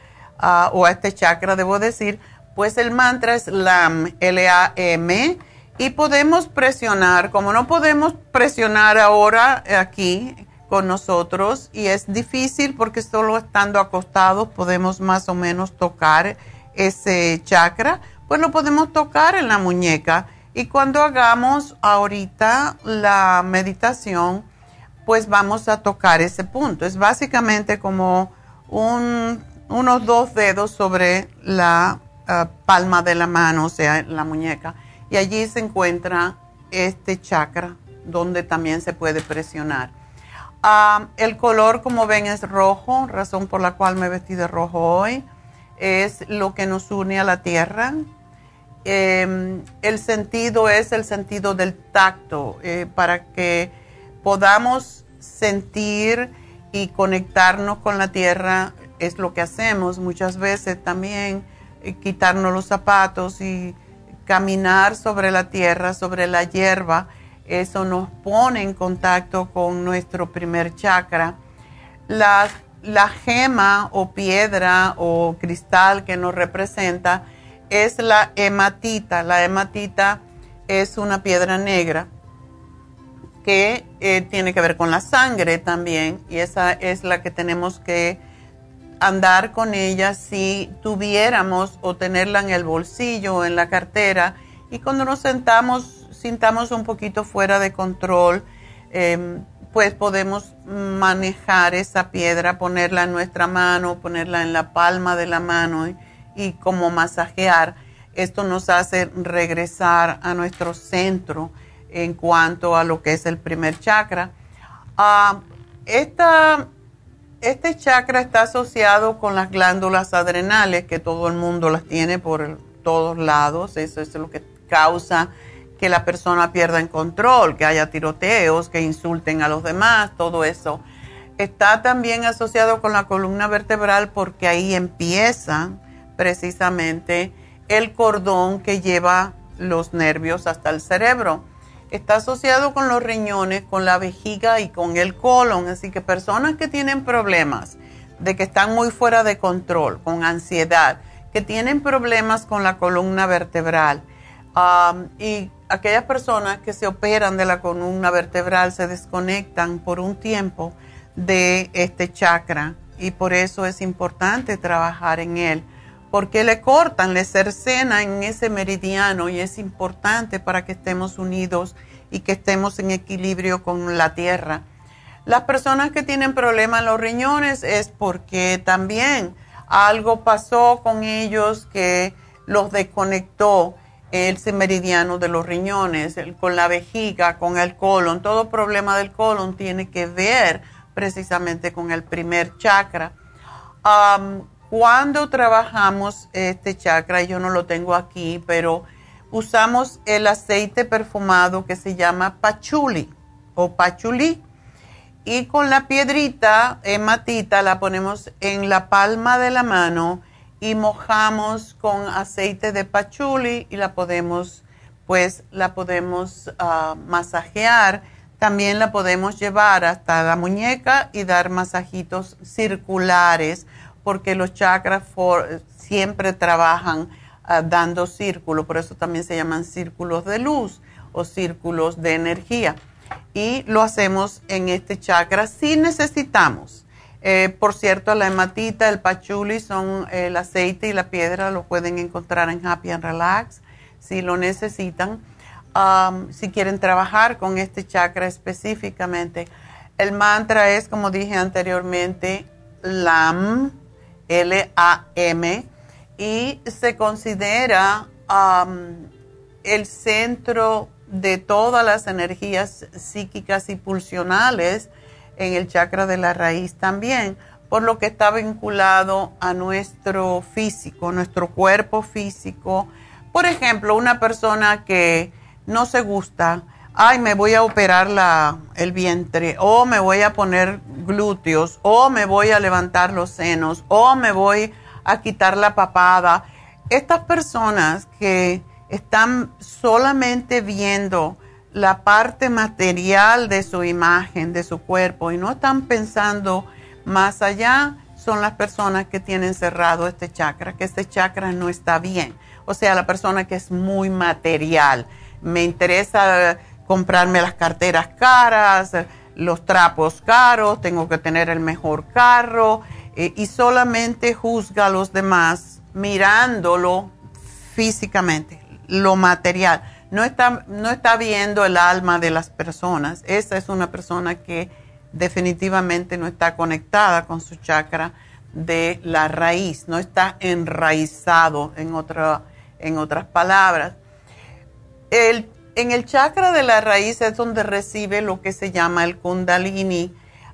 o a este chakra, debo decir, pues el mantra es LAM, L-A-M, y podemos presionar, como no podemos presionar ahora aquí con nosotros, y es difícil porque solo estando acostados podemos más o menos tocar ese chakra, pues lo podemos tocar en la muñeca y cuando hagamos ahorita la meditación, pues vamos a tocar ese punto. Es básicamente como unos dos dedos sobre la ah, palma de la mano, o sea, la muñeca. Y allí se encuentra este chakra donde también se puede presionar. Ah, el color, como ven, es rojo, razón por la cual me vestí de rojo hoy. Es lo que nos une a la tierra, Em, el sentido es el sentido del tacto, eh, para que podamos sentir y conectarnos con la tierra, es lo que hacemos muchas veces también, eh, quitarnos los zapatos y caminar sobre la tierra, sobre la hierba, eso nos pone en contacto con nuestro primer chakra. La, la gema o piedra o cristal que nos representa, es la hematita. La hematita es una piedra negra que eh, tiene que ver con la sangre también y esa es la que tenemos que andar con ella si tuviéramos o tenerla en el bolsillo o en la cartera y cuando nos sentamos, sintamos un poquito fuera de control, em, pues podemos manejar esa piedra, ponerla en nuestra mano, ponerla en la palma de la mano como masajear. Esto nos hace regresar a nuestro centro en cuanto a lo que es el primer chakra. Ah, esta, este chakra está asociado con las glándulas adrenales, que todo el mundo las tiene por todos lados. Eso es lo que causa que la persona pierda el control, que haya tiroteos, que insulten a los demás, todo eso. Está también asociado con la columna vertebral porque ahí empieza precisamente el cordón que lleva los nervios hasta el cerebro. Está asociado con los riñones, con la vejiga y con el colon. Así que personas que tienen problemas de que están muy fuera de control, con ansiedad, que tienen problemas con la columna vertebral, y aquellas personas que se operan de la columna vertebral se desconectan por un tiempo de este chakra y por eso es importante trabajar en él, porque le cortan, le cercenan en ese meridiano y es importante para que estemos unidos y que estemos en equilibrio con la tierra. Las personas que tienen problemas en los riñones es porque también algo pasó con ellos que los desconectó el meridiano de los riñones, con la vejiga, con el colon. Todo problema del colon tiene que ver precisamente con el primer chakra. Cuando trabajamos este chakra, yo no lo tengo aquí, pero usamos el aceite perfumado que se llama pachuli o pachuli. Y con la piedrita hematita la ponemos en la palma de la mano y mojamos con aceite de pachuli y la podemos, pues la podemos ah, masajear. También la podemos llevar hasta la muñeca y dar masajitos circulares porque los chakras siempre trabajan ah, dando círculo, por eso también se llaman círculos de luz o círculos de energía. Y lo hacemos en este chakra si necesitamos eh, por cierto, la hematita, el pachuli son el aceite y la piedra, lo pueden encontrar en Happy and Relax si lo necesitan. si quieren trabajar con este chakra específicamente, el mantra es, como dije anteriormente, LAM, L-A-M, y se considera el centro de todas las energías psíquicas y pulsionales en el chakra de la raíz también, por lo que está vinculado a nuestro físico, nuestro cuerpo físico. Por ejemplo, una persona que no se gusta, ay, me voy a operar la, el vientre, o me voy a poner glúteos, o me voy a levantar los senos, o me voy a quitar la papada. Estas personas que están solamente viendo la parte material de su imagen, de su cuerpo, y no están pensando más allá, son las personas que tienen cerrado este chakra, que este chakra no está bien. O sea, la persona que es muy material. Me interesa comprarme las carteras caras, los trapos caros, tengo que tener el mejor carro eh, y solamente juzga a los demás mirándolo físicamente, lo material no está, no está viendo el alma de las personas. Esa es una persona que definitivamente no está conectada con su chakra de la raíz, no está enraizado en, en otras palabras. En el chakra de la raíz es donde recibe lo que se llama el kundalini,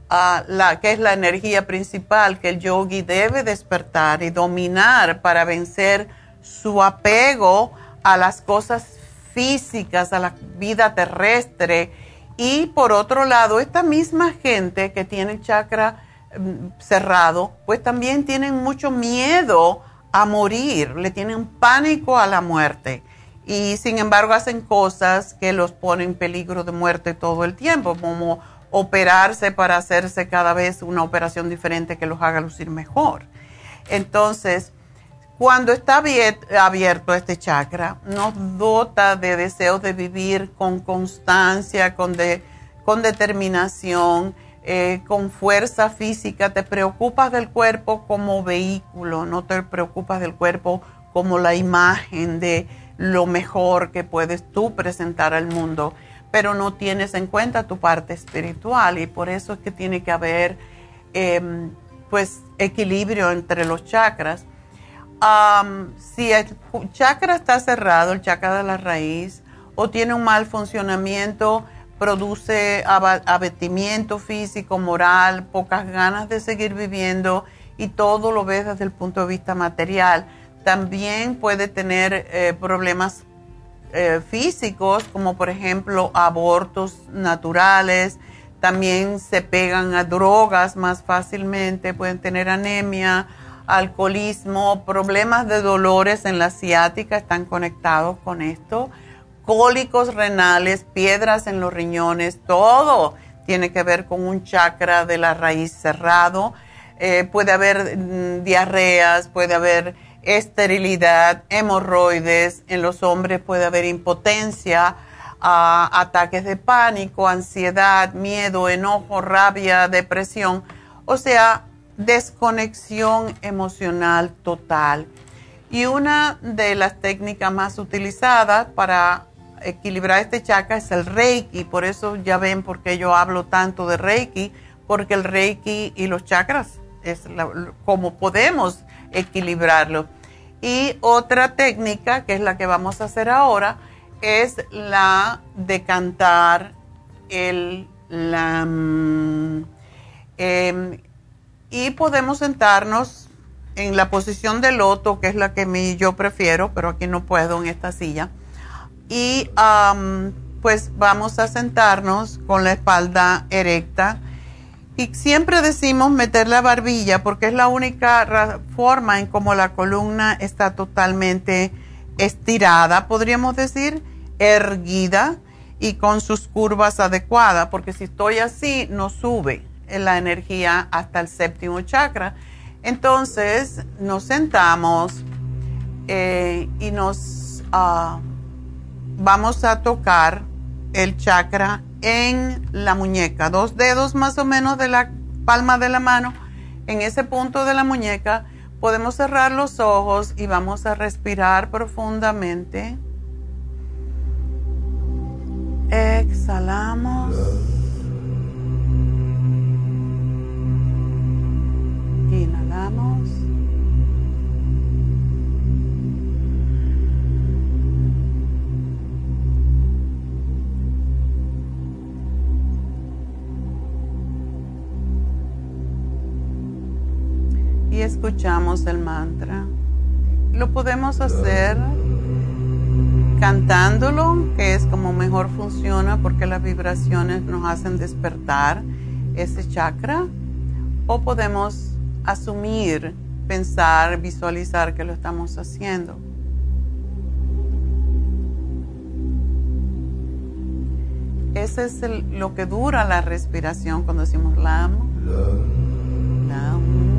ah, que es la energía principal que el yogi debe despertar y dominar para vencer su apego a las cosas físicas, a la vida terrestre. Y por otro lado, esta misma gente que tiene el chakra mm, cerrado, pues también tienen mucho miedo a morir, le tienen pánico a la muerte. Y sin embargo hacen cosas que los ponen en peligro de muerte todo el tiempo, como operarse para hacerse cada vez una operación diferente que los haga lucir mejor. Entonces, cuando está abierto este chakra, nos dota de deseos de vivir con constancia, con, con determinación, eh, con fuerza física, te preocupas del cuerpo como vehículo, no te preocupas del cuerpo como la imagen de lo mejor que puedes tú presentar al mundo, pero no tienes en cuenta tu parte espiritual y por eso es que tiene que haber em, pues equilibrio entre los chakras. si el chakra está cerrado, el chakra de la raíz, o tiene un mal funcionamiento, produce abatimiento físico, moral, pocas ganas de seguir viviendo y todo lo ves desde el punto de vista material. También puede tener eh, problemas eh, físicos, como por ejemplo abortos naturales, también se pegan a drogas más fácilmente, pueden tener anemia, alcoholismo, problemas de dolores en la ciática están conectados con esto cólicos renales, piedras en los riñones, todo tiene que ver con un chakra de la raíz cerrado. Eh, puede haber mm, diarreas, puede haber esterilidad, hemorroides, en los hombres puede haber impotencia, ah, ataques de pánico, ansiedad, miedo, enojo, rabia, depresión, o sea, desconexión emocional total. Y una de las técnicas más utilizadas para equilibrar este chakra es el Reiki, por eso ya ven por qué yo hablo tanto de Reiki, porque el Reiki y los chakras es como podemos equilibrarlo. Y otra técnica, que es la que vamos a hacer ahora, es la de cantar el, la, em, y podemos sentarnos en la posición de loto, que es la que yo prefiero, pero aquí no puedo en esta silla y pues vamos a sentarnos con la espalda erecta. Y siempre decimos meter la barbilla porque es la única forma en cómo la columna está totalmente estirada, podríamos decir, erguida y con sus curvas adecuadas, porque si estoy así no sube la energía hasta el séptimo chakra. Entonces nos sentamos eh, y nos... Ah, vamos a tocar el chakra en la muñeca, dos dedos más o menos de la palma de la mano. En ese punto de la muñeca podemos cerrar los ojos y vamos a respirar profundamente. Exhalamos. Escuchamos el mantra. Lo podemos hacer cantándolo, que es como mejor funciona porque las vibraciones nos hacen despertar ese chakra, o podemos asumir, pensar, visualizar que lo estamos haciendo. Ese es lo que dura la respiración cuando decimos LAM. LAM.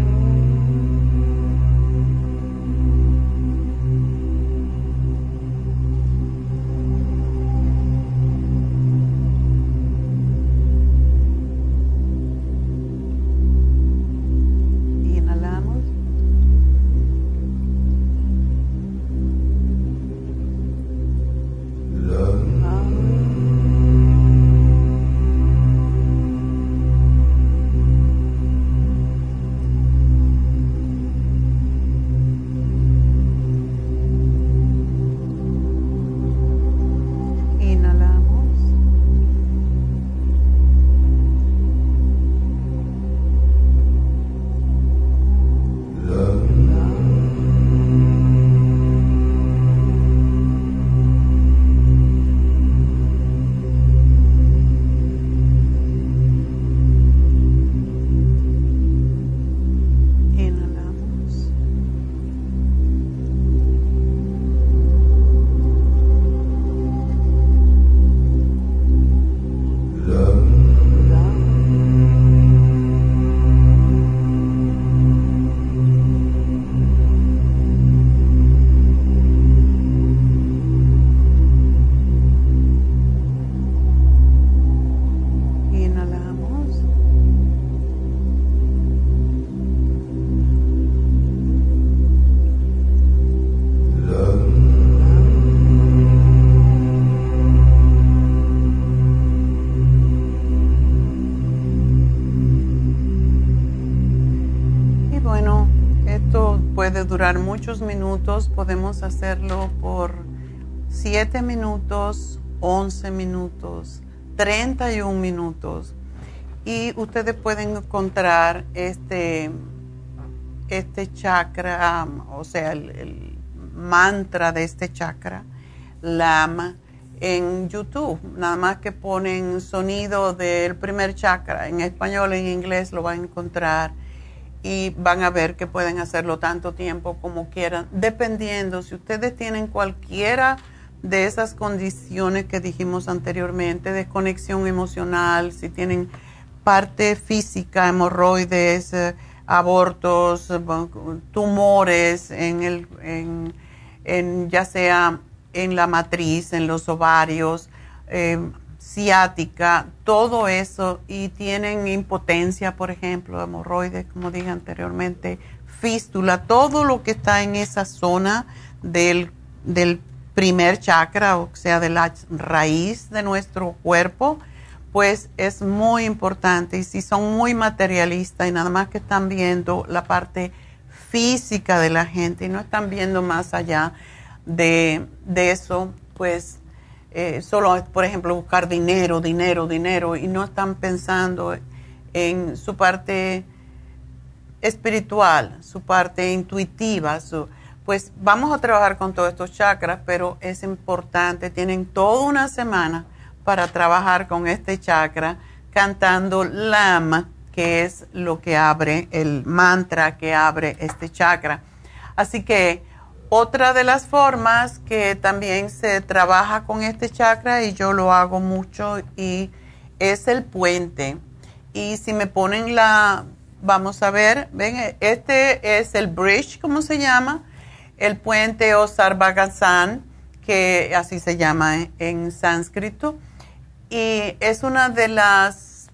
Muchos minutos. Podemos hacerlo por 7 minutos, 11 minutos, 31 minutos. Y ustedes pueden encontrar este, este chakra, o sea, el, mantra de este chakra, LAM, en YouTube. Nada más que ponen sonido del primer chakra. En español, en inglés lo van a encontrar y van a ver que pueden hacerlo tanto tiempo como quieran, dependiendo si ustedes tienen cualquiera de esas condiciones que dijimos anteriormente, de conexión emocional, si tienen parte física, hemorroides, eh, abortos, tumores en el, en, ya sea en la matriz, en los ovarios, eh, ciática, todo eso, y tienen impotencia, por ejemplo, hemorroides, como dije anteriormente, fístula, todo lo que está en esa zona del, del primer chakra, o sea, de la raíz de nuestro cuerpo, pues es muy importante. Y si son muy materialistas y nada más que están viendo la parte física de la gente y no están viendo más allá de, de eso, pues eh, solo, por ejemplo, buscar dinero, dinero, dinero y no están pensando en su parte espiritual, su parte intuitiva, pues vamos a trabajar con todos estos chakras, pero es importante, tienen toda una semana para trabajar con este chakra cantando Lama, que es lo que abre el mantra que abre este chakra. Así que otra de las formas que también se trabaja con este chakra, y yo lo hago mucho, y es el puente. Y si me ponen la, vamos a ver, ven, este es el bridge, ¿cómo se llama? El puente o sarvagasan, que así se llama en sánscrito. Y es una de las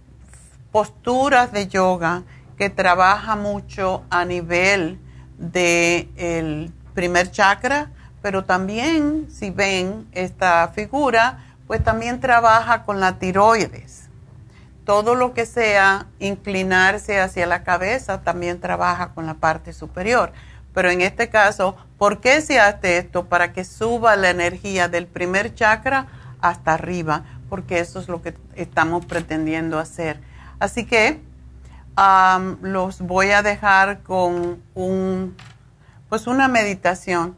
posturas de yoga que trabaja mucho a nivel del el primer chakra, pero también si ven esta figura, pues también trabaja con la tiroides. Todo lo que sea inclinarse hacia la cabeza también trabaja con la parte superior. Pero en este caso, ¿por qué se hace esto? Para que suba la energía del primer chakra hasta arriba, porque eso es lo que estamos pretendiendo hacer. Así que los voy a dejar con un pues una meditación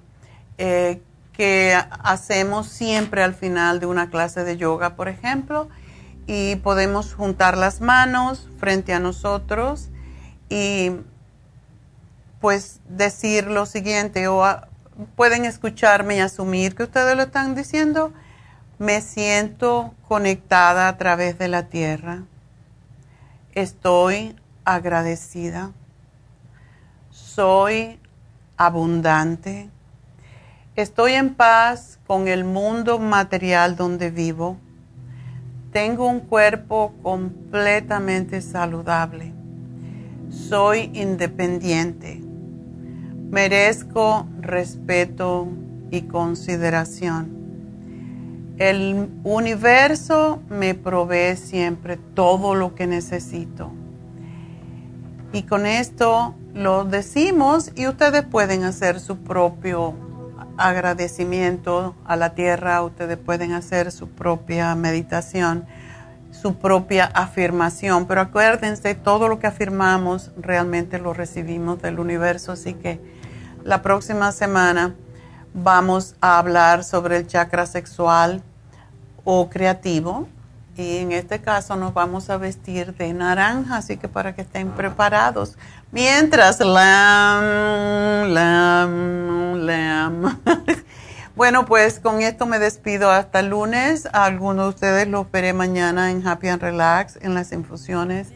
eh, que hacemos siempre al final de una clase de yoga, por ejemplo, y podemos juntar las manos frente a nosotros y pues decir lo siguiente o pueden escucharme y asumir que ustedes lo están diciendo. Me siento conectada a través de la tierra. Estoy agradecida. Soy abundante. Estoy en paz con el mundo material donde vivo. Tengo un cuerpo completamente saludable. Soy independiente. Merezco respeto y consideración. El universo me provee siempre todo lo que necesito. Y con esto lo decimos y ustedes pueden hacer su propio agradecimiento a la tierra, ustedes pueden hacer su propia meditación, su propia afirmación, pero acuérdense, todo lo que afirmamos realmente lo recibimos del universo, así que la próxima semana vamos a hablar sobre el chakra sexual o creativo y en este caso nos vamos a vestir de naranja, así que para que estén preparados. Mientras, lam, lam, lam. bueno, pues con esto me despido hasta lunes. algunos de ustedes los veré mañana en Happy and Relax, en las infusiones.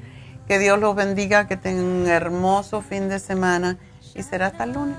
Que Dios los bendiga, que tengan un hermoso fin de semana y será hasta el lunes.